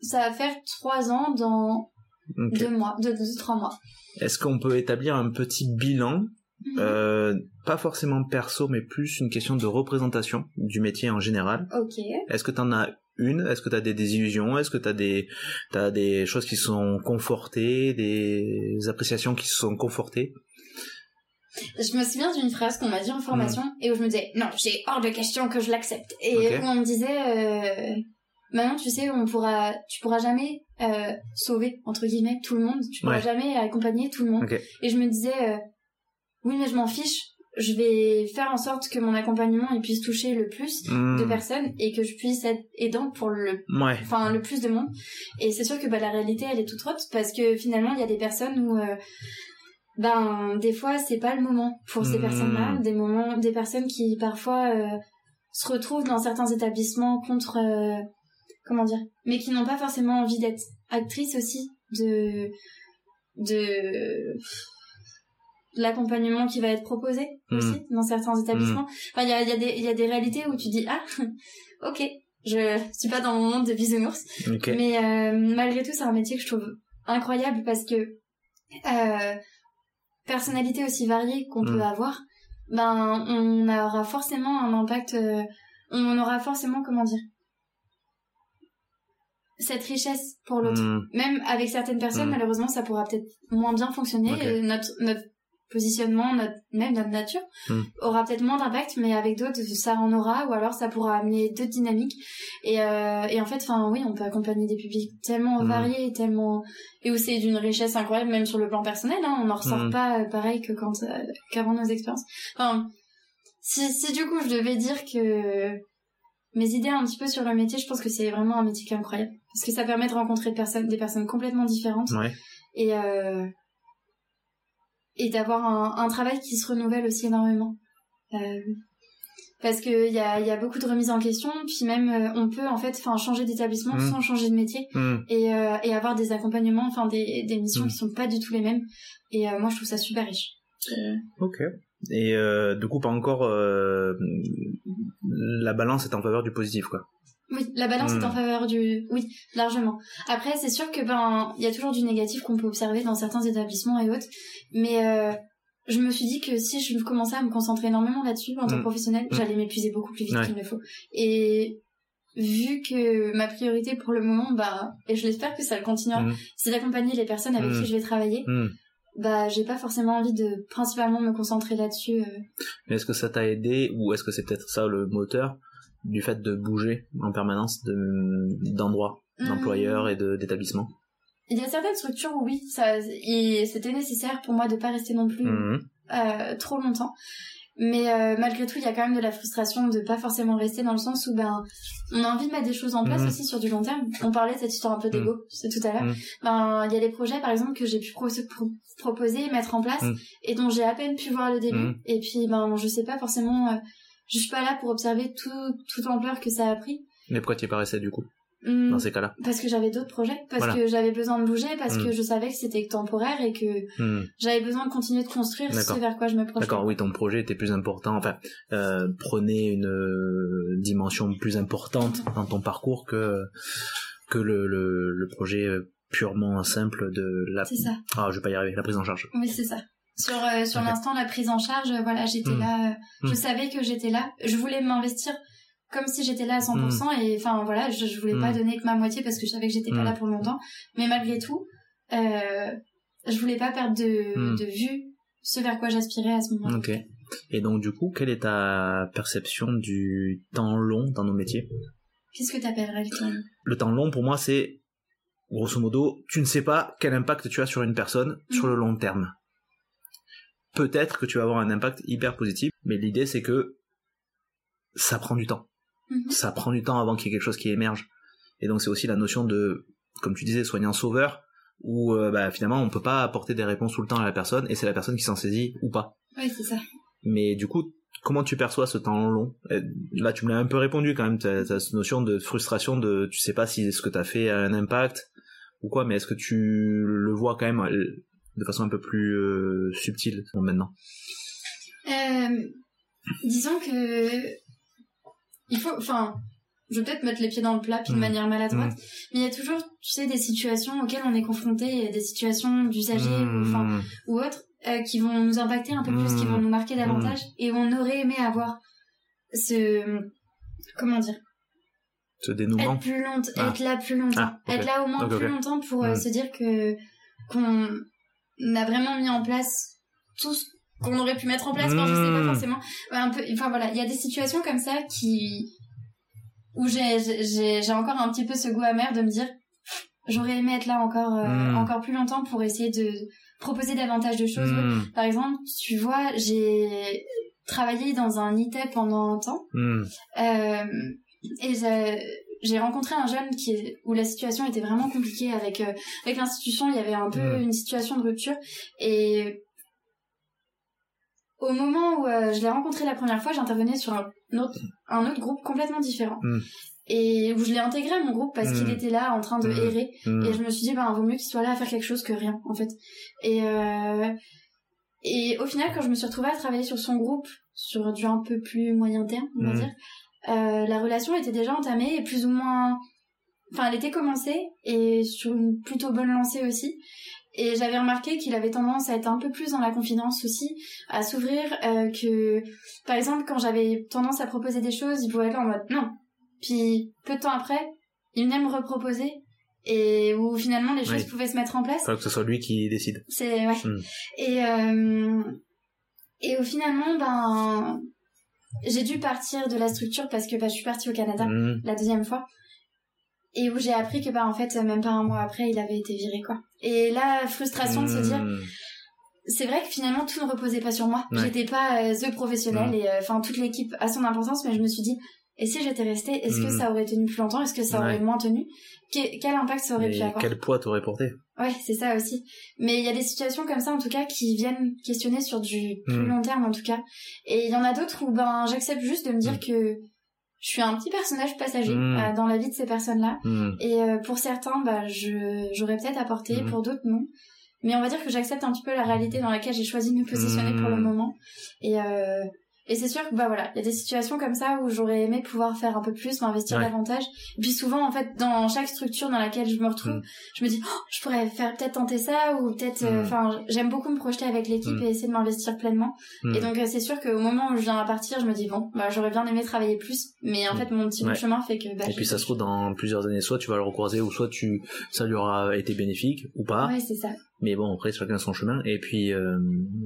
[SPEAKER 2] ça va faire trois ans dans
[SPEAKER 1] Ok.
[SPEAKER 2] deux mois, deux, deux, trois mois.
[SPEAKER 1] Est-ce qu'on peut établir un petit bilan,
[SPEAKER 2] Mhm.
[SPEAKER 1] euh, pas forcément perso, mais plus une question de représentation du métier en général?
[SPEAKER 2] Ok.
[SPEAKER 1] Est-ce que tu en as une? Est-ce que tu as des désillusions? Est-ce que tu as des, t'as des choses qui sont confortées, des appréciations qui se sont confortées?
[SPEAKER 2] Je me souviens d'une phrase qu'on m'a dit en formation et où je me disais non, j'ai hors de question que je l'accepte. Et où on me disait euh, maintenant tu sais on pourra, tu pourras jamais euh, sauver entre guillemets tout le monde, tu pourras
[SPEAKER 1] Ouais.
[SPEAKER 2] jamais accompagner tout le monde. Et je me disais euh, oui mais je m'en fiche, je vais faire en sorte que mon accompagnement il puisse toucher le plus
[SPEAKER 1] Hmm.
[SPEAKER 2] de personnes et que je puisse être aidant pour le
[SPEAKER 1] Ouais.
[SPEAKER 2] enfin le plus de monde et c'est sûr que bah, la réalité elle est toute autre parce que finalement il y a des personnes où euh, ben des fois c'est pas le moment pour ces
[SPEAKER 1] Mhm.
[SPEAKER 2] personnes là des moments des personnes qui parfois euh, se retrouvent dans certains établissements contre euh, comment dire mais qui n'ont pas forcément envie d'être actrices aussi de de de l'accompagnement qui va être proposé
[SPEAKER 1] Mhm.
[SPEAKER 2] aussi dans certains établissements enfin il y a, y a des il y a des réalités où tu dis ah [laughs] ok je suis pas dans mon monde de bisounours
[SPEAKER 1] Ok.
[SPEAKER 2] mais euh, malgré tout, c'est un métier que je trouve incroyable parce que euh, personnalité aussi variée qu'on
[SPEAKER 1] Mm.
[SPEAKER 2] peut avoir, ben on aura forcément un impact. euh, on aura forcément comment dire cette richesse pour l'autre.
[SPEAKER 1] Hmm.
[SPEAKER 2] Même avec certaines personnes,
[SPEAKER 1] Mm.
[SPEAKER 2] malheureusement, ça pourra peut-être moins bien fonctionner. Et notre notre positionnement, notre même notre nature
[SPEAKER 1] Mm.
[SPEAKER 2] aura peut-être moins d'impact, mais avec d'autres, ça en aura, ou alors ça pourra amener d'autres dynamiques. Et, euh, et en fait, enfin oui, on peut accompagner des publics tellement
[SPEAKER 1] Mm.
[SPEAKER 2] variés, tellement et où c'est d'une richesse incroyable, même sur le plan personnel. Hein, on n'en ressort
[SPEAKER 1] Mm.
[SPEAKER 2] pas euh, pareil que quand euh, qu'avant nos expériences. Enfin, si si du coup je devais dire que mes idées un petit peu sur le métier, je pense que c'est vraiment un métier qui est incroyable parce que ça permet de rencontrer des personnes, des personnes complètement différentes
[SPEAKER 1] Ouais.
[SPEAKER 2] et euh, et d'avoir un, un travail qui se renouvelle aussi énormément. Euh, parce que il y a, y a beaucoup de remises en question, puis même euh, on peut en fait changer d'établissement
[SPEAKER 1] Mm.
[SPEAKER 2] sans changer de métier
[SPEAKER 1] Hmm.
[SPEAKER 2] et, euh, et avoir des accompagnements, enfin des, des missions
[SPEAKER 1] Mm.
[SPEAKER 2] qui sont pas du tout les mêmes. Et euh, moi je trouve ça super riche.
[SPEAKER 1] Ok. Et du coup, pas encore. la balance est en faveur du positif, quoi.
[SPEAKER 2] Oui, la balance est en faveur du... Oui, largement. Après, c'est sûr que ben, il y a toujours du négatif qu'on peut observer dans certains établissements et autres. Mais euh, je me suis dit que si je commençais à me concentrer énormément là-dessus en tant que professionnelle,
[SPEAKER 1] Mm.
[SPEAKER 2] j'allais m'épuiser beaucoup plus vite
[SPEAKER 1] Ouais.
[SPEAKER 2] qu'il ne faut. Et vu que ma priorité pour le moment, bah, et je l'espère que ça le continuera,
[SPEAKER 1] Mm.
[SPEAKER 2] c'est d'accompagner les personnes avec qui je vais travailler,
[SPEAKER 1] Hmm.
[SPEAKER 2] bah, j'ai pas forcément envie de principalement me concentrer là-dessus. euh.
[SPEAKER 1] Mais est-ce que ça t'a aidé, ou est-ce que c'est peut-être ça le moteur du fait de bouger en permanence de- d'endroits,
[SPEAKER 2] Mm.
[SPEAKER 1] d'employeurs et de- d'établissements
[SPEAKER 2] Il y a certaines structures où oui, ça, et c'était nécessaire pour moi de pas rester non plus
[SPEAKER 1] Mhm.
[SPEAKER 2] euh, trop longtemps. Mais euh, malgré tout, il y a quand même de la frustration de pas forcément rester dans le sens où ben on a envie de mettre des choses en place
[SPEAKER 1] Mhm.
[SPEAKER 2] aussi sur du long terme. On parlait de cette histoire un peu d'ego c'est tout à l'heure. Ben il y a des projets par exemple que j'ai pu pro- pro- proposer, mettre en place et dont j'ai à peine pu voir le début. Et puis ben je sais pas forcément, euh, je suis pas là pour observer tout toute l'ampleur que ça a pris.
[SPEAKER 1] Mais pourquoi tu es pas resté du coup,
[SPEAKER 2] Hmm,
[SPEAKER 1] dans ces cas-là
[SPEAKER 2] parce que j'avais d'autres projets, parce
[SPEAKER 1] Voilà.
[SPEAKER 2] que j'avais besoin de bouger, parce
[SPEAKER 1] Mhm.
[SPEAKER 2] que je savais que c'était temporaire et que
[SPEAKER 1] Hmm.
[SPEAKER 2] j'avais besoin de continuer de construire ce vers quoi je me projetais.
[SPEAKER 1] D'accord, oui, ton projet était plus important, enfin, euh, prenait une euh, dimension plus importante dans ton parcours que, que le, le, le projet euh, purement simple de la...
[SPEAKER 2] C'est ça.
[SPEAKER 1] Ah, je vais pas y arriver, la prise en charge.
[SPEAKER 2] Oui, c'est ça. Sur, euh, sur l'instant, la prise en charge, euh, voilà, j'étais
[SPEAKER 1] Mm.
[SPEAKER 2] là, euh, je
[SPEAKER 1] Mm.
[SPEAKER 2] savais que j'étais là. Je voulais m'investir comme si j'étais là à 100%, et enfin, voilà, je, je voulais pas donner que ma moitié parce que je savais que j'étais pas là pour longtemps. Mais malgré tout, euh, je voulais pas perdre de, de vue ce vers quoi j'aspirais à ce moment-là.
[SPEAKER 1] Ok. Et donc, du coup, quelle est ta perception du temps long dans nos métiers?
[SPEAKER 2] Qu'est-ce que t'appellerais le temps
[SPEAKER 1] Le temps long, pour moi, c'est grosso modo, tu ne sais pas quel impact tu as sur une personne sur le long terme. Peut-être que tu vas avoir un impact hyper positif, mais l'idée c'est que ça prend du temps.
[SPEAKER 2] Mhm.
[SPEAKER 1] Ça prend du temps avant qu'il y ait quelque chose qui émerge. Et donc c'est aussi la notion de, comme tu disais, soignant-sauveur, où euh, bah, finalement on peut pas apporter des réponses tout le temps à la personne, et c'est la personne qui s'en saisit ou pas.
[SPEAKER 2] Ouais, c'est ça.
[SPEAKER 1] Mais du coup, comment tu perçois ce temps long? Euh, Là, tu me l'as un peu répondu quand même. As cette notion de frustration de, tu sais pas si ce que t'as fait a un impact ou quoi, mais est-ce que tu le vois quand même? De façon un peu plus euh, subtile maintenant
[SPEAKER 2] Euh, disons que il faut, enfin, je vais peut-être mettre les pieds dans le plat puis de
[SPEAKER 1] Mm.
[SPEAKER 2] manière maladroite, mais il y a toujours, tu sais, des situations auxquelles on est confronté, des situations d'usagers ou,
[SPEAKER 1] Mmh.
[SPEAKER 2] ou autres euh, qui vont nous impacter un peu plus, qui vont nous marquer davantage, et on aurait aimé avoir ce, comment dire,
[SPEAKER 1] Ce dénouement.
[SPEAKER 2] être plus
[SPEAKER 1] Ah.
[SPEAKER 2] être là plus longtemps,
[SPEAKER 1] Ah,
[SPEAKER 2] être là au moins plus longtemps pour se dire que qu'on a vraiment mis en place tout ce qu'on aurait pu mettre en place. Enfin, je sais pas
[SPEAKER 1] Mm.
[SPEAKER 2] forcément. Ouais, un peu. Enfin voilà, il y a des situations comme ça qui où j'ai encore un petit peu ce goût amer de me dire j'aurais aimé être là encore euh,
[SPEAKER 1] Mm.
[SPEAKER 2] encore plus longtemps pour essayer de proposer davantage de choses.
[SPEAKER 1] Mmh.
[SPEAKER 2] Par exemple, tu vois, j'ai travaillé dans un ITEP pendant un temps.
[SPEAKER 1] Mmh.
[SPEAKER 2] Euh, et j'ai- rencontré un jeune qui où la situation était vraiment compliquée avec euh, avec l'institution il y avait un peu
[SPEAKER 1] Mm.
[SPEAKER 2] une situation de rupture et au moment où euh, je l'ai rencontré la première fois j'intervenais sur un autre un autre groupe complètement différent
[SPEAKER 1] Mm.
[SPEAKER 2] et où je l'ai intégré à mon groupe parce
[SPEAKER 1] Mm.
[SPEAKER 2] qu'il était là en train de
[SPEAKER 1] Mm.
[SPEAKER 2] errer et je me suis dit, ben, vaut mieux qu'il soit là à faire quelque chose que rien, en fait. Et, euh, et au final, quand je me suis retrouvée à travailler sur son groupe, sur du un peu plus moyen terme, on va dire, euh, la relation était déjà entamée et plus ou moins, enfin, elle était commencée et sur une plutôt bonne lancée aussi. Et j'avais remarqué qu'il avait tendance à être un peu plus dans la confidence aussi, à s'ouvrir, euh, que, par exemple, quand j'avais tendance à proposer des choses, il pouvait être là en mode non. Puis, peu de temps après, il venait me reproposer et où finalement les choses
[SPEAKER 1] Oui.
[SPEAKER 2] pouvaient se mettre en place.
[SPEAKER 1] Faut que ce soit lui qui décide.
[SPEAKER 2] C'est ouais.
[SPEAKER 1] Mm.
[SPEAKER 2] Et euh, et au finalement ben j'ai dû partir de la structure parce que bah, je suis partie au Canada
[SPEAKER 1] Mmh.
[SPEAKER 2] la deuxième fois et où j'ai appris que bah en fait même pas un mois après il avait été viré quoi. Et là frustration de se dire
[SPEAKER 1] Mmh.
[SPEAKER 2] c'est vrai que finalement tout ne reposait pas sur moi.
[SPEAKER 1] Ouais.
[SPEAKER 2] J'étais pas euh, the professionnel
[SPEAKER 1] Mm.
[SPEAKER 2] et euh, enfin toute l'équipe a son importance mais je me suis dit et si j'étais restée, est-ce que
[SPEAKER 1] Mm.
[SPEAKER 2] ça aurait tenu plus longtemps? Est-ce que ça aurait
[SPEAKER 1] Ouais.
[SPEAKER 2] moins tenu? Que- Quel impact ça aurait
[SPEAKER 1] Mais
[SPEAKER 2] pu avoir?
[SPEAKER 1] quel poids t'aurais porté?
[SPEAKER 2] Ouais, c'est ça aussi. Mais il y a des situations comme ça, en tout cas, qui viennent questionner sur du plus
[SPEAKER 1] Mm.
[SPEAKER 2] long terme, en tout cas. Et il y en a d'autres où, ben, j'accepte juste de me dire
[SPEAKER 1] Mm.
[SPEAKER 2] que je suis un petit personnage passager euh, dans la vie de ces personnes-là. Et euh, pour certains, bah, je, j'aurais peut-être apporté, pour d'autres, non. Mais on va dire que j'accepte un petit peu la réalité dans laquelle j'ai choisi de me positionner pour le moment. Et, euh, et c'est sûr que bah voilà, il y a des situations comme ça où j'aurais aimé pouvoir faire un peu plus, m'investir
[SPEAKER 1] Ouais.
[SPEAKER 2] davantage. Et puis souvent en fait dans chaque structure dans laquelle je me retrouve,
[SPEAKER 1] Mm.
[SPEAKER 2] je me dis oh, je pourrais faire peut-être tenter ça ou peut-être euh,
[SPEAKER 1] Mm.
[SPEAKER 2] enfin j'aime beaucoup me projeter avec l'équipe
[SPEAKER 1] Mm.
[SPEAKER 2] et essayer de m'investir pleinement. Et donc euh, c'est sûr qu'au moment où je viens à partir, je me dis bon, bah j'aurais bien aimé travailler plus, mais en fait mon petit bout de
[SPEAKER 1] Ouais.
[SPEAKER 2] chemin fait que bah
[SPEAKER 1] Et puis ça se trouve dans plusieurs années, soit tu vas le recroiser, ou soit tu ça lui aura été bénéfique ou pas.
[SPEAKER 2] Ouais, c'est ça.
[SPEAKER 1] Mais bon, après chacun son chemin. Et puis euh,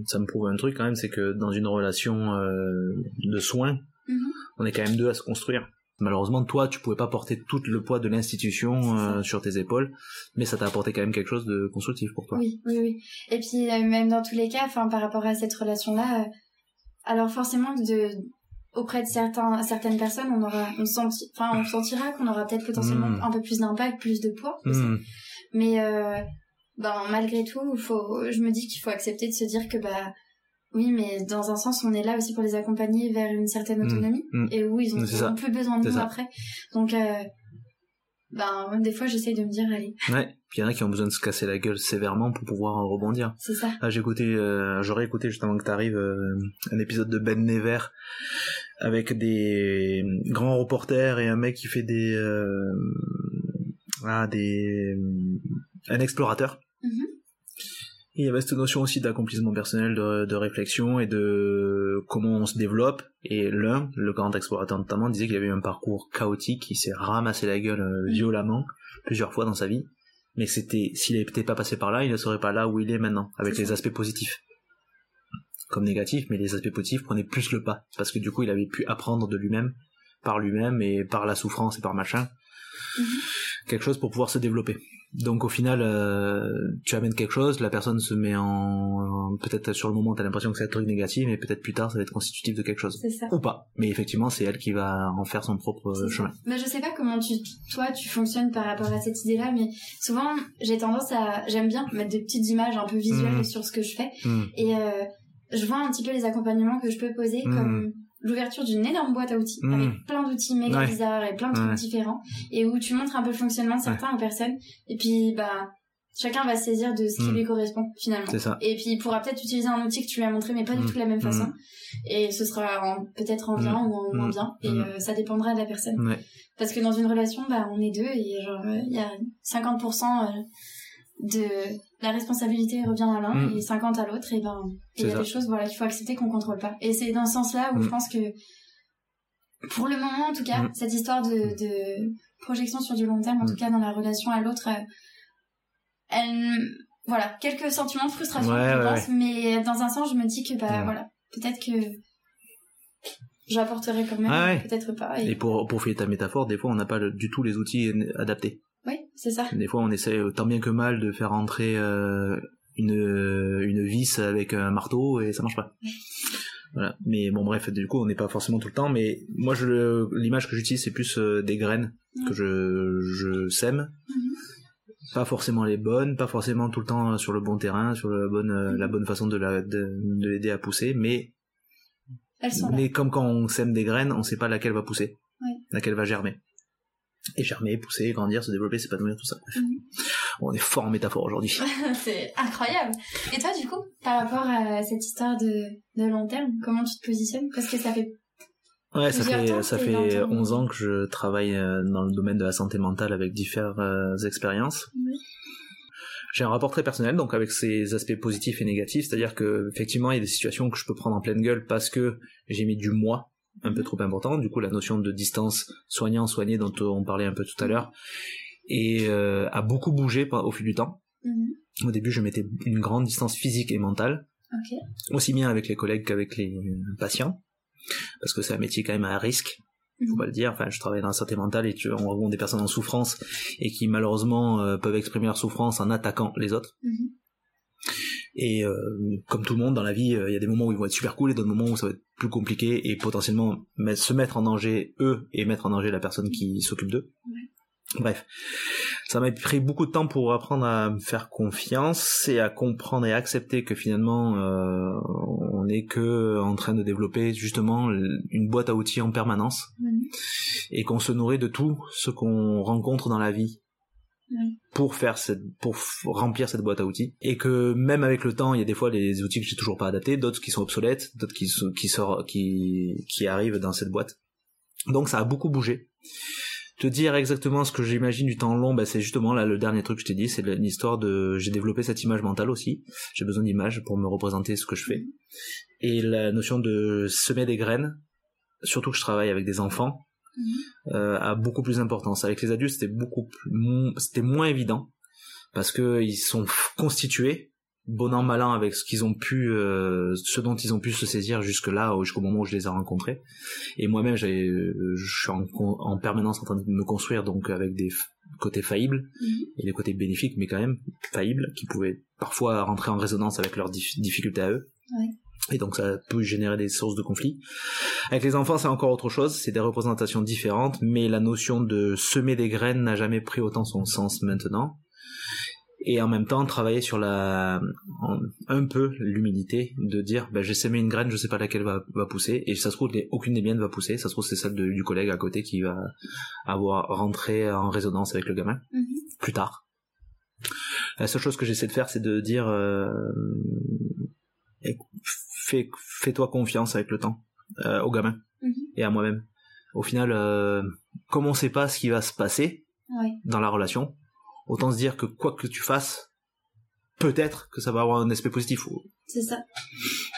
[SPEAKER 1] ça me prouve un truc quand même, c'est que dans une relation euh, de soins,
[SPEAKER 2] Mhm.
[SPEAKER 1] on est quand même deux à se construire. Malheureusement, toi, tu pouvais pas porter tout le poids de l'institution euh, sur tes épaules, mais ça t'a apporté quand même quelque chose de constructif pour toi.
[SPEAKER 2] Oui, oui, oui. Et puis même dans tous les cas, enfin par rapport à cette relation-là, euh, alors forcément de auprès de certains certaines personnes, on aura, on senti, enfin on sentira qu'on aura peut-être potentiellement
[SPEAKER 1] Mm.
[SPEAKER 2] un peu plus d'impact, plus de poids.
[SPEAKER 1] Mmh.
[SPEAKER 2] Mais ben malgré tout, faut, je me dis qu'il faut accepter de se dire que bah oui, mais dans un sens, on est là aussi pour les accompagner vers une certaine
[SPEAKER 1] Mm.
[SPEAKER 2] autonomie
[SPEAKER 1] Mm.
[SPEAKER 2] et où ils ont plus besoin de nous
[SPEAKER 1] ça.
[SPEAKER 2] après. Donc euh, ben des fois, j'essaye de me dire allez,
[SPEAKER 1] Ouais. Puis il y en a qui ont besoin de se casser la gueule sévèrement pour pouvoir euh, rebondir.
[SPEAKER 2] c'est ça.
[SPEAKER 1] Ah, j'ai écouté, euh, j'aurais écouté juste avant que t'arrives euh, un épisode de Ben Never avec des grands reporters et un mec qui fait des ah des un explorateur.
[SPEAKER 2] Mhm.
[SPEAKER 1] Et il y avait cette notion aussi d'accomplissement personnel, de, de réflexion et de comment on se développe. Et l'un, le grand explorateur notamment, disait qu'il avait eu un parcours chaotique, il s'est ramassé la gueule euh, violemment plusieurs fois dans sa vie. Mais c'était, s'il n'était pas passé par là, il ne serait pas là où il est maintenant, avec les aspects positifs. Comme négatifs, mais les aspects positifs prenaient plus le pas. Parce que du coup, il avait pu apprendre de lui-même, par lui-même et par la souffrance et par machin,
[SPEAKER 2] Mhm.
[SPEAKER 1] quelque chose pour pouvoir se développer. Donc au final, euh, tu amènes quelque chose, la personne se met en... Peut-être sur le moment, tu as l'impression que c'est un truc négatif, mais peut-être plus tard, ça va être constitutif de quelque chose.
[SPEAKER 2] C'est ça.
[SPEAKER 1] Ou pas. Mais effectivement, c'est elle qui va en faire son propre
[SPEAKER 2] ça.
[SPEAKER 1] chemin.
[SPEAKER 2] Mais je sais pas comment tu, toi, tu fonctionnes par rapport à cette idée-là, mais souvent, j'ai tendance à, j'aime bien mettre des petites images un peu visuelles
[SPEAKER 1] Mhm.
[SPEAKER 2] sur ce que je fais.
[SPEAKER 1] Hmm.
[SPEAKER 2] Et euh, je vois un petit peu les accompagnements que je peux poser
[SPEAKER 1] Mhm.
[SPEAKER 2] comme l'ouverture d'une énorme boîte à outils
[SPEAKER 1] Mhm.
[SPEAKER 2] avec plein d'outils méga
[SPEAKER 1] Ouais.
[SPEAKER 2] bizarres et plein de trucs
[SPEAKER 1] Ouais.
[SPEAKER 2] différents et où tu montres un peu le fonctionnement de certains aux personnes et puis bah chacun va saisir de ce qui
[SPEAKER 1] Mhm.
[SPEAKER 2] lui correspond finalement.
[SPEAKER 1] Ça.
[SPEAKER 2] Et puis il pourra peut-être utiliser un outil que tu lui as montré mais pas du
[SPEAKER 1] Mhm.
[SPEAKER 2] tout de la même façon et ce sera peut-être en bien ou en moins bien et euh, ça dépendra de la personne.
[SPEAKER 1] Ouais.
[SPEAKER 2] Parce que dans une relation, bah, on est deux et genre, euh, il y a 50% euh, de la responsabilité revient à l'un
[SPEAKER 1] Mm.
[SPEAKER 2] et 50 à l'autre et ben, il y a
[SPEAKER 1] ça.
[SPEAKER 2] des choses, voilà, qu'il faut accepter qu'on contrôle pas. Et c'est dans ce sens-là où
[SPEAKER 1] Mm.
[SPEAKER 2] je pense que, pour le moment, en tout cas,
[SPEAKER 1] Mm.
[SPEAKER 2] cette histoire de, de projection sur du long terme, en tout cas dans la relation à l'autre, euh, elle, voilà, quelques sentiments de frustration,
[SPEAKER 1] Ouais,
[SPEAKER 2] je
[SPEAKER 1] ouais,
[SPEAKER 2] pense, mais dans un sens, je me dis que, bah, voilà, peut-être que j'apporterai quand même, peut-être pas.
[SPEAKER 1] Et pour, pour filer ta métaphore, des fois, on n'a pas le- du tout les outils adaptés.
[SPEAKER 2] Oui, c'est ça.
[SPEAKER 1] Des fois, on essaie euh, tant bien que mal de faire entrer euh, une, une vis avec un marteau et ça marche pas. Voilà. Mais bon, bref, du coup, on n'est pas forcément tout le temps. Mais moi, je l'image que j'utilise, c'est plus euh, des graines que je, je sème.
[SPEAKER 2] Mhm.
[SPEAKER 1] Pas forcément les bonnes, pas forcément tout le temps sur le bon terrain, sur la bonne, euh, la bonne façon de la- de, de l'aider à pousser. Mais,
[SPEAKER 2] Elles sont là.
[SPEAKER 1] mais comme quand on sème des graines, on sait pas laquelle va pousser, laquelle va germer. Et germer, pousser, grandir, se développer, s'épanouir, tout ça. Bref.
[SPEAKER 2] Mhm.
[SPEAKER 1] On est fort en métaphore aujourd'hui. [laughs]
[SPEAKER 2] c'est incroyable. Et toi, du coup, par rapport à cette histoire de, de long terme, comment tu te positionnes? Parce que ça fait...
[SPEAKER 1] Ouais, ça fait,
[SPEAKER 2] temps,
[SPEAKER 1] ça fait
[SPEAKER 2] dans ton-
[SPEAKER 1] 11 ans que je travaille euh, dans le domaine de la santé mentale avec différentes euh, expériences.
[SPEAKER 2] Oui.
[SPEAKER 1] J'ai un rapport très personnel, donc avec ses aspects positifs et négatifs, c'est-à-dire que effectivement il y a des situations que je peux prendre en pleine gueule parce que j'ai mis du moi un peu trop important, du coup la notion de distance soignant-soigné dont on parlait un peu tout à l'heure, et euh, a beaucoup bougé au fil du temps.
[SPEAKER 2] Mhm.
[SPEAKER 1] Au début je mettais une grande distance physique et mentale, aussi bien avec les collègues qu'avec les patients, parce que c'est un métier quand même à risque, faut
[SPEAKER 2] Mhm.
[SPEAKER 1] pas le dire. Enfin, je travaille dans la santé mentale et tu, on rencontre des personnes en souffrance et qui malheureusement euh, peuvent exprimer leur souffrance en attaquant les autres.
[SPEAKER 2] Mhm.
[SPEAKER 1] Et euh, comme tout le monde dans la vie, euh, il y a des moments où ils vont être super cool et d'autres moments où ça va être plus compliqué et potentiellement se mettre en danger eux et mettre en danger la personne qui s'occupe d'eux. Bref, ça m'a pris beaucoup de temps pour apprendre à me faire confiance et à comprendre et accepter que finalement euh, on n'est que en train de développer justement une boîte à outils en permanence et qu'on se nourrit de tout ce qu'on rencontre dans la vie Pour faire cette, pour remplir cette boîte à outils et que même avec le temps il y a des fois les outils que j'ai toujours pas adaptés d'autres qui sont obsolètes d'autres qui qui qui qui arrivent dans cette boîte donc ça a beaucoup bougé te dire exactement ce que j'imagine du temps long, bah, c'est justement là le dernier truc que je t'ai dit, c'est l'histoire de j'ai développé cette image mentale aussi. J'ai besoin d'images pour me représenter ce que je fais. Et la notion de semer des graines, surtout que je travaille avec des enfants,
[SPEAKER 2] Mhm.
[SPEAKER 1] euh, a beaucoup plus d'importance. Avec les adultes, c'était beaucoup plus, c'était moins évident parce que ils sont constitués bon an mal an avec ce qu'ils ont pu, euh, ce dont ils ont pu se saisir jusque là, jusqu'au moment où je les ai rencontrés. Et moi-même, j'ai, euh, je suis en, en permanence en train de me construire donc avec des côtés faillibles
[SPEAKER 2] Mhm.
[SPEAKER 1] et des côtés bénéfiques, mais quand même faillibles, qui pouvaient parfois rentrer en résonance avec leurs dif- difficultés à eux.
[SPEAKER 2] Ouais.
[SPEAKER 1] Et donc ça peut générer des sources de conflits. Avec les enfants, c'est encore autre chose, c'est des représentations différentes, mais la notion de semer des graines n'a jamais pris autant son sens maintenant. Et en même temps, travailler sur la, un peu l'humilité de dire, ben, j'ai semé une graine, je sais pas laquelle va, va pousser, et ça se trouve, aucune des miennes va pousser, ça se trouve, c'est celle de- du collègue à côté qui va avoir rentré en résonance avec le gamin,
[SPEAKER 2] Mhm.
[SPEAKER 1] plus tard. La seule chose que j'essaie de faire, c'est de dire, euh, fais, fais-toi confiance avec le temps, euh, au gamin
[SPEAKER 2] Mhm.
[SPEAKER 1] et à moi-même. Au final, euh, comme on sait pas ce qui va se passer
[SPEAKER 2] Ouais.
[SPEAKER 1] dans la relation, autant se dire que quoi que tu fasses, peut-être que ça va avoir un aspect positif.
[SPEAKER 2] C'est ça.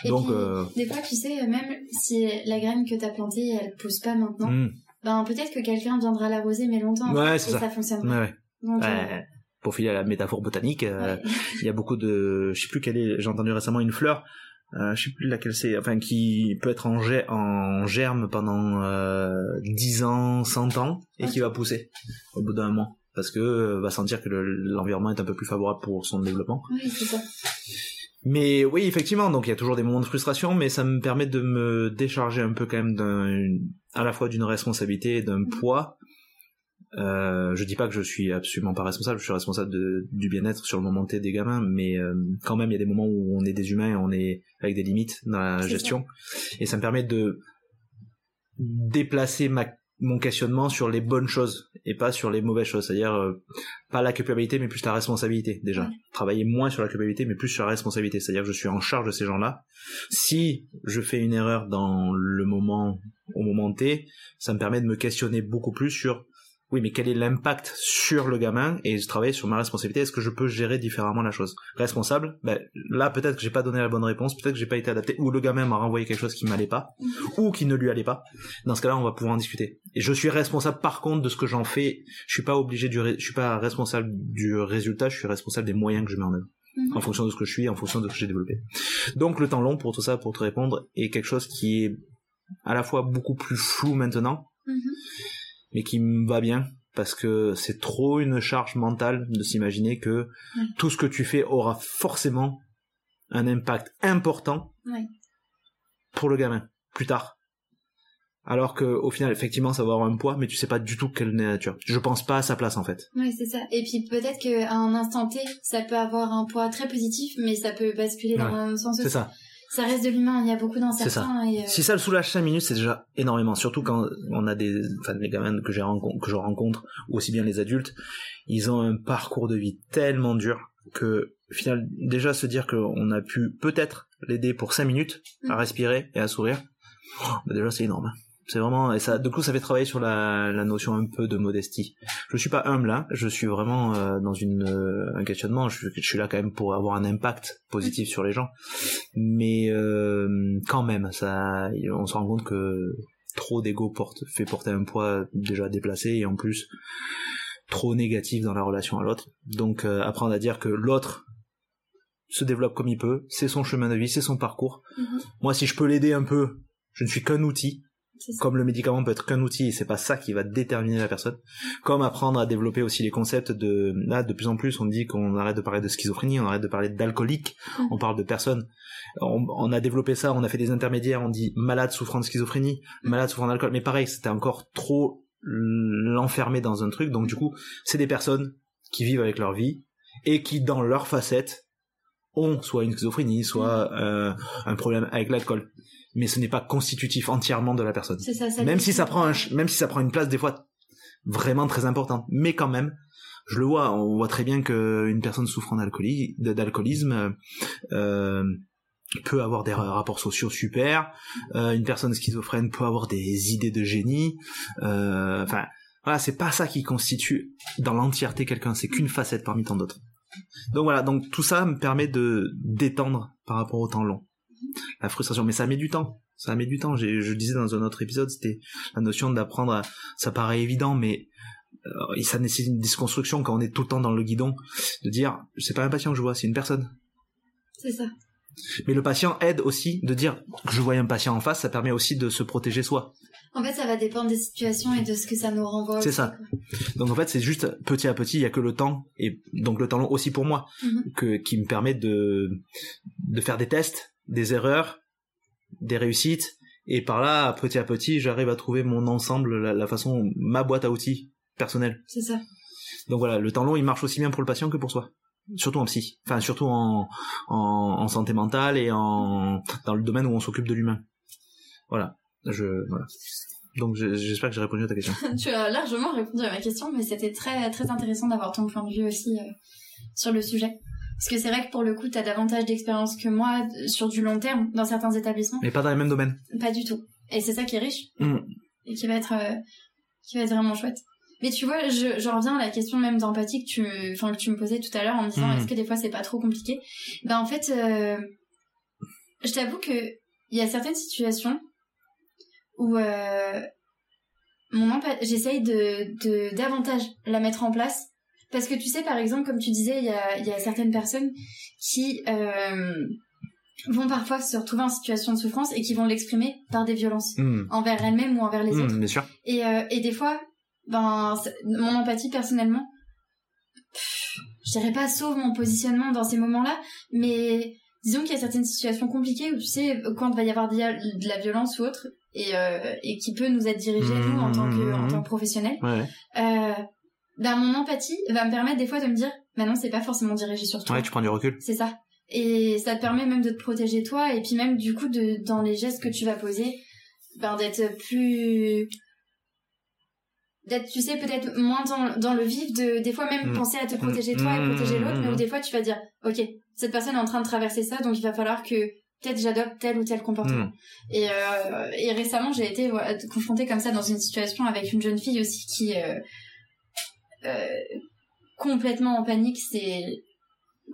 [SPEAKER 2] Et
[SPEAKER 1] Donc,
[SPEAKER 2] puis,
[SPEAKER 1] euh,
[SPEAKER 2] des fois, tu sais, même si la graine que t'as plantée, elle pousse pas maintenant,
[SPEAKER 1] hmm,
[SPEAKER 2] ben peut-être que quelqu'un viendra l'arroser, mais longtemps.
[SPEAKER 1] Ouais,
[SPEAKER 2] et
[SPEAKER 1] c'est ça.
[SPEAKER 2] fonctionne.
[SPEAKER 1] ouais.
[SPEAKER 2] Donc, euh,
[SPEAKER 1] pour filer à la métaphore botanique, euh,
[SPEAKER 2] ouais.
[SPEAKER 1] il y a beaucoup de, je sais plus quelle est, j'ai entendu récemment une fleur, euh, je sais plus laquelle c'est, enfin qui peut être en, ger- en germe pendant euh, 10 ans, 100 ans et qui va pousser au bout d'un mois. parce que euh, va sentir que le- l'environnement est un peu plus favorable pour son développement.
[SPEAKER 2] Oui, c'est ça.
[SPEAKER 1] Mais oui, effectivement, donc il y a toujours des moments de frustration, mais ça me permet de me décharger un peu quand même d'un, à la fois d'une responsabilité et d'un poids. Euh, je dis pas que je suis absolument pas responsable, je suis responsable de, du bien-être sur le moment T des gamins, mais euh, quand même il y a des moments où on est des humains et on est avec des limites dans la gestion, et ça me permet de déplacer ma, mon questionnement sur les bonnes choses et pas sur les mauvaises choses, c'est-à-dire euh, pas la culpabilité mais plus la responsabilité déjà.
[SPEAKER 2] Ouais.
[SPEAKER 1] Travailler moins sur la culpabilité mais plus sur la responsabilité, c'est-à-dire que je suis en charge de ces gens-là. Si je fais une erreur dans le moment au moment T, ça me permet de me questionner beaucoup plus sur oui, mais quel est l'impact sur le gamin et je travaille sur ma responsabilité? Est-ce que je peux gérer différemment la chose? Responsable, ben, là peut-être que j'ai pas donné la bonne réponse, peut-être que j'ai pas été adapté, ou le gamin m'a renvoyé quelque chose qui m'allait pas, ou qui ne lui allait pas. Dans ce cas-là, on va pouvoir en discuter. Et je suis responsable par contre de ce que j'en fais. Je suis pas obligé du, ré- je suis pas responsable du résultat, je suis responsable des moyens que je mets en œuvre
[SPEAKER 2] Mhm.
[SPEAKER 1] en fonction de ce que je suis, en fonction de ce que j'ai développé. Donc le temps long pour tout ça, pour te répondre, est quelque chose qui est à la fois beaucoup plus flou maintenant,
[SPEAKER 2] Mhm.
[SPEAKER 1] Mais qui me va bien parce que c'est trop une charge mentale de s'imaginer que
[SPEAKER 2] Ouais.
[SPEAKER 1] tout ce que tu fais aura forcément un impact important
[SPEAKER 2] Ouais.
[SPEAKER 1] pour le gamin plus tard. Alors que au final, effectivement, ça va avoir un poids, mais tu sais pas du tout quelle est la nature. Je pense pas à sa place en fait.
[SPEAKER 2] Oui, c'est ça. Et puis peut-être qu'à un instant T, ça peut avoir un poids très positif, mais ça peut basculer dans
[SPEAKER 1] Ouais.
[SPEAKER 2] un sens.
[SPEAKER 1] C'est ça.
[SPEAKER 2] Ça reste de l'humain, il y a beaucoup d'incertains. Euh,
[SPEAKER 1] Si ça le soulage 5 minutes, c'est déjà énormément. Surtout quand on a des, enfin, les gamins que que je rencontre, ou aussi bien les adultes, ils ont un parcours de vie tellement dur que, final, déjà se dire qu'on a pu peut-être l'aider pour 5 minutes à
[SPEAKER 2] Mm.
[SPEAKER 1] respirer et à sourire, oh, bah déjà c'est énorme. C'est vraiment, et ça, du coup, ça fait travailler sur la, la notion un peu de modestie. Je suis pas humble là, je suis vraiment euh, dans une, euh, un questionnement. Je, je suis là quand même pour avoir un impact positif sur les gens, mais euh, quand même, ça, on se rend compte que trop d'ego porte, fait porter un poids déjà déplacé et en plus trop négatif dans la relation à l'autre. Donc euh, apprendre à dire que l'autre se développe comme il peut, c'est son chemin de vie, c'est son parcours.
[SPEAKER 2] Mhm.
[SPEAKER 1] Moi, si je peux l'aider un peu, je ne suis qu'un outil. Comme le médicament peut être qu'un outil et c'est pas ça qui va déterminer la personne comme apprendre à développer aussi les concepts de là de plus en plus on dit qu'on arrête de parler de schizophrénie on arrête de parler d'alcoolique
[SPEAKER 2] Mhm.
[SPEAKER 1] on parle de personnes. On, on a développé ça on a fait des intermédiaires on dit malade souffrant de schizophrénie malade souffrant d'alcool. Mais pareil c'était encore trop l'enfermer dans un truc. Donc du coup c'est des personnes qui vivent avec leur vie et qui dans leur facette ont soit une schizophrénie soit euh, un problème avec l'alcool mais ce n'est pas constitutif entièrement de la personne.
[SPEAKER 2] Ça, ça
[SPEAKER 1] même si ça prend un même si ça prend une place des fois vraiment très importante. Mais quand même je le vois on voit très bien que une personne souffrant d'alcoolisme euh, peut avoir des ra- rapports sociaux super. Euh, une personne schizophrène peut avoir des idées de génie. Euh, enfin voilà c'est pas ça qui constitue dans l'entièreté quelqu'un c'est qu'une facette parmi tant d'autres. Donc voilà donc tout ça me permet de d'étendre par rapport au temps long la frustration mais ça met du temps ça met du temps J'ai- je disais dans un autre épisode c'était la notion d'apprendre à... ça paraît évident mais euh, ça nécessite une disconstruction quand on est tout le temps dans le guidon de dire c'est pas un patient que je vois c'est une personne
[SPEAKER 2] C'est ça.
[SPEAKER 1] mais le patient aide aussi de dire que je vois un patient en face ça permet aussi de se protéger soi
[SPEAKER 2] En fait, ça va dépendre des situations et de ce que ça nous renvoie.
[SPEAKER 1] C'est ça.
[SPEAKER 2] quoi.
[SPEAKER 1] donc en fait c'est juste petit à petit il y a que le temps et donc le temps long aussi pour moi
[SPEAKER 2] Mhm.
[SPEAKER 1] que qui me permet de de faire des tests des erreurs des réussites et par là petit à petit j'arrive à trouver mon ensemble la, la façon ma boîte à outils personnelle
[SPEAKER 2] C'est ça.
[SPEAKER 1] Donc voilà, le temps long, il marche aussi bien pour le patient que pour soi. Surtout en psy. Enfin, surtout en, en, en santé mentale et en, dans le domaine où on s'occupe de l'humain. Voilà. Je, voilà. Donc je- j'espère que j'ai répondu à ta question. [laughs]
[SPEAKER 2] tu as largement répondu à ma question, mais c'était très très intéressant d'avoir ton point de vue aussi euh, sur le sujet. Parce que c'est vrai que pour le coup, tu as davantage d'expérience que moi euh, sur du long terme dans certains établissements.
[SPEAKER 1] Mais pas dans les mêmes domaines.
[SPEAKER 2] Pas du tout. Et c'est ça qui est riche
[SPEAKER 1] Mm.
[SPEAKER 2] et qui va être euh, qui va être vraiment chouette. Mais tu vois, je, je reviens à la question même d'empathie que tu, enfin, que tu me posais tout à l'heure en me disant
[SPEAKER 1] Mm.
[SPEAKER 2] est-ce que des fois c'est pas trop compliqué? Ben en fait, euh, je t'avoue que il y a certaines situations où euh, mon j'essaye de, de davantage la mettre en place parce que tu sais par exemple comme tu disais il y a, il y a certaines personnes qui euh, vont parfois se retrouver en situation de souffrance et qui vont l'exprimer par des violences
[SPEAKER 1] Mm.
[SPEAKER 2] envers elles-mêmes ou envers les
[SPEAKER 1] Mm,
[SPEAKER 2] autres
[SPEAKER 1] bien sûr.
[SPEAKER 2] et, euh, et des fois ben mon empathie personnellement je dirais pas sauve mon positionnement dans ces moments-là, mais disons qu'il y a certaines situations compliquées où tu sais quand il va y avoir de la violence ou autre et, euh, et qui peut nous être dirigé nous en tant que en tant que professionnels.
[SPEAKER 1] Ouais.
[SPEAKER 2] Euh, ben mon empathie va me permettre des fois de me dire bah non c'est pas forcément dirigé sur toi.
[SPEAKER 1] Ouais, tu prends du recul.
[SPEAKER 2] C'est ça. Et ça te permet même de te protéger toi et puis même du coup de dans les gestes que tu vas poser ben d'être plus d'être tu sais peut-être moins dans, dans le vif de des fois même
[SPEAKER 1] Mm.
[SPEAKER 2] penser à te protéger toi et
[SPEAKER 1] Mm,
[SPEAKER 2] protéger l'autre
[SPEAKER 1] mm,
[SPEAKER 2] mais où
[SPEAKER 1] mm.
[SPEAKER 2] des fois tu vas dire ok cette personne est en train de traverser ça donc il va falloir que peut-être j'adopte tel ou tel comportement
[SPEAKER 1] Mm.
[SPEAKER 2] et euh, et récemment j'ai été voilà, confrontée comme ça dans une situation avec une jeune fille aussi qui euh, complètement en panique c'est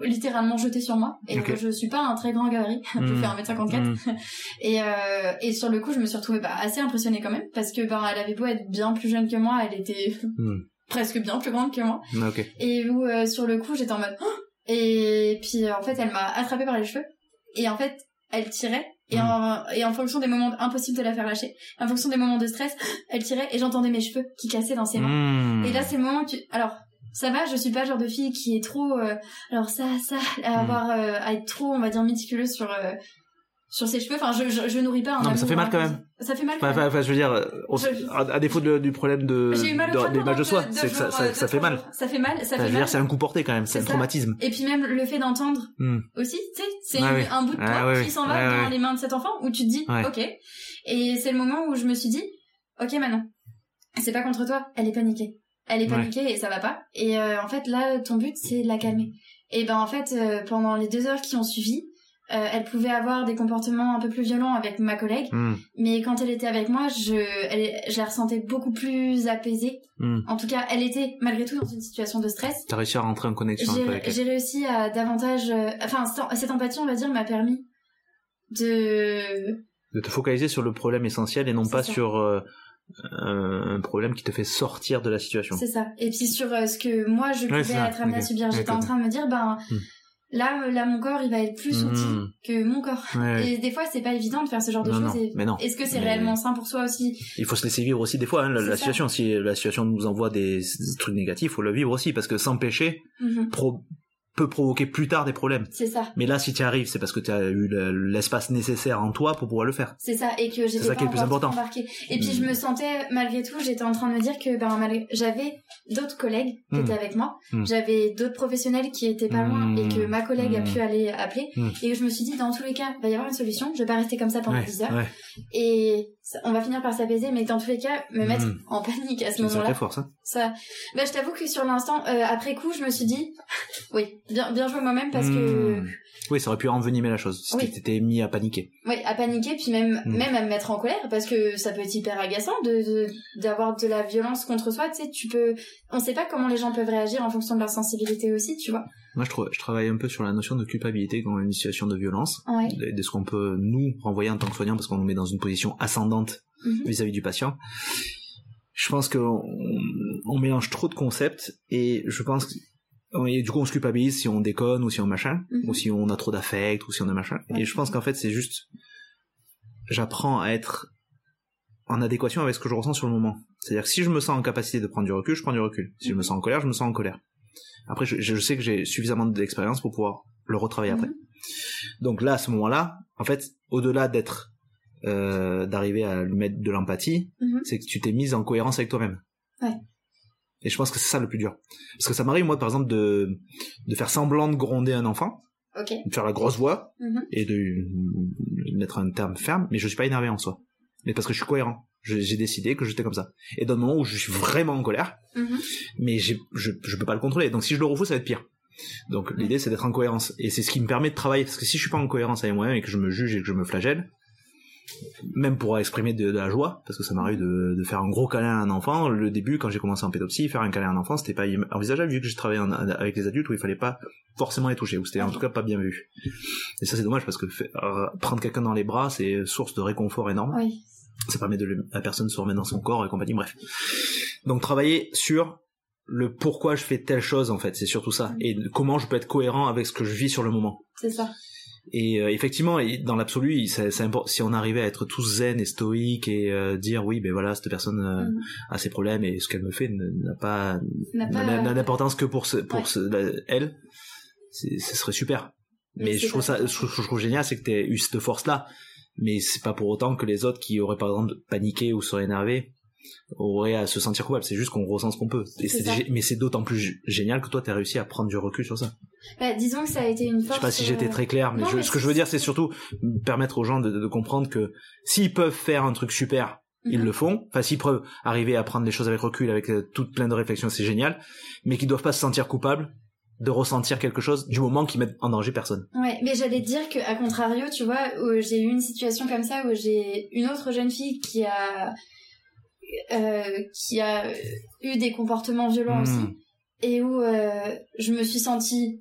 [SPEAKER 2] littéralement jeté sur moi et
[SPEAKER 1] Ok.
[SPEAKER 2] euh, je suis pas un très grand gabarit [laughs] je
[SPEAKER 1] Mm.
[SPEAKER 2] fais 1m54
[SPEAKER 1] Mm. [laughs]
[SPEAKER 2] et, euh, et sur le coup, je me suis retrouvée bah, assez impressionnée quand même, parce que bah, elle avait beau être bien plus jeune que moi, elle était [laughs]
[SPEAKER 1] Mm.
[SPEAKER 2] presque bien plus grande que moi.
[SPEAKER 1] Ok.
[SPEAKER 2] Et où euh, sur le coup, j'étais en mode... Oh [gasps] et puis euh, en fait, elle m'a attrapée par les cheveux. Et en fait, elle tirait. Et,
[SPEAKER 1] Mm.
[SPEAKER 2] en, et en fonction des moments impossibles de la faire lâcher, en fonction des moments de stress, [laughs] elle tirait et j'entendais mes cheveux qui cassaient dans ses mains.
[SPEAKER 1] Mm.
[SPEAKER 2] Et là, c'est le moment où tu... Alors, ça va, je suis pas le genre de fille qui est trop... euh, alors ça, ça, à
[SPEAKER 1] Mm.
[SPEAKER 2] avoir... euh, à être trop, on va dire, méticuleuse sur... euh, sur ses cheveux, enfin, je, je, je nourris pas un
[SPEAKER 1] Non, mais ça fait mal
[SPEAKER 2] hein.
[SPEAKER 1] quand même.
[SPEAKER 2] Ça fait mal quand même.
[SPEAKER 1] enfin, je veux dire, euh, on-
[SPEAKER 2] Je-
[SPEAKER 1] à, défaut de- du problème de,
[SPEAKER 2] J'ai eu mal au
[SPEAKER 1] de, soi, c'est ça,
[SPEAKER 2] euh,
[SPEAKER 1] ça fait mal.
[SPEAKER 2] Ça fait mal, ça fait mal.
[SPEAKER 1] c'est un coup porté quand même, c'est un
[SPEAKER 2] ça.
[SPEAKER 1] traumatisme.
[SPEAKER 2] Et puis même le fait d'entendre
[SPEAKER 1] Hmm.
[SPEAKER 2] aussi, tu sais, c'est un bout de toi qui s'en va dans les mains de cet enfant où tu te dis, ok. Et c'est le moment où je me suis dit, ok Manon, c'est pas contre toi, elle est paniquée. Elle est paniquée et ça va pas. Et euh, en fait là, ton but c'est de la calmer. Et ben en fait, pendant les deux heures qui ont suivi, euh, elle pouvait avoir des comportements un peu plus violents avec ma collègue,
[SPEAKER 1] Mm.
[SPEAKER 2] mais quand elle était avec moi, je, elle, je la ressentais beaucoup plus apaisée.
[SPEAKER 1] Mm.
[SPEAKER 2] En tout cas, elle était malgré tout dans une situation de stress.
[SPEAKER 1] T'as réussi à rentrer en connexion un peu avec elle.
[SPEAKER 2] j'ai réussi à davantage, euh, enfin cette- empathie, on va dire, m'a permis de,
[SPEAKER 1] De te focaliser sur le problème essentiel et non pas
[SPEAKER 2] ça.
[SPEAKER 1] sur euh, un problème qui te fait sortir de la situation.
[SPEAKER 2] c'est ça. Et puis sur ce que moi je pouvais être amenée à
[SPEAKER 1] Ok.
[SPEAKER 2] subir, j'étais en train de me dire, ben
[SPEAKER 1] Mm.
[SPEAKER 2] Là, là mon corps, il va être plus
[SPEAKER 1] Mm.
[SPEAKER 2] outil que mon corps.
[SPEAKER 1] Ouais.
[SPEAKER 2] Et des fois, c'est pas évident de faire ce genre de choses. et-. Est-ce que c'est réellement sain pour soi aussi?
[SPEAKER 1] Il faut se laisser vivre aussi des fois hein, la, situation. Si la situation nous envoie des, trucs négatifs, faut le vivre aussi parce que s'empêcher
[SPEAKER 2] Mhm.
[SPEAKER 1] pro- peut provoquer plus tard des problèmes.
[SPEAKER 2] C'est ça.
[SPEAKER 1] Mais là, si tu y arrives, c'est parce que tu as eu le- l'espace nécessaire en toi pour pouvoir le faire.
[SPEAKER 2] C'est ça, et que j'étais pas
[SPEAKER 1] qui est le plus
[SPEAKER 2] encore
[SPEAKER 1] important.
[SPEAKER 2] trop embarquée. Et puis
[SPEAKER 1] Mm.
[SPEAKER 2] je me sentais, malgré tout, j'étais en train de me dire que ben, malgré- j'avais d'autres collègues qui
[SPEAKER 1] Mm.
[SPEAKER 2] étaient avec moi,
[SPEAKER 1] Mm.
[SPEAKER 2] j'avais d'autres professionnels qui étaient pas loin et que ma collègue a pu aller appeler. Et je me suis dit, dans tous les cas, il va y avoir une solution, je vais pas rester comme ça pendant
[SPEAKER 1] Ouais,
[SPEAKER 2] 10 heures.
[SPEAKER 1] ouais.
[SPEAKER 2] Et ça- on va finir par s'apaiser, mais dans tous les cas, me mettre
[SPEAKER 1] Mm.
[SPEAKER 2] en panique à ce
[SPEAKER 1] C'est
[SPEAKER 2] moment-là.
[SPEAKER 1] sacrée force. Hein.
[SPEAKER 2] Ça, bah, je t'avoue que sur l'instant, euh, après coup, je me suis dit, [laughs] oui, bien, bien joué moi-même parce que,
[SPEAKER 1] Mm. Oui, ça aurait pu envenimer la chose si
[SPEAKER 2] Oui.
[SPEAKER 1] t'étais mis à paniquer.
[SPEAKER 2] oui, à paniquer, puis même,
[SPEAKER 1] Mm.
[SPEAKER 2] même à me mettre en colère parce que ça peut être hyper agaçant de, de- d'avoir de la violence contre soi, tu sais, tu peux, on sait pas comment les gens peuvent réagir en fonction de leur sensibilité aussi, tu vois.
[SPEAKER 1] Moi, je, travaille un peu sur la notion de culpabilité quand on dans une situation de violence,
[SPEAKER 2] Ouais.
[SPEAKER 1] de, de ce qu'on peut nous renvoyer en tant que soignant parce qu'on nous met dans une position ascendante
[SPEAKER 2] Mhm.
[SPEAKER 1] vis-à-vis du patient. Je pense qu'on on mélange trop de concepts et je pense que et du coup on se culpabilise si on déconne ou si on machin
[SPEAKER 2] Mhm.
[SPEAKER 1] ou si on a trop d'affect ou si on a machin et je pense qu'en fait c'est juste j'apprends à être en adéquation avec ce que je ressens sur le moment c'est-à-dire que si je me sens en capacité de prendre du recul je prends du recul si je me sens en colère je me sens en colère après je, je sais que j'ai suffisamment d'expérience pour pouvoir le retravailler après donc là à ce moment-là en fait au-delà d'être euh, d'arriver à lui mettre de l'empathie
[SPEAKER 2] Mhm.
[SPEAKER 1] c'est que tu t'es mise en cohérence avec toi-même
[SPEAKER 2] Ouais.
[SPEAKER 1] et je pense que c'est ça le plus dur parce que ça m'arrive moi par exemple de de faire semblant de gronder un enfant de faire la grosse voix
[SPEAKER 2] Mhm.
[SPEAKER 1] et de mettre un terme ferme mais je suis pas énervé en soi mais parce que je suis cohérent j'ai décidé que j'étais comme ça et dans le moment où je suis vraiment en colère
[SPEAKER 2] Mhm.
[SPEAKER 1] mais je, je peux pas le contrôler. Donc si je le refous, ça va être pire. Donc l'idée c'est d'être en cohérence. Et c'est ce qui me permet de travailler. Parce que si je suis pas en cohérence avec moi-même et que je me juge et que je me flagelle, même pour exprimer de, de la joie, parce que ça m'arrive de, de faire un gros câlin à un enfant, le début quand j'ai commencé en pédopsie, faire un câlin à un enfant, c'était pas envisageable vu que j'ai travaillé en- avec les adultes où il fallait pas forcément les toucher, ou c'était en tout cas pas bien vu. Et ça c'est dommage parce que euh, prendre quelqu'un dans les bras, c'est source de réconfort énorme
[SPEAKER 2] Oui.
[SPEAKER 1] Ça permet de la personne de se remettre dans son corps et compagnie, bref. Donc travailler sur le pourquoi je fais telle chose en fait, c'est surtout ça. Et comment je peux être cohérent avec ce que je vis sur le moment.
[SPEAKER 2] C'est ça.
[SPEAKER 1] Et euh, effectivement, dans l'absolu, si on arrivait à être tous zen et stoïque et euh, dire oui, ben voilà, cette personne euh,
[SPEAKER 2] Mhm.
[SPEAKER 1] a ses problèmes et ce qu'elle me fait n'a pas d'importance que pour ce, pour
[SPEAKER 2] Ouais.
[SPEAKER 1] ce- la- elle, ce serait super.
[SPEAKER 2] Mais
[SPEAKER 1] Mais je trouve ça, je je trouve génial, c'est que t'aies eu cette force-là. Mais c'est pas pour autant que les autres qui auraient par exemple paniqué ou seraient énervés auraient à se sentir coupables. C'est juste qu'on ressent ce qu'on peut. Et mais c'est d'autant plus génial que toi t'as réussi à prendre du recul sur ça.
[SPEAKER 2] Bah, disons que ça a été une
[SPEAKER 1] Je
[SPEAKER 2] force.
[SPEAKER 1] sais pas si j'étais
[SPEAKER 2] euh,
[SPEAKER 1] très clair, mais,
[SPEAKER 2] non,
[SPEAKER 1] je-
[SPEAKER 2] mais
[SPEAKER 1] ce que je veux dire, c'est surtout permettre aux gens de, de comprendre que s'ils peuvent faire un truc super, ils
[SPEAKER 2] Mhm.
[SPEAKER 1] le font. Enfin, s'ils peuvent arriver à prendre les choses avec recul, avec euh, toute plein de réflexions, c'est génial. Mais qu'ils doivent pas se sentir coupables de ressentir quelque chose du moment qu'ils mettent en danger personne.
[SPEAKER 2] Ouais, mais j'allais te dire que à contrario, tu vois, j'ai eu une situation comme ça où j'ai une autre jeune fille qui a euh, qui a eu des comportements violents
[SPEAKER 1] Hmm.
[SPEAKER 2] aussi et où euh, je me suis sentie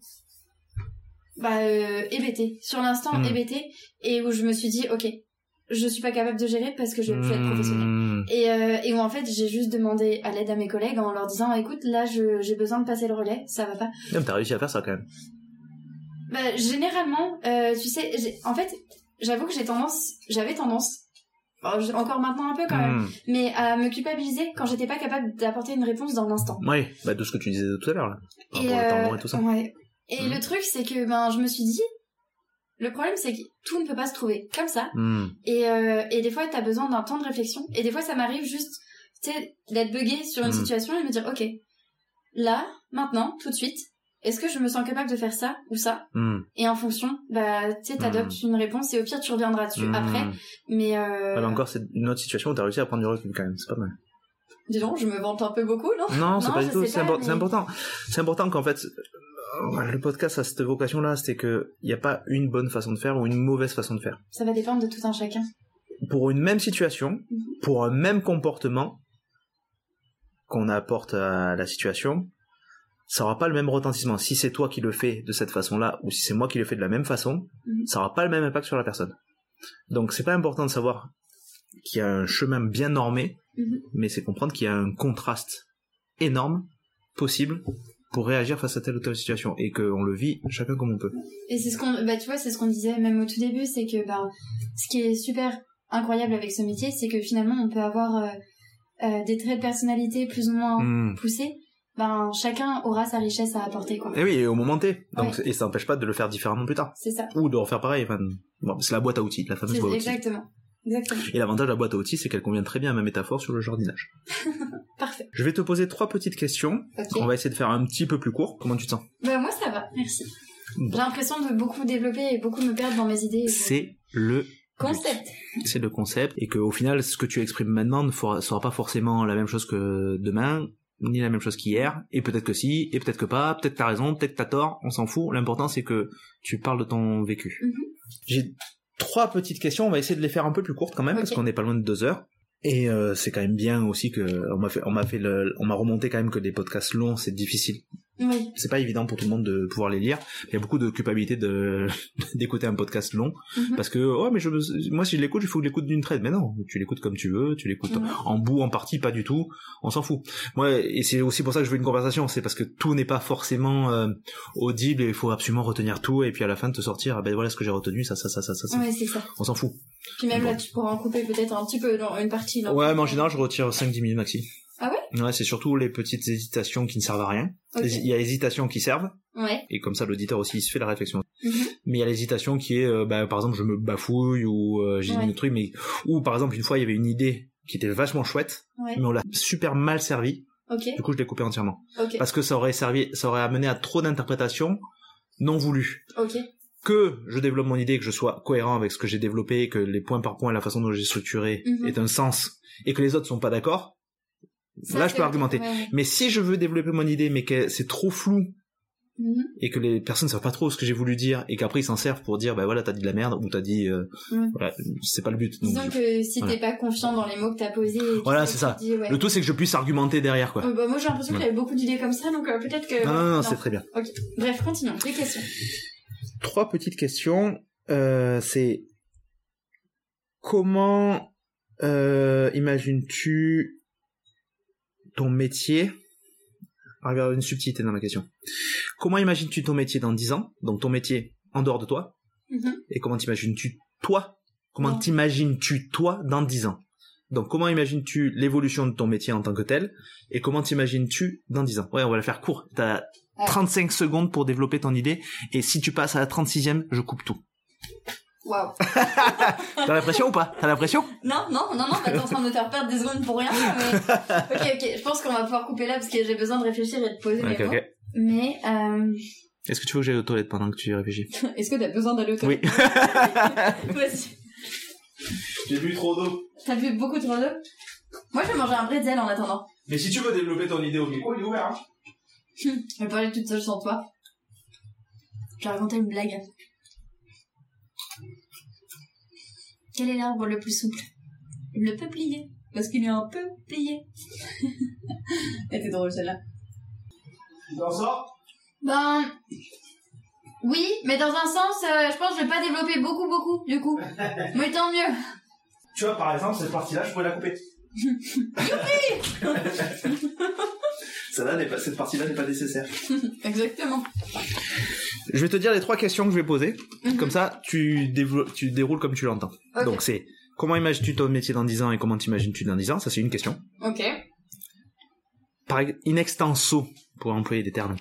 [SPEAKER 2] bah euh, hébétée sur l'instant
[SPEAKER 1] Hmm.
[SPEAKER 2] hébétée et où je me suis dit ok je suis pas capable de gérer parce que je plus être professionnelle
[SPEAKER 1] Mmh.
[SPEAKER 2] et, euh, et où en fait j'ai juste demandé à l'aide à mes collègues en leur disant écoute là j'ai besoin de passer le relais ça va pas
[SPEAKER 1] Non, T'as réussi à faire ça quand même.
[SPEAKER 2] bah, généralement, euh, tu sais, en fait, j'avoue que j'ai tendance, j'avais tendance, j'ai- encore maintenant un peu quand même,
[SPEAKER 1] Mmh.
[SPEAKER 2] mais à me culpabiliser quand j'étais pas capable d'apporter une réponse dans l'instant.
[SPEAKER 1] Oui, bah de ce que tu disais tout à l'heure là. Par
[SPEAKER 2] Et, euh,
[SPEAKER 1] et tout ça.
[SPEAKER 2] ouais. Et
[SPEAKER 1] Mhm.
[SPEAKER 2] le truc, c'est que ben, je me suis dit, le problème, c'est que tout ne peut pas se trouver comme ça. Et, euh, et des fois, t'as besoin d'un temps de réflexion. Et des fois, ça m'arrive juste, tu sais, d'être buggé sur une
[SPEAKER 1] Mhm.
[SPEAKER 2] situation et de me dire, ok, là, maintenant, tout de suite, est-ce que je me sens capable de faire ça ou ça?
[SPEAKER 1] Mmh.
[SPEAKER 2] Et en fonction, bah, tu sais, t'adoptes une réponse et au pire, tu reviendras dessus après. Mais, euh...
[SPEAKER 1] Mais encore, c'est une autre situation où t'as réussi à prendre du recul quand même. C'est pas mal.
[SPEAKER 2] dis donc, je me vante un peu beaucoup, non?
[SPEAKER 1] Non, [laughs] c'est pas du tout. C'est
[SPEAKER 2] mais-
[SPEAKER 1] important. C'est important qu'en fait, le podcast a cette vocation-là, c'est que il n'y a pas une bonne façon de faire ou une mauvaise façon de faire.
[SPEAKER 2] Ça va dépendre de tout un chacun.
[SPEAKER 1] Pour une même situation,
[SPEAKER 2] Mhm.
[SPEAKER 1] pour un même comportement qu'on apporte à la situation, ça aura pas le même retentissement. Si c'est toi qui le fais de cette façon-là ou si c'est moi qui le fais de la même façon,
[SPEAKER 2] Mhm.
[SPEAKER 1] ça aura pas le même impact sur la personne. Donc c'est pas important de savoir qu'il y a un chemin bien normé,
[SPEAKER 2] Mhm.
[SPEAKER 1] mais c'est comprendre qu'il y a un contraste énorme possible pour réagir face à telle ou telle situation et qu'on le vit chacun comme on peut.
[SPEAKER 2] Et c'est ce qu'on, bah, tu vois, c'est ce qu'on disait même au tout début, c'est que, bah, ce qui est super incroyable avec ce métier, c'est que finalement, on peut avoir euh, euh, des traits de personnalité plus ou moins
[SPEAKER 1] Hmm.
[SPEAKER 2] poussés. Ben, chacun aura sa richesse à apporter, quoi.
[SPEAKER 1] Et oui, et au moment T. Donc,
[SPEAKER 2] Ouais.
[SPEAKER 1] Et ça n'empêche pas de le faire différemment plus tard.
[SPEAKER 2] C'est ça.
[SPEAKER 1] Ou de refaire pareil. Enfin, bon, c'est la boîte à outils, la fameuse boîte à outils.
[SPEAKER 2] exactement. Exactement.
[SPEAKER 1] Et l'avantage de la boîte à outils, c'est qu'elle convient très bien à ma métaphore sur le jardinage. [laughs]
[SPEAKER 2] Parfait.
[SPEAKER 1] Je vais te poser trois petites questions. On va essayer de faire un petit peu plus court. Comment tu te sens?
[SPEAKER 2] Bah, moi, ça va. Merci.
[SPEAKER 1] Bon.
[SPEAKER 2] J'ai l'impression de beaucoup développer et beaucoup me perdre dans mes idées.
[SPEAKER 1] C'est le
[SPEAKER 2] Concept.
[SPEAKER 1] c'est le concept et qu'au final ce que tu exprimes maintenant ne fera- sera pas forcément la même chose que demain ni la même chose qu'hier et peut-être que si et peut-être que pas peut-être t'as raison peut-être t'as tort on s'en fout l'important c'est que tu parles de ton vécu
[SPEAKER 2] Mhm.
[SPEAKER 1] j'ai trois petites questions. On va essayer de les faire un peu plus courtes quand même parce qu'on n'est pas loin de deux heures. Et euh, c'est quand même bien aussi que on m'a fait on m'a fait le, on m'a remonté quand même que des podcasts longs c'est difficile
[SPEAKER 2] Oui.
[SPEAKER 1] c'est pas évident pour tout le monde de pouvoir les lire il y a beaucoup de culpabilité de [laughs] d'écouter un podcast long
[SPEAKER 2] Mhm.
[SPEAKER 1] parce que oh mais je me- moi si je l'écoute il faut que je l'écoute d'une traite mais non tu l'écoutes comme tu veux tu l'écoutes en bout en partie pas du tout on s'en fout moi et c'est aussi pour ça que je veux une conversation c'est parce que tout n'est pas forcément euh, audible et il faut absolument retenir tout et puis à la fin de te sortir ah ben voilà ce que j'ai retenu ça ça ça ça ça.
[SPEAKER 2] Ouais, c'est ça.
[SPEAKER 1] on s'en fout
[SPEAKER 2] Puis même
[SPEAKER 1] Bon.
[SPEAKER 2] là, tu pourras en couper peut-être un petit peu dans une partie. là.
[SPEAKER 1] ouais mais en général je retire 5-10 minutes maxi
[SPEAKER 2] Ah ouais?
[SPEAKER 1] Ouais c'est surtout les petites hésitations qui ne servent à rien il y a hésitations qui servent
[SPEAKER 2] Ouais.
[SPEAKER 1] et comme ça l'auditeur aussi il se fait la réflexion
[SPEAKER 2] Mhm.
[SPEAKER 1] mais il y a l'hésitation qui est euh, bah, par exemple je me bafouille ou euh, j'ai
[SPEAKER 2] Ouais.
[SPEAKER 1] des trucs mais ou par exemple une fois il y avait une idée qui était vachement chouette
[SPEAKER 2] Ouais.
[SPEAKER 1] mais on l'a super mal servi
[SPEAKER 2] Ok.
[SPEAKER 1] du coup je l'ai coupé entièrement
[SPEAKER 2] Ok.
[SPEAKER 1] parce que ça aurait servi ça aurait amené à trop d'interprétations non voulues que je développe mon idée que je sois cohérent avec ce que j'ai développé que les points par point la façon dont j'ai structuré
[SPEAKER 2] Mhm.
[SPEAKER 1] ait un sens et que les autres sont pas d'accord
[SPEAKER 2] Ça,
[SPEAKER 1] là je peux argumenter
[SPEAKER 2] Ouais, ouais.
[SPEAKER 1] mais si je veux développer mon idée mais que c'est trop flou
[SPEAKER 2] Mhm.
[SPEAKER 1] et que les personnes savent pas trop ce que j'ai voulu dire et qu'après ils s'en servent pour dire bah voilà t'as dit de la merde ou t'as dit euh,
[SPEAKER 2] Ouais.
[SPEAKER 1] voilà c'est pas le but Donc,
[SPEAKER 2] Disons que si
[SPEAKER 1] Voilà.
[SPEAKER 2] t'es pas confiant dans les mots que t'as posés. et
[SPEAKER 1] Voilà,
[SPEAKER 2] que
[SPEAKER 1] c'est ça.
[SPEAKER 2] te dis, ouais.
[SPEAKER 1] le tout c'est que je puisse argumenter derrière quoi
[SPEAKER 2] Euh, bah, moi j'ai l'impression
[SPEAKER 1] Ouais.
[SPEAKER 2] qu'il y avait beaucoup d'idées comme ça, donc euh, peut-être que.
[SPEAKER 1] non non non, c'est très bien
[SPEAKER 2] Ok. Bref, continuons. Les questions.
[SPEAKER 1] trois petites questions euh, c'est comment euh, imagines-tu ton métier Ah, a une subtilité dans la question comment imagines-tu ton métier dans 10 ans? Donc ton métier en dehors de toi
[SPEAKER 2] Mhm.
[SPEAKER 1] Et comment t'imagines-tu toi? Comment t'imagines-tu toi dans 10 ans? Donc comment imagines-tu l'évolution de ton métier en tant que tel? Et comment t'imagines-tu dans 10 ans? Ouais, on va la faire court. T'as
[SPEAKER 2] Ouais.
[SPEAKER 1] 35 secondes pour développer ton idée. Et si tu passes à la 36e, je coupe tout.
[SPEAKER 2] Waouh. [laughs]
[SPEAKER 1] T'as l'impression ou pas? T'as l'impression?
[SPEAKER 2] Non, non, non, non, bah, t'es en train de me faire perdre des secondes pour rien, mais... [laughs] Ok, ok, je pense qu'on va pouvoir couper là parce que j'ai besoin de réfléchir et de poser mes
[SPEAKER 1] Ok,
[SPEAKER 2] mots.
[SPEAKER 1] ok.
[SPEAKER 2] Mais, euh...
[SPEAKER 1] Est-ce que tu veux que j'aille aux toilettes pendant que tu réfléchis? [laughs]
[SPEAKER 2] Est-ce que t'as besoin d'aller au
[SPEAKER 1] Oui.
[SPEAKER 2] toilette Vas-y.
[SPEAKER 1] J'ai bu trop d'eau.
[SPEAKER 2] T'as bu beaucoup trop d'eau? Moi, je vais manger un bretzel en attendant.
[SPEAKER 1] Mais si tu veux développer ton idée au micro, il est ouvert. hein.
[SPEAKER 2] Je vais parler toute seule sans toi. Je vais raconter une blague. Quel est l'arbre le plus souple? Le peuplier. Parce qu'il est un peu plié. [laughs] Elle était drôle celle-là.
[SPEAKER 1] Tu t'en sors
[SPEAKER 2] Ben... Oui, mais dans un sens, euh, je pense que je vais pas développer beaucoup, beaucoup, du coup. [laughs] Mais tant mieux.
[SPEAKER 1] Tu vois, par exemple, cette partie-là, je pourrais la couper. Celle-là [laughs] n'est pas- cette partie-là n'est pas nécessaire.
[SPEAKER 2] Exactement.
[SPEAKER 1] Je vais te dire les trois questions que je vais poser.
[SPEAKER 2] Mhm.
[SPEAKER 1] Comme ça, tu, déroules comme tu l'entends. Donc c'est comment imagines-tu ton métier dans 10 ans et comment t'imagines-tu dans 10 ans? Ça, c'est une question.
[SPEAKER 2] Ok.
[SPEAKER 1] Par in extenso, pour employer des termes,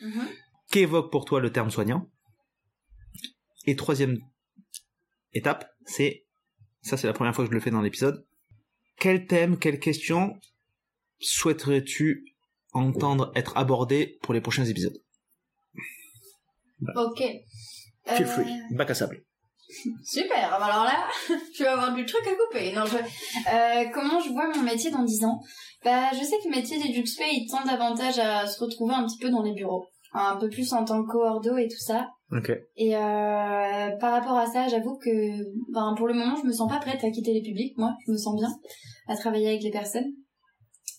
[SPEAKER 2] Mhm.
[SPEAKER 1] qu'évoque pour toi le terme soignant? Et troisième étape, c'est, ça c'est la première fois que je le fais dans l'épisode, quel thème, quelle question souhaiterais-tu entendre être abordé pour les prochains épisodes?
[SPEAKER 2] Ok.
[SPEAKER 1] Feel
[SPEAKER 2] Euh,
[SPEAKER 1] free, bac à sable. [laughs]
[SPEAKER 2] Super, ah bah alors là, [laughs] je vais avoir du truc à couper. Non, je... euh, comment je vois mon métier dans 10 ans? Bah, je sais que le métier d'EduxP, il tend davantage à se retrouver un petit peu dans les bureaux. Un peu plus en tant que coordo et tout ça.
[SPEAKER 1] Ok.
[SPEAKER 2] Et euh, par rapport à ça, j'avoue que ben, pour le moment, je me sens pas prête à quitter les publics. Moi, je me sens bien à travailler avec les personnes.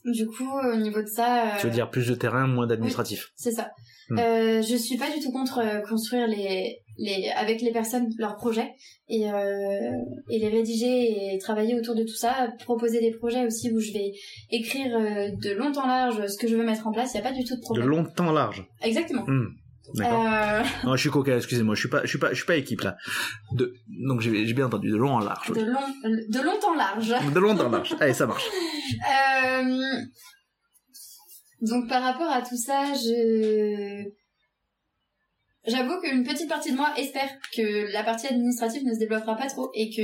[SPEAKER 2] Du coup, au niveau de ça...
[SPEAKER 1] Tu veux
[SPEAKER 2] euh,
[SPEAKER 1] dire plus de terrain, moins d'administratif.
[SPEAKER 2] c'est ça.
[SPEAKER 1] Hmm.
[SPEAKER 2] Euh, je suis pas du tout contre euh, construire les, les, avec les personnes leurs projets et, euh, et les rédiger et travailler autour de tout ça, proposer des projets aussi où je vais écrire euh, de long en large ce que je veux mettre en place. Il y a pas du tout de
[SPEAKER 1] De
[SPEAKER 2] problème.
[SPEAKER 1] longtemps large.
[SPEAKER 2] Exactement.
[SPEAKER 1] Hmm. D'accord. Non, je suis coquin, excusez-moi, je suis pas, je suis pas, je suis pas équipe là. De, donc j'ai bien entendu, de long en large.
[SPEAKER 2] de long, de longtemps large.
[SPEAKER 1] De long en large. Allez, ça marche. [laughs]
[SPEAKER 2] Euh, Donc par rapport à tout ça, je j'avoue qu'une petite partie de moi espère que la partie administrative ne se développera pas trop et que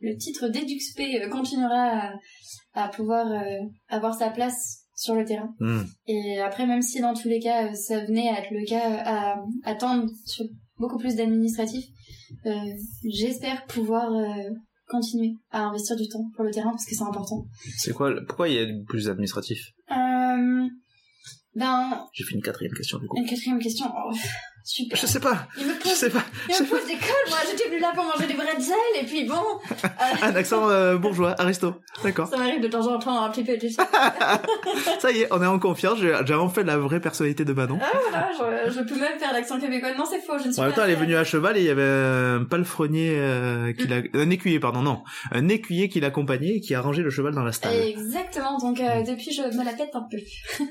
[SPEAKER 2] le titre d'EduxP euh, continuera à, à pouvoir euh, avoir sa place sur le terrain.
[SPEAKER 1] Hmm.
[SPEAKER 2] Et après, même si dans tous les cas, euh, ça venait à être le cas, à, à tendre sur beaucoup plus d'administratif, euh, j'espère pouvoir euh, continuer à investir du temps pour le terrain parce que c'est important.
[SPEAKER 1] C'est quoi, pourquoi il y a plus d'administratif?
[SPEAKER 2] Euh, ben,
[SPEAKER 1] J'ai fait une quatrième question du coup.
[SPEAKER 2] une quatrième question. Oh, super.
[SPEAKER 1] Je sais pas,
[SPEAKER 2] Il me
[SPEAKER 1] je
[SPEAKER 2] pose,
[SPEAKER 1] sais pas.
[SPEAKER 2] il
[SPEAKER 1] je
[SPEAKER 2] me
[SPEAKER 1] pas.
[SPEAKER 2] pose des cols, moi. J'étais venu là pour manger des bretzels et puis bon,
[SPEAKER 1] Un accent euh, bourgeois, aristo. D'accord.
[SPEAKER 2] ça m'arrive de temps en temps un petit peu, tu sais. [laughs]
[SPEAKER 1] Ça y est, on est en confiance, j'ai j'ai enfin la vraie personnalité de Manon.
[SPEAKER 2] Ah voilà, je, je peux même faire l'accent québécois. Non, c'est faux, je ne suis
[SPEAKER 1] En même
[SPEAKER 2] pas
[SPEAKER 1] temps, elle est venue à cheval et il y avait un palefrenier euh, qui l'a, un écuyer, pardon, non, un écuyer qui l'accompagnait et qui a rangé le cheval dans la stalle.
[SPEAKER 2] Exactement, donc euh, depuis je me la pète un peu. [laughs]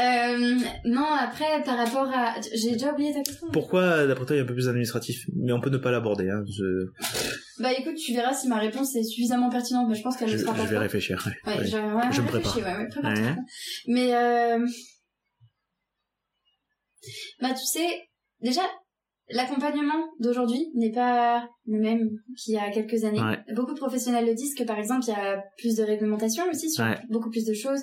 [SPEAKER 2] Euh, non, après par rapport à... J'ai déjà oublié ta question.
[SPEAKER 1] Pourquoi, d'après toi, il y a un peu plus d'administratif? Mais on peut ne pas l'aborder. Hein. Je,
[SPEAKER 2] Bah écoute, tu verras si ma réponse est suffisamment pertinente, mais je pense qu'elle ne sera pas.
[SPEAKER 1] je vais réfléchir. ouais.
[SPEAKER 2] Ouais,
[SPEAKER 1] Ouais.
[SPEAKER 2] je,
[SPEAKER 1] me prépare.
[SPEAKER 2] Ouais. Mais euh... bah tu sais, déjà l'accompagnement d'aujourd'hui n'est pas le même qu'il y a quelques années. Beaucoup de professionnels le disent que par exemple il y a plus de réglementation aussi sur beaucoup plus de choses.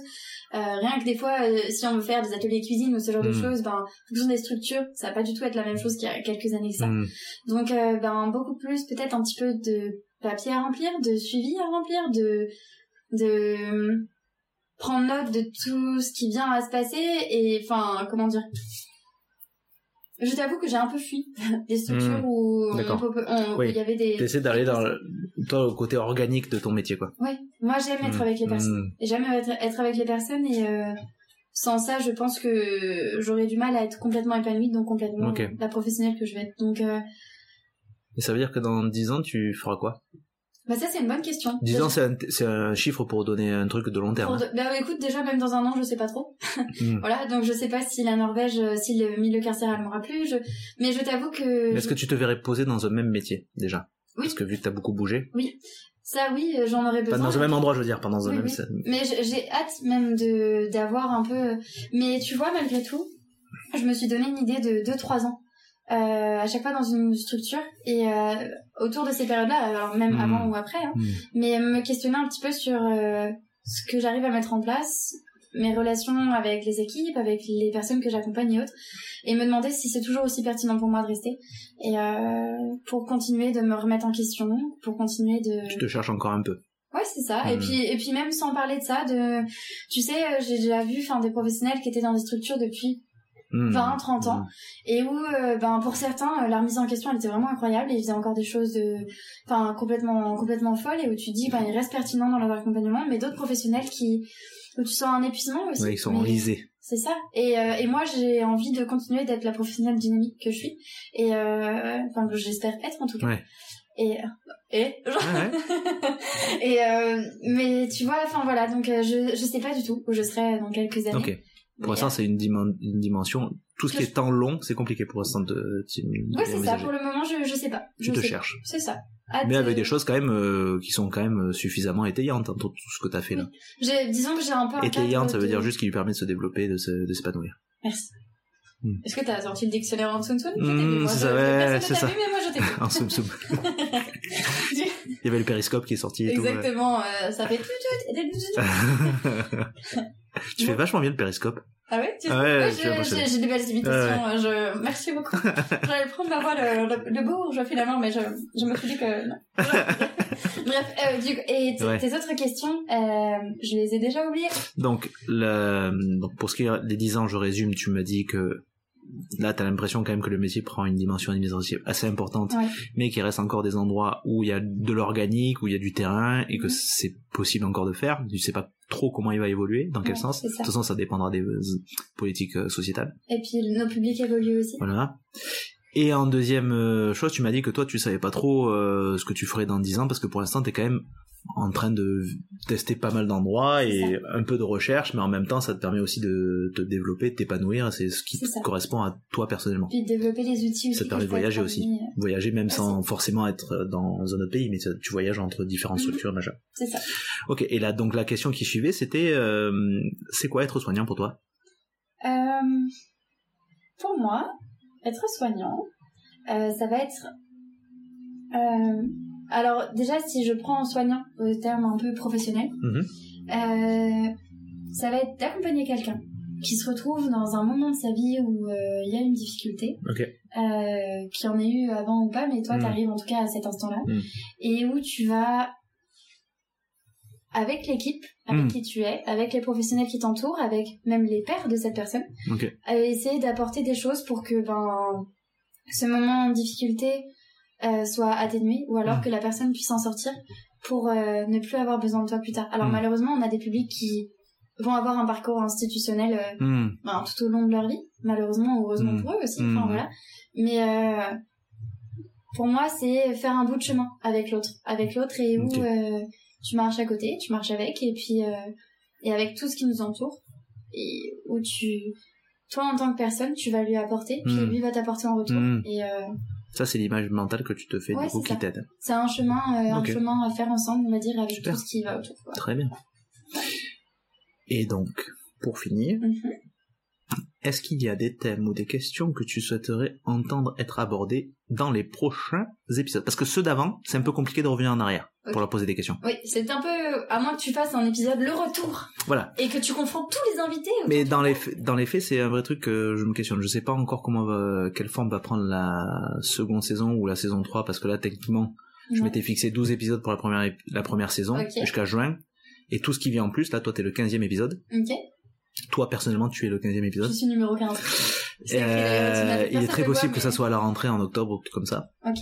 [SPEAKER 2] Euh, rien que des fois, euh, si on veut faire des ateliers cuisine ou ce genre de
[SPEAKER 1] Mm.
[SPEAKER 2] choses, ben en fonction des structures, ça va pas du tout être la même chose qu'il y a quelques années que ça.
[SPEAKER 1] Hmm.
[SPEAKER 2] Donc, euh, ben, beaucoup plus, peut-être un petit peu de papier à remplir, de suivi à remplir, de, de prendre note de tout ce qui vient à se passer et, enfin, comment dire. Je t'avoue que j'ai un peu fui [laughs] des structures
[SPEAKER 1] Hmm.
[SPEAKER 2] où on il y avait des.
[SPEAKER 1] T'essaies d'aller dans le, côté organique de ton métier, quoi.
[SPEAKER 2] Ouais, moi j'aime être
[SPEAKER 1] Hmm.
[SPEAKER 2] avec les personnes. Et J'aime être, être avec les personnes et euh, sans ça, je pense que j'aurais du mal à être complètement épanouie, donc complètement la professionnelle que je vais être. Donc, euh,
[SPEAKER 1] Et ça veut dire que dans 10 ans, tu feras quoi?
[SPEAKER 2] Bah ça c'est une bonne question.
[SPEAKER 1] 10 ans, c'est un, c'est un chiffre pour donner un truc de long terme.
[SPEAKER 2] Pour de- Bah écoute, déjà même dans un an, je sais pas trop.
[SPEAKER 1] Hmm. [laughs]
[SPEAKER 2] Voilà, donc je sais pas si la Norvège, euh, si le milieu carcéral m'aura plu. Je... Mais je t'avoue que
[SPEAKER 1] Est-ce
[SPEAKER 2] je-
[SPEAKER 1] que tu te verrais poser dans un même métier, déjà?
[SPEAKER 2] Oui.
[SPEAKER 1] Parce que vu que t'as beaucoup bougé.
[SPEAKER 2] Ça, oui, j'en aurais
[SPEAKER 1] Pas
[SPEAKER 2] besoin.
[SPEAKER 1] dans un même endroit, je veux dire, pas dans un
[SPEAKER 2] Oui,
[SPEAKER 1] même...
[SPEAKER 2] oui. Mais j'ai j'ai hâte même de d'avoir un peu. Mais tu vois, malgré tout, je me suis donné une idée de 2-3 ans. Euh, à chaque fois dans une structure et euh, autour de ces périodes-là, alors même
[SPEAKER 1] Hmm.
[SPEAKER 2] avant ou après, hein,
[SPEAKER 1] Hmm.
[SPEAKER 2] mais me questionner un petit peu sur euh, ce que j'arrive à mettre en place, mes relations avec les équipes, avec les personnes que j'accompagne et autres, et me demander si c'est toujours aussi pertinent pour moi de rester, et euh, pour continuer de me remettre en question, pour continuer de...
[SPEAKER 1] Tu te cherches encore un peu.
[SPEAKER 2] Ouais, c'est ça. Et
[SPEAKER 1] Mhm.
[SPEAKER 2] puis et puis même sans parler de ça, de tu sais, euh, j'ai déjà vu enfin des professionnels qui étaient dans des structures depuis
[SPEAKER 1] Hmm.
[SPEAKER 2] 20, 30 ans
[SPEAKER 1] Hmm.
[SPEAKER 2] et où euh, ben pour certains euh, leur mise en question elle était vraiment incroyable et ils faisaient encore des choses de enfin complètement complètement folles et où tu dis ben ils restent pertinents dans leur accompagnement mais d'autres professionnels qui où tu sens un épuisement aussi.
[SPEAKER 1] Ouais, ils sont enlisés.
[SPEAKER 2] C'est ça. Et euh, et moi j'ai envie de continuer d'être la professionnelle dynamique que je suis et euh, enfin que j'espère être en tout cas.
[SPEAKER 1] Ouais.
[SPEAKER 2] Et et genre
[SPEAKER 1] Ouais, ouais. [laughs]
[SPEAKER 2] et euh, mais tu vois, enfin voilà, donc euh, je je sais pas du tout où je serai dans quelques années.
[SPEAKER 1] Ok. Pour l'instant, c'est une, dimen- une dimension. Tout ce
[SPEAKER 2] Que
[SPEAKER 1] qui
[SPEAKER 2] je-
[SPEAKER 1] est temps long, c'est compliqué pour l'instant de, de,
[SPEAKER 2] euh,
[SPEAKER 1] de
[SPEAKER 2] ouais, c'est ça. Pour le moment, je je sais pas. Je
[SPEAKER 1] te
[SPEAKER 2] sais pas. C'est ça. Hâte,
[SPEAKER 1] Mais avec des choses quand même euh, qui sont quand même euh, suffisamment étayantes, hein, tout tout ce que t'as fait là.
[SPEAKER 2] Disons que j'ai un peu un
[SPEAKER 1] Étayante, ça veut
[SPEAKER 2] de-
[SPEAKER 1] dire juste qu'il lui permet de se développer, de s'épanouir.
[SPEAKER 2] Merci.
[SPEAKER 1] Hmm.
[SPEAKER 2] Est-ce que t'as sorti le dictionnaire en t'ai vu, moi,
[SPEAKER 1] c'est ça, ouais, c'est ça.
[SPEAKER 2] vu, mais moi je. [laughs]
[SPEAKER 1] En soum soum. [laughs] Il y avait le périscope qui est sorti et tout. ouais.
[SPEAKER 2] Exactement, euh, ça fait tout, tout, [laughs]
[SPEAKER 1] tu fais vachement bien le périscope.
[SPEAKER 2] Ah ouais, tu...
[SPEAKER 1] Ah ouais,
[SPEAKER 2] Ouais,
[SPEAKER 1] je suis
[SPEAKER 2] j'ai- des belles imitations.
[SPEAKER 1] Ouais,
[SPEAKER 2] euh, Je... Merci beaucoup. [laughs] J'allais prendre ma voix le, le, le où je fais la main, mais je, je me suis dit que non. [laughs] Bref, euh, du coup, et tes autres questions, euh, je les ai déjà oubliées.
[SPEAKER 1] Donc, le, donc pour ce qui est des 10 ans, je résume, tu m'as dit que là, tu as l'impression quand même que le métier prend une dimension administrative assez importante,
[SPEAKER 2] Ouais.
[SPEAKER 1] mais qu'il reste encore des endroits où il y a de l'organique, où il y a du terrain, et que
[SPEAKER 2] Mhm.
[SPEAKER 1] c'est possible encore de faire. Tu sais pas trop comment il va évoluer, dans quel
[SPEAKER 2] Ouais,
[SPEAKER 1] sens. De toute façon, ça dépendra des euh, politiques euh, sociétales.
[SPEAKER 2] Et puis nos publics évoluent aussi.
[SPEAKER 1] Voilà. Et en deuxième euh, chose, tu m'as dit que toi, tu savais pas trop euh, ce que tu ferais dans 10 ans, parce que pour l'instant, tu es quand même en train de tester pas mal d'endroits et un peu de recherche, mais en même temps, ça te permet aussi de te développer, de t'épanouir, c'est ce qui te correspond à toi personnellement.
[SPEAKER 2] Puis de développer les outils aussi.
[SPEAKER 1] Ça te permet de voyager aussi.
[SPEAKER 2] euh,
[SPEAKER 1] Voyager même sans forcément être dans un autre pays, mais tu voyages entre différentes
[SPEAKER 2] Mhm.
[SPEAKER 1] structures majeures.
[SPEAKER 2] C'est ça.
[SPEAKER 1] Ok, et là, donc la question qui suivait, c'était, euh, c'est quoi être soignant pour toi?
[SPEAKER 2] Euh, pour moi, être soignant, euh, ça va être... alors déjà, si je prends soignant au terme un peu professionnel,
[SPEAKER 1] Mhm.
[SPEAKER 2] euh, ça va être d'accompagner quelqu'un qui se retrouve dans un moment de sa vie où euh, il y a une difficulté,
[SPEAKER 1] Ok.
[SPEAKER 2] euh, qui en ait eu avant ou pas, mais toi,
[SPEAKER 1] Mhm.
[SPEAKER 2] t'arrives en tout cas à cet instant-là,
[SPEAKER 1] Mhm.
[SPEAKER 2] et où tu vas, avec l'équipe avec
[SPEAKER 1] Mhm.
[SPEAKER 2] qui tu es, avec les professionnels qui t'entourent, avec même les pairs de cette personne, essayer d'apporter des choses pour que ben ce moment de difficulté euh, soit atténué ou alors
[SPEAKER 1] Mm.
[SPEAKER 2] que la personne puisse en sortir pour euh, ne plus avoir besoin de toi plus tard. Alors
[SPEAKER 1] Mm.
[SPEAKER 2] malheureusement, on a des publics qui vont avoir un parcours institutionnel euh,
[SPEAKER 1] Hmm.
[SPEAKER 2] ben, tout au long de leur vie, malheureusement ou heureusement
[SPEAKER 1] Mm.
[SPEAKER 2] pour eux aussi.
[SPEAKER 1] Mm.
[SPEAKER 2] Enfin voilà. Mais pour moi, c'est faire un bout de chemin avec l'autre, avec l'autre et où tu marches à côté, tu marches avec et puis et avec tout ce qui nous entoure et où tu toi en tant que personne, tu vas lui apporter, puis
[SPEAKER 1] Mm.
[SPEAKER 2] lui va t'apporter en retour
[SPEAKER 1] Mm.
[SPEAKER 2] et
[SPEAKER 1] Ça, c'est l'image mentale que tu te fais,
[SPEAKER 2] Ouais,
[SPEAKER 1] du coup, qui t'aide.
[SPEAKER 2] c'est un chemin euh, un chemin à faire ensemble, on va dire avec
[SPEAKER 1] Super.
[SPEAKER 2] tout ce qui va autour.
[SPEAKER 1] Très bien. Et donc, pour finir,
[SPEAKER 2] Mhm.
[SPEAKER 1] Est-ce qu'il y a des thèmes ou des questions que tu souhaiterais entendre être abordées dans les prochains épisodes? Parce que ceux d'avant, c'est un peu compliqué de revenir en arrière pour leur poser des questions.
[SPEAKER 2] Oui, c'est un peu à moins que tu fasses un épisode le retour
[SPEAKER 1] Voilà.
[SPEAKER 2] et que tu confonds tous les invités.
[SPEAKER 1] Mais dans les faits, dans les faits, c'est un vrai truc que je me questionne. Je sais pas encore comment va, quelle forme va prendre la seconde saison ou la saison 3 parce que là, techniquement, je m'étais fixé 12 épisodes pour la première, la première saison jusqu'à juin. Et tout ce qui vient en plus, là, toi, t'es le 15e épisode.
[SPEAKER 2] Ok.
[SPEAKER 1] Toi, personnellement, tu es le 15e
[SPEAKER 2] Je
[SPEAKER 1] épisode.
[SPEAKER 2] suis numéro 15. C'est écrit d'ailleurs, tu
[SPEAKER 1] Euh, il est très possible que ça soit à la rentrée en octobre ou tout comme ça.
[SPEAKER 2] Ok.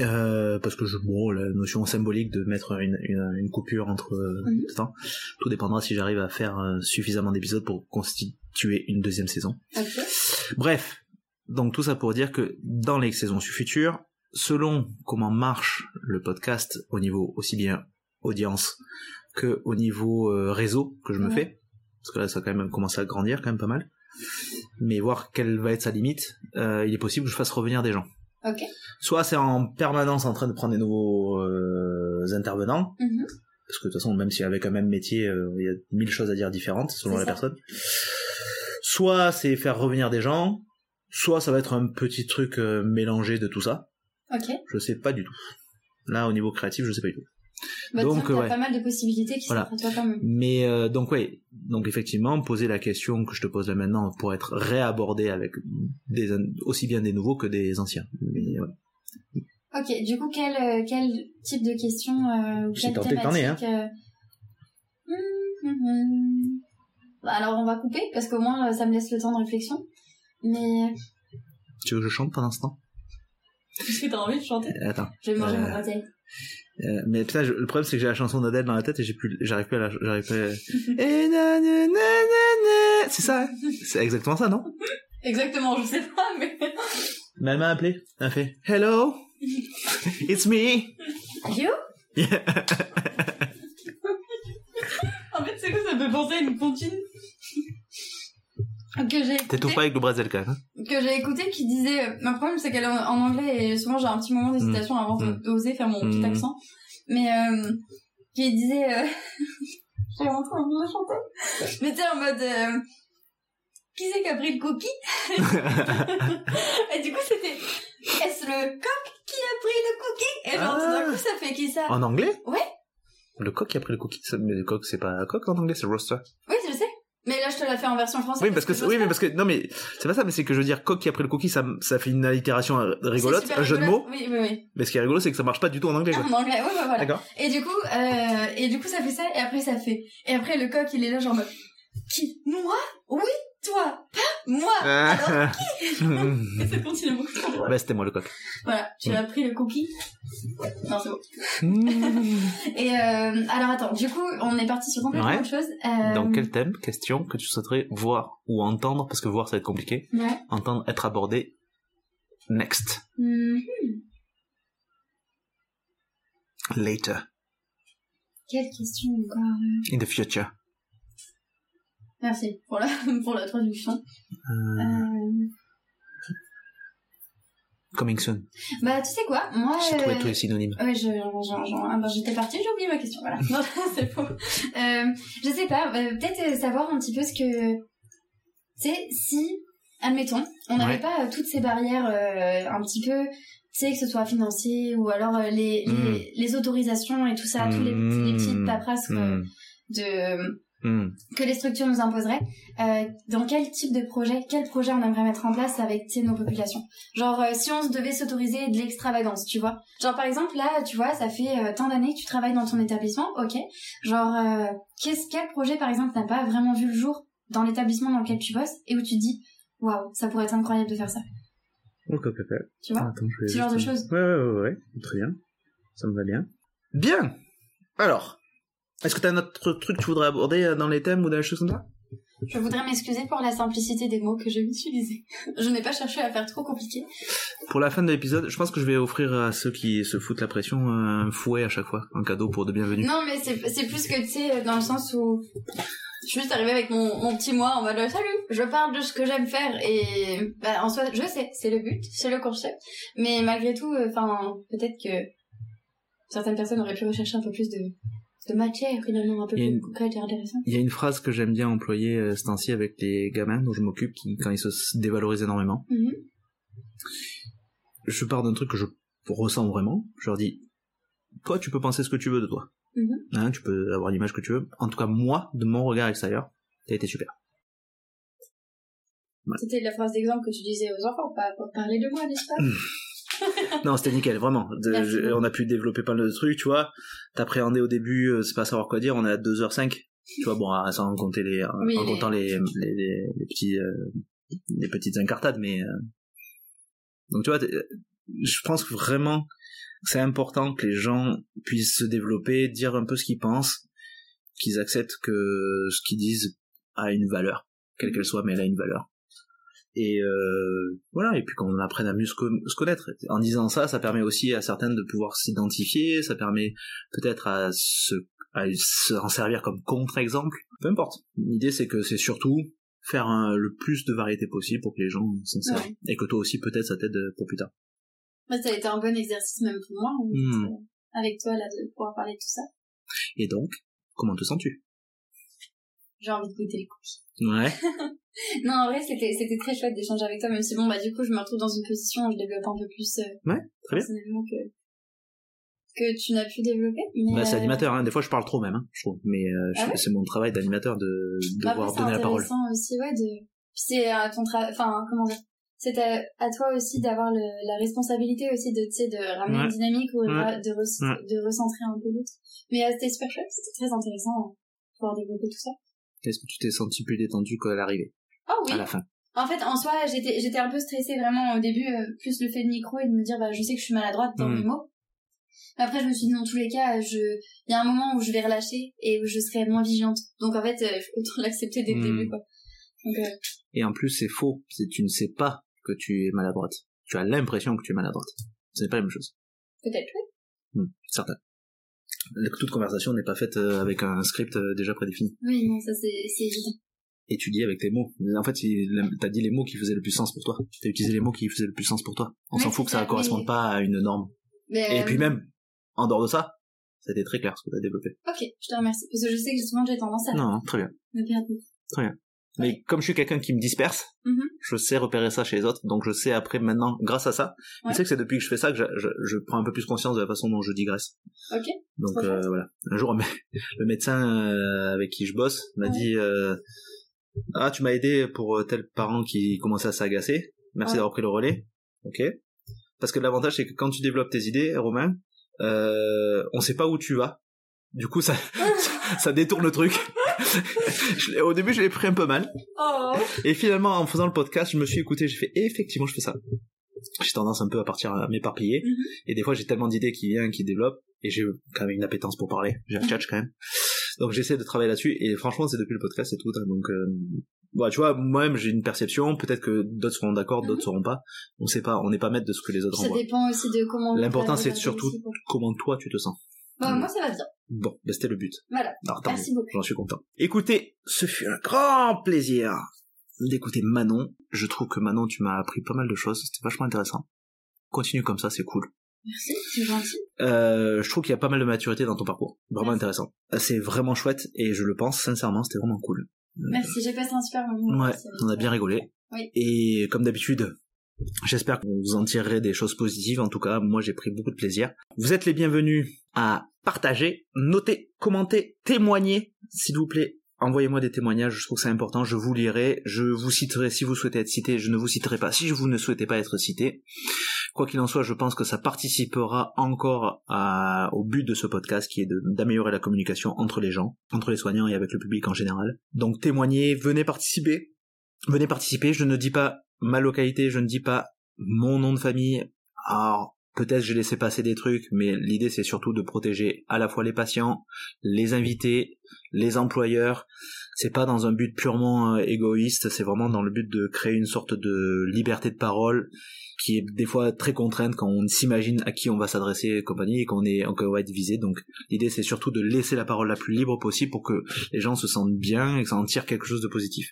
[SPEAKER 1] Euh, parce que je, bon, la notion symbolique de mettre une, une, une coupure entre euh,
[SPEAKER 2] Mhm.
[SPEAKER 1] tout temps, tout dépendra si j'arrive à faire suffisamment d'épisodes pour constituer une deuxième saison.
[SPEAKER 2] Ok.
[SPEAKER 1] Bref, donc tout ça pour dire que dans les saisons futures, selon comment marche le podcast au niveau aussi bien audience que au niveau euh, réseau que je me
[SPEAKER 2] Ouais.
[SPEAKER 1] fais, parce que là ça a quand même commencé à grandir quand même pas mal, mais voir quelle va être sa limite, euh, il est possible que je fasse revenir des gens.
[SPEAKER 2] Ok.
[SPEAKER 1] Soit c'est en permanence en train de prendre des nouveaux euh, intervenants,
[SPEAKER 2] Mhm.
[SPEAKER 1] parce que de toute façon même si avec un même métier, euh, il y a mille choses à dire différentes selon la
[SPEAKER 2] ça.
[SPEAKER 1] personne. Soit c'est faire revenir des gens, soit ça va être un petit truc mélangé de tout ça.
[SPEAKER 2] Ok.
[SPEAKER 1] Je sais pas du tout. Là, au niveau créatif, je sais pas du tout.
[SPEAKER 2] Bah,
[SPEAKER 1] Donc,
[SPEAKER 2] t'as
[SPEAKER 1] ouais.
[SPEAKER 2] pas mal de possibilités qui
[SPEAKER 1] Voilà.
[SPEAKER 2] s'offrent à toi quand même.
[SPEAKER 1] Mais euh, donc ouais, donc effectivement, poser la question que je te pose là maintenant pour être réabordé avec des aussi bien des nouveaux que des anciens. Mais, ouais.
[SPEAKER 2] Ok, du coup, quel, euh, quel type de question euh, ou
[SPEAKER 1] J'ai
[SPEAKER 2] quelle
[SPEAKER 1] que
[SPEAKER 2] thématique euh. Bah, Alors, on va couper, parce qu'au moins, ça me laisse le temps de réflexion. Mais...
[SPEAKER 1] Tu veux que je chante pendant ce temps? [laughs]
[SPEAKER 2] Est-ce que t'as envie de chanter
[SPEAKER 1] Euh, Attends.
[SPEAKER 2] Je vais manger
[SPEAKER 1] Euh,
[SPEAKER 2] mon bretzel.
[SPEAKER 1] Euh, mais putain, je- le problème c'est que j'ai la chanson d'Adèle dans la tête et j'ai plus, j'arrive plus à la, j'arrive plus. À... [laughs] C'est ça, hein c'est exactement ça, non?
[SPEAKER 2] Exactement, je sais pas, mais... [laughs]
[SPEAKER 1] Mais elle m'a appelé, elle a fait Hello, it's me.
[SPEAKER 2] You? [laughs] En fait, c'est quoi ça me fait penser à une comptine? Que j'ai
[SPEAKER 1] T'étouffes pas avec le même. hein
[SPEAKER 2] que j'ai écouté qui disait euh, mon problème c'est qu'elle est en anglais et souvent j'ai un petit moment d'hésitation avant
[SPEAKER 1] Mm.
[SPEAKER 2] d'oser faire mon petit
[SPEAKER 1] Mm.
[SPEAKER 2] accent mais euh, qui disait euh... [laughs] j'ai je chanter mais sais en mode euh, qui c'est qui a pris le cookie [laughs] et du coup c'était est-ce le coq qui a pris le cookie et genre tout d'un
[SPEAKER 1] Ah.
[SPEAKER 2] coup ça fait qui ça
[SPEAKER 1] En anglais?
[SPEAKER 2] Ouais.
[SPEAKER 1] Le coq qui a pris le cookie. Mais le coq, c'est pas coq en anglais, c'est roaster.
[SPEAKER 2] oui mais là je te la fais en version française
[SPEAKER 1] Oui, parce que, oui, mais parce que, non, mais, c'est pas ça, mais c'est que je veux dire, coq qui a pris le cookie, ça, ça fait une allitération euh, rigolote, un jeu de mots.
[SPEAKER 2] oui oui oui
[SPEAKER 1] Mais ce qui est rigolo, c'est que ça marche pas du tout en anglais, quoi. [laughs]
[SPEAKER 2] en anglais oui bah voilà
[SPEAKER 1] D'accord?
[SPEAKER 2] Et du coup, euh, et du coup, ça fait ça, et après, ça fait. Et après, le coq, il est là, genre, qui? Moi? Oui, toi Pas moi Alors, et ça continue beaucoup trop
[SPEAKER 1] bah, c'était moi le coq.
[SPEAKER 2] Voilà, tu as pris le cookie Non, c'est bon. [laughs] Et euh, alors, attends, du coup, on est parti sur complètement
[SPEAKER 1] Ouais.
[SPEAKER 2] autre chose. Euh,
[SPEAKER 1] Dans quel thème, question que tu souhaiterais voir ou entendre, parce que voir ça va être compliqué,
[SPEAKER 2] Ouais.
[SPEAKER 1] entendre être abordé next,
[SPEAKER 2] Hmm,
[SPEAKER 1] later,
[SPEAKER 2] quelle question encore
[SPEAKER 1] in the future.
[SPEAKER 2] Merci pour la, [laughs] pour la traduction.
[SPEAKER 1] Euh, coming soon.
[SPEAKER 2] bah, tu sais quoi? Moi.
[SPEAKER 1] J'ai trouvé
[SPEAKER 2] euh,
[SPEAKER 1] tous les synonymes.
[SPEAKER 2] Ouais, je, ah ben, j'étais partie, j'ai oublié ma question, voilà. [laughs] Non, c'est faux. Euh, je sais pas, euh, peut-être savoir un petit peu ce que... Tu sais, si, admettons, on n'avait
[SPEAKER 1] Ouais.
[SPEAKER 2] pas toutes ces barrières un petit peu, tu sais, que ce soit financier ou alors les,
[SPEAKER 1] Mm.
[SPEAKER 2] les, autorisations et tout ça, tous les, petits- les petites paperasses euh,
[SPEAKER 1] Hmm.
[SPEAKER 2] de,
[SPEAKER 1] Hmm.
[SPEAKER 2] que les structures nous imposeraient, euh, dans quel type de projet, quel projet on aimerait mettre en place avec nos populations? Genre, euh, si on se devait s'autoriser de l'extravagance, tu vois? Genre, par exemple, là, tu vois, ça fait euh, tant d'années que tu travailles dans ton établissement, ok Genre, qu'est-ce, quel projet, par exemple, n'a pas vraiment vu le jour dans l'établissement dans lequel tu bosses et où tu te dis, waouh, ça pourrait être incroyable de faire ça,
[SPEAKER 1] Ok, ok, ok.
[SPEAKER 2] tu vois?
[SPEAKER 1] Attends,
[SPEAKER 2] Ce genre de choses.
[SPEAKER 1] Ouais, ouais, ouais, ouais, très bien. Ça me va bien. Bien Alors, est-ce que t'as un autre truc que tu voudrais aborder euh, dans les thèmes ou dans les choses comme ça?
[SPEAKER 2] Je voudrais m'excuser pour la simplicité des mots que j'ai utilisés. [laughs] Je n'ai pas cherché à faire trop compliqué.
[SPEAKER 1] Pour la fin de l'épisode, je pense que je vais offrir à ceux qui se foutent la pression un fouet à chaque fois, un cadeau pour de bienvenue.
[SPEAKER 2] Non, mais c'est plus que, tu sais, dans le sens où je suis juste arrivée avec mon, mon petit moi en mode « Salut, je parle de ce que j'aime faire » et bah, en soi, je sais, c'est le but, c'est le concept. Mais malgré tout, enfin, peut-être que certaines personnes auraient pu rechercher un peu plus de, de matière, finalement, un peu plus
[SPEAKER 1] une-
[SPEAKER 2] concrète et intéressante.
[SPEAKER 1] Il y a une phrase que j'aime bien employer euh, ce temps-ci avec les gamins dont je m'occupe, qui, quand ils se dévalorisent énormément.
[SPEAKER 2] Mhm.
[SPEAKER 1] Je pars d'un truc que je ressens vraiment. Je leur dis, toi, tu peux penser ce que tu veux de toi.
[SPEAKER 2] Mhm.
[SPEAKER 1] Hein, tu peux avoir l'image que tu veux. En tout cas, moi, de mon regard extérieur, t'as été super.
[SPEAKER 2] C'était la phrase d'exemple que tu disais aux enfants, pas pour parler de moi, n'est-ce pas? [laughs] [laughs]
[SPEAKER 1] Non, c'était nickel, vraiment. De- je- on a pu développer pas mal de trucs, tu vois. T'appréhendais au début, euh, c'est pas savoir quoi dire, on est à 2h05. Tu vois, bon, ah, sans compter les, euh,
[SPEAKER 2] Oui,
[SPEAKER 1] en comptant les, les, les, les petits, euh, les petites incartades, mais, euh, donc tu vois, t'es- je pense que vraiment, que c'est important que les gens puissent se développer, dire un peu ce qu'ils pensent, qu'ils acceptent que ce qu'ils disent a une valeur, quelle qu'elle soit, mais elle a une valeur. Et euh, voilà, et puis qu'on apprenne à mieux se, connaître. En disant ça, ça permet aussi à certaines de pouvoir s'identifier, ça permet peut-être à se à s'en servir comme contre-exemple. Peu importe. L'idée c'est que c'est surtout faire le plus de variété possible pour que les gens s'en servent. Et que toi aussi peut-être ça t'aide pour plus tard.
[SPEAKER 2] ça a été un bon exercice même pour moi, hein, hmm. euh, avec toi là, de pouvoir parler de tout ça.
[SPEAKER 1] Et donc, comment te sens-tu?
[SPEAKER 2] J'ai envie de goûter le cookie.
[SPEAKER 1] Ouais. [laughs]
[SPEAKER 2] non, en vrai, c'était, c'était très chouette d'échanger avec toi, même si bon, bah, du coup, je me retrouve dans une position où je développe un peu plus, euh,
[SPEAKER 1] ouais, très bien.
[SPEAKER 2] que, que tu n'as pu développer.
[SPEAKER 1] bah, c'est euh, animateur, hein. Des fois, je parle trop même, hein, je trouve. Mais, euh, ah c'est mon travail d'animateur de, devoir donner la parole.
[SPEAKER 2] C'est aussi, ouais, de, c'est à ton travail, enfin, comment dire. C'est à, toi aussi d'avoir la responsabilité aussi de, de ramener une dynamique ou de, de recentrer un peu l'autre. Mais c'était super chouette, c'était très intéressant de pouvoir développer tout ça.
[SPEAKER 1] Est-ce que tu t'es senti plus détendu qu'à l'arrivée?
[SPEAKER 2] Oh oui.
[SPEAKER 1] À la fin.
[SPEAKER 2] En fait, en soi, j'étais, j'étais un peu stressée vraiment au début, euh, plus le fait de micro et de me dire, bah, je sais que je suis maladroite dans hmm. mes mots. Après, je me suis dit, dans tous les cas, je, il y a un moment où je vais relâcher et où je serai moins vigilante. Donc, en fait, euh, autant [laughs] l'accepter dès le hmm. début, quoi. Donc, euh...
[SPEAKER 1] Et en plus, c'est faux. C'est, tu ne sais pas que tu es maladroite. Tu as l'impression que tu es maladroite. Ce n'est pas la même chose.
[SPEAKER 2] Peut-être, oui.
[SPEAKER 1] Hmm, certain toute conversation n'est pas faite euh, avec un script déjà prédéfini.
[SPEAKER 2] Oui, non, ça c'est évident.
[SPEAKER 1] Dis avec tes mots. En fait, t'as dit les mots qui faisaient le plus sens pour toi. T'as utilisé les mots qui faisaient le plus sens pour toi. On s'en fout que ça ne corresponde pas à une norme. Et puis euh, même, en dehors de ça, ça a été très clair ce que t'as développé.
[SPEAKER 2] Ok, je te remercie. Parce que je sais que justement j'ai tendance à...
[SPEAKER 1] Non, très bien. Très bien. Mais comme je suis quelqu'un qui me disperse, mm-hmm. je sais repérer ça chez les autres, donc je sais après maintenant, grâce à ça, je sais que c'est depuis que je fais ça que je, je, je, prends un peu plus conscience de la façon dont je digresse.
[SPEAKER 2] Ok.
[SPEAKER 1] Donc euh, voilà. Un jour, [laughs] le médecin euh, avec qui je bosse m'a dit euh, ah tu m'as aidé pour euh, tel parent qui commençait à s'agacer, merci d'avoir pris le relais. Ok. Parce que l'avantage c'est que quand tu développes tes idées, Romain, euh, on sait pas où tu vas. Du coup, ça, [laughs] ça, détourne le truc. [laughs] au début, je l'ai pris un peu mal. Oh. Et finalement, en faisant le podcast, je me suis écouté, j'ai fait, effectivement, je fais ça. J'ai tendance un peu à partir à m'éparpiller. Mhm. Et des fois, j'ai tellement d'idées qui viennent, qui développent, et j'ai quand même une appétence pour parler. J'ai un mhm. catch quand même. Donc j'essaie de travailler là-dessus, et franchement, c'est depuis le podcast et tout. Hein. donc, euh, tu vois, moi-même, j'ai une perception. Peut-être que d'autres seront d'accord, d'autres mhm. seront pas. On sait pas. On n'est pas maître de ce que les autres
[SPEAKER 2] Ça dépend aussi de comment.
[SPEAKER 1] L'important, c'est surtout comment toi tu te sens.
[SPEAKER 2] Bah, moi, ça va bien.
[SPEAKER 1] Bon, bah, c'était le but.
[SPEAKER 2] Voilà. Merci beaucoup.
[SPEAKER 1] J'en suis content. Écoutez, ce fut un grand plaisir d'écouter Manon. Je trouve que Manon, tu m'as appris pas mal de choses. C'était vachement intéressant. Continue comme ça, c'est cool.
[SPEAKER 2] Merci, c'est gentil.
[SPEAKER 1] Euh, je trouve qu'il y a pas mal de maturité dans ton parcours. Vraiment intéressant. C'est vraiment chouette et je le pense sincèrement, c'était vraiment cool.
[SPEAKER 2] Merci, j'ai passé un super moment.
[SPEAKER 1] Ouais, on a bien rigolé.
[SPEAKER 2] Oui.
[SPEAKER 1] Et comme d'habitude, J'espère que vous en tirerez des choses positives. En tout cas, moi, j'ai pris beaucoup de plaisir. Vous êtes les bienvenus à partager, noter, commenter, témoigner, s'il vous plaît. Envoyez-moi des témoignages, je trouve que c'est important, je vous lirai, je vous citerai si vous souhaitez être cité, je ne vous citerai pas si vous ne souhaitez pas être cité. Quoi qu'il en soit, je pense que ça participera encore au but de ce podcast qui est d'améliorer la communication entre les gens, entre les soignants et avec le public en général. Donc témoignez, venez participer, venez participer, je ne dis pas ma localité, je ne dis pas mon nom de famille. Alors, peut-être j'ai laissé passer des trucs, mais l'idée c'est surtout de protéger à la fois les patients, les invités, les employeurs. C'est pas dans un but purement euh, égoïste, c'est vraiment dans le but de créer une sorte de liberté de parole qui est des fois très contrainte quand on s'imagine à qui on va s'adresser et compagnie et qu'on est qu'on va être visé. Donc l'idée c'est surtout de laisser la parole la plus libre possible pour que les gens se sentent bien et que ça en tire quelque chose de positif.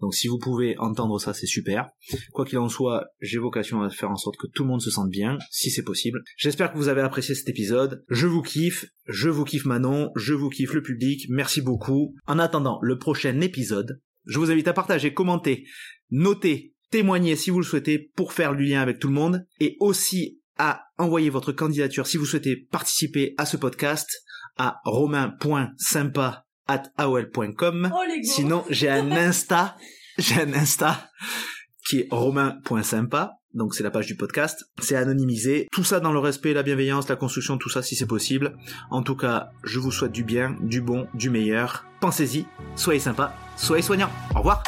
[SPEAKER 1] Donc si vous pouvez entendre ça, c'est super. Quoi qu'il en soit, j'ai vocation à faire en sorte que tout le monde se sente bien, si c'est possible. J'espère que vous avez apprécié cet épisode. Je vous kiffe, je vous kiffe Manon, je vous kiffe le public. Merci beaucoup. En attendant le prochain épisode, je vous invite à partager, commenter, noter témoigner si vous le souhaitez pour faire le lien avec tout le monde et aussi à envoyer votre candidature si vous souhaitez participer à ce podcast à romain.sympa at aol.com.
[SPEAKER 2] Oh,
[SPEAKER 1] Sinon, j'ai un [laughs] Insta, j'ai un Insta qui est romain.sympa. Donc c'est la page du podcast. C'est anonymisé. Tout ça dans le respect, la bienveillance, la construction, tout ça si c'est possible. En tout cas, je vous souhaite du bien, du bon, du meilleur. Pensez-y, soyez sympa, soyez soignants. Au revoir.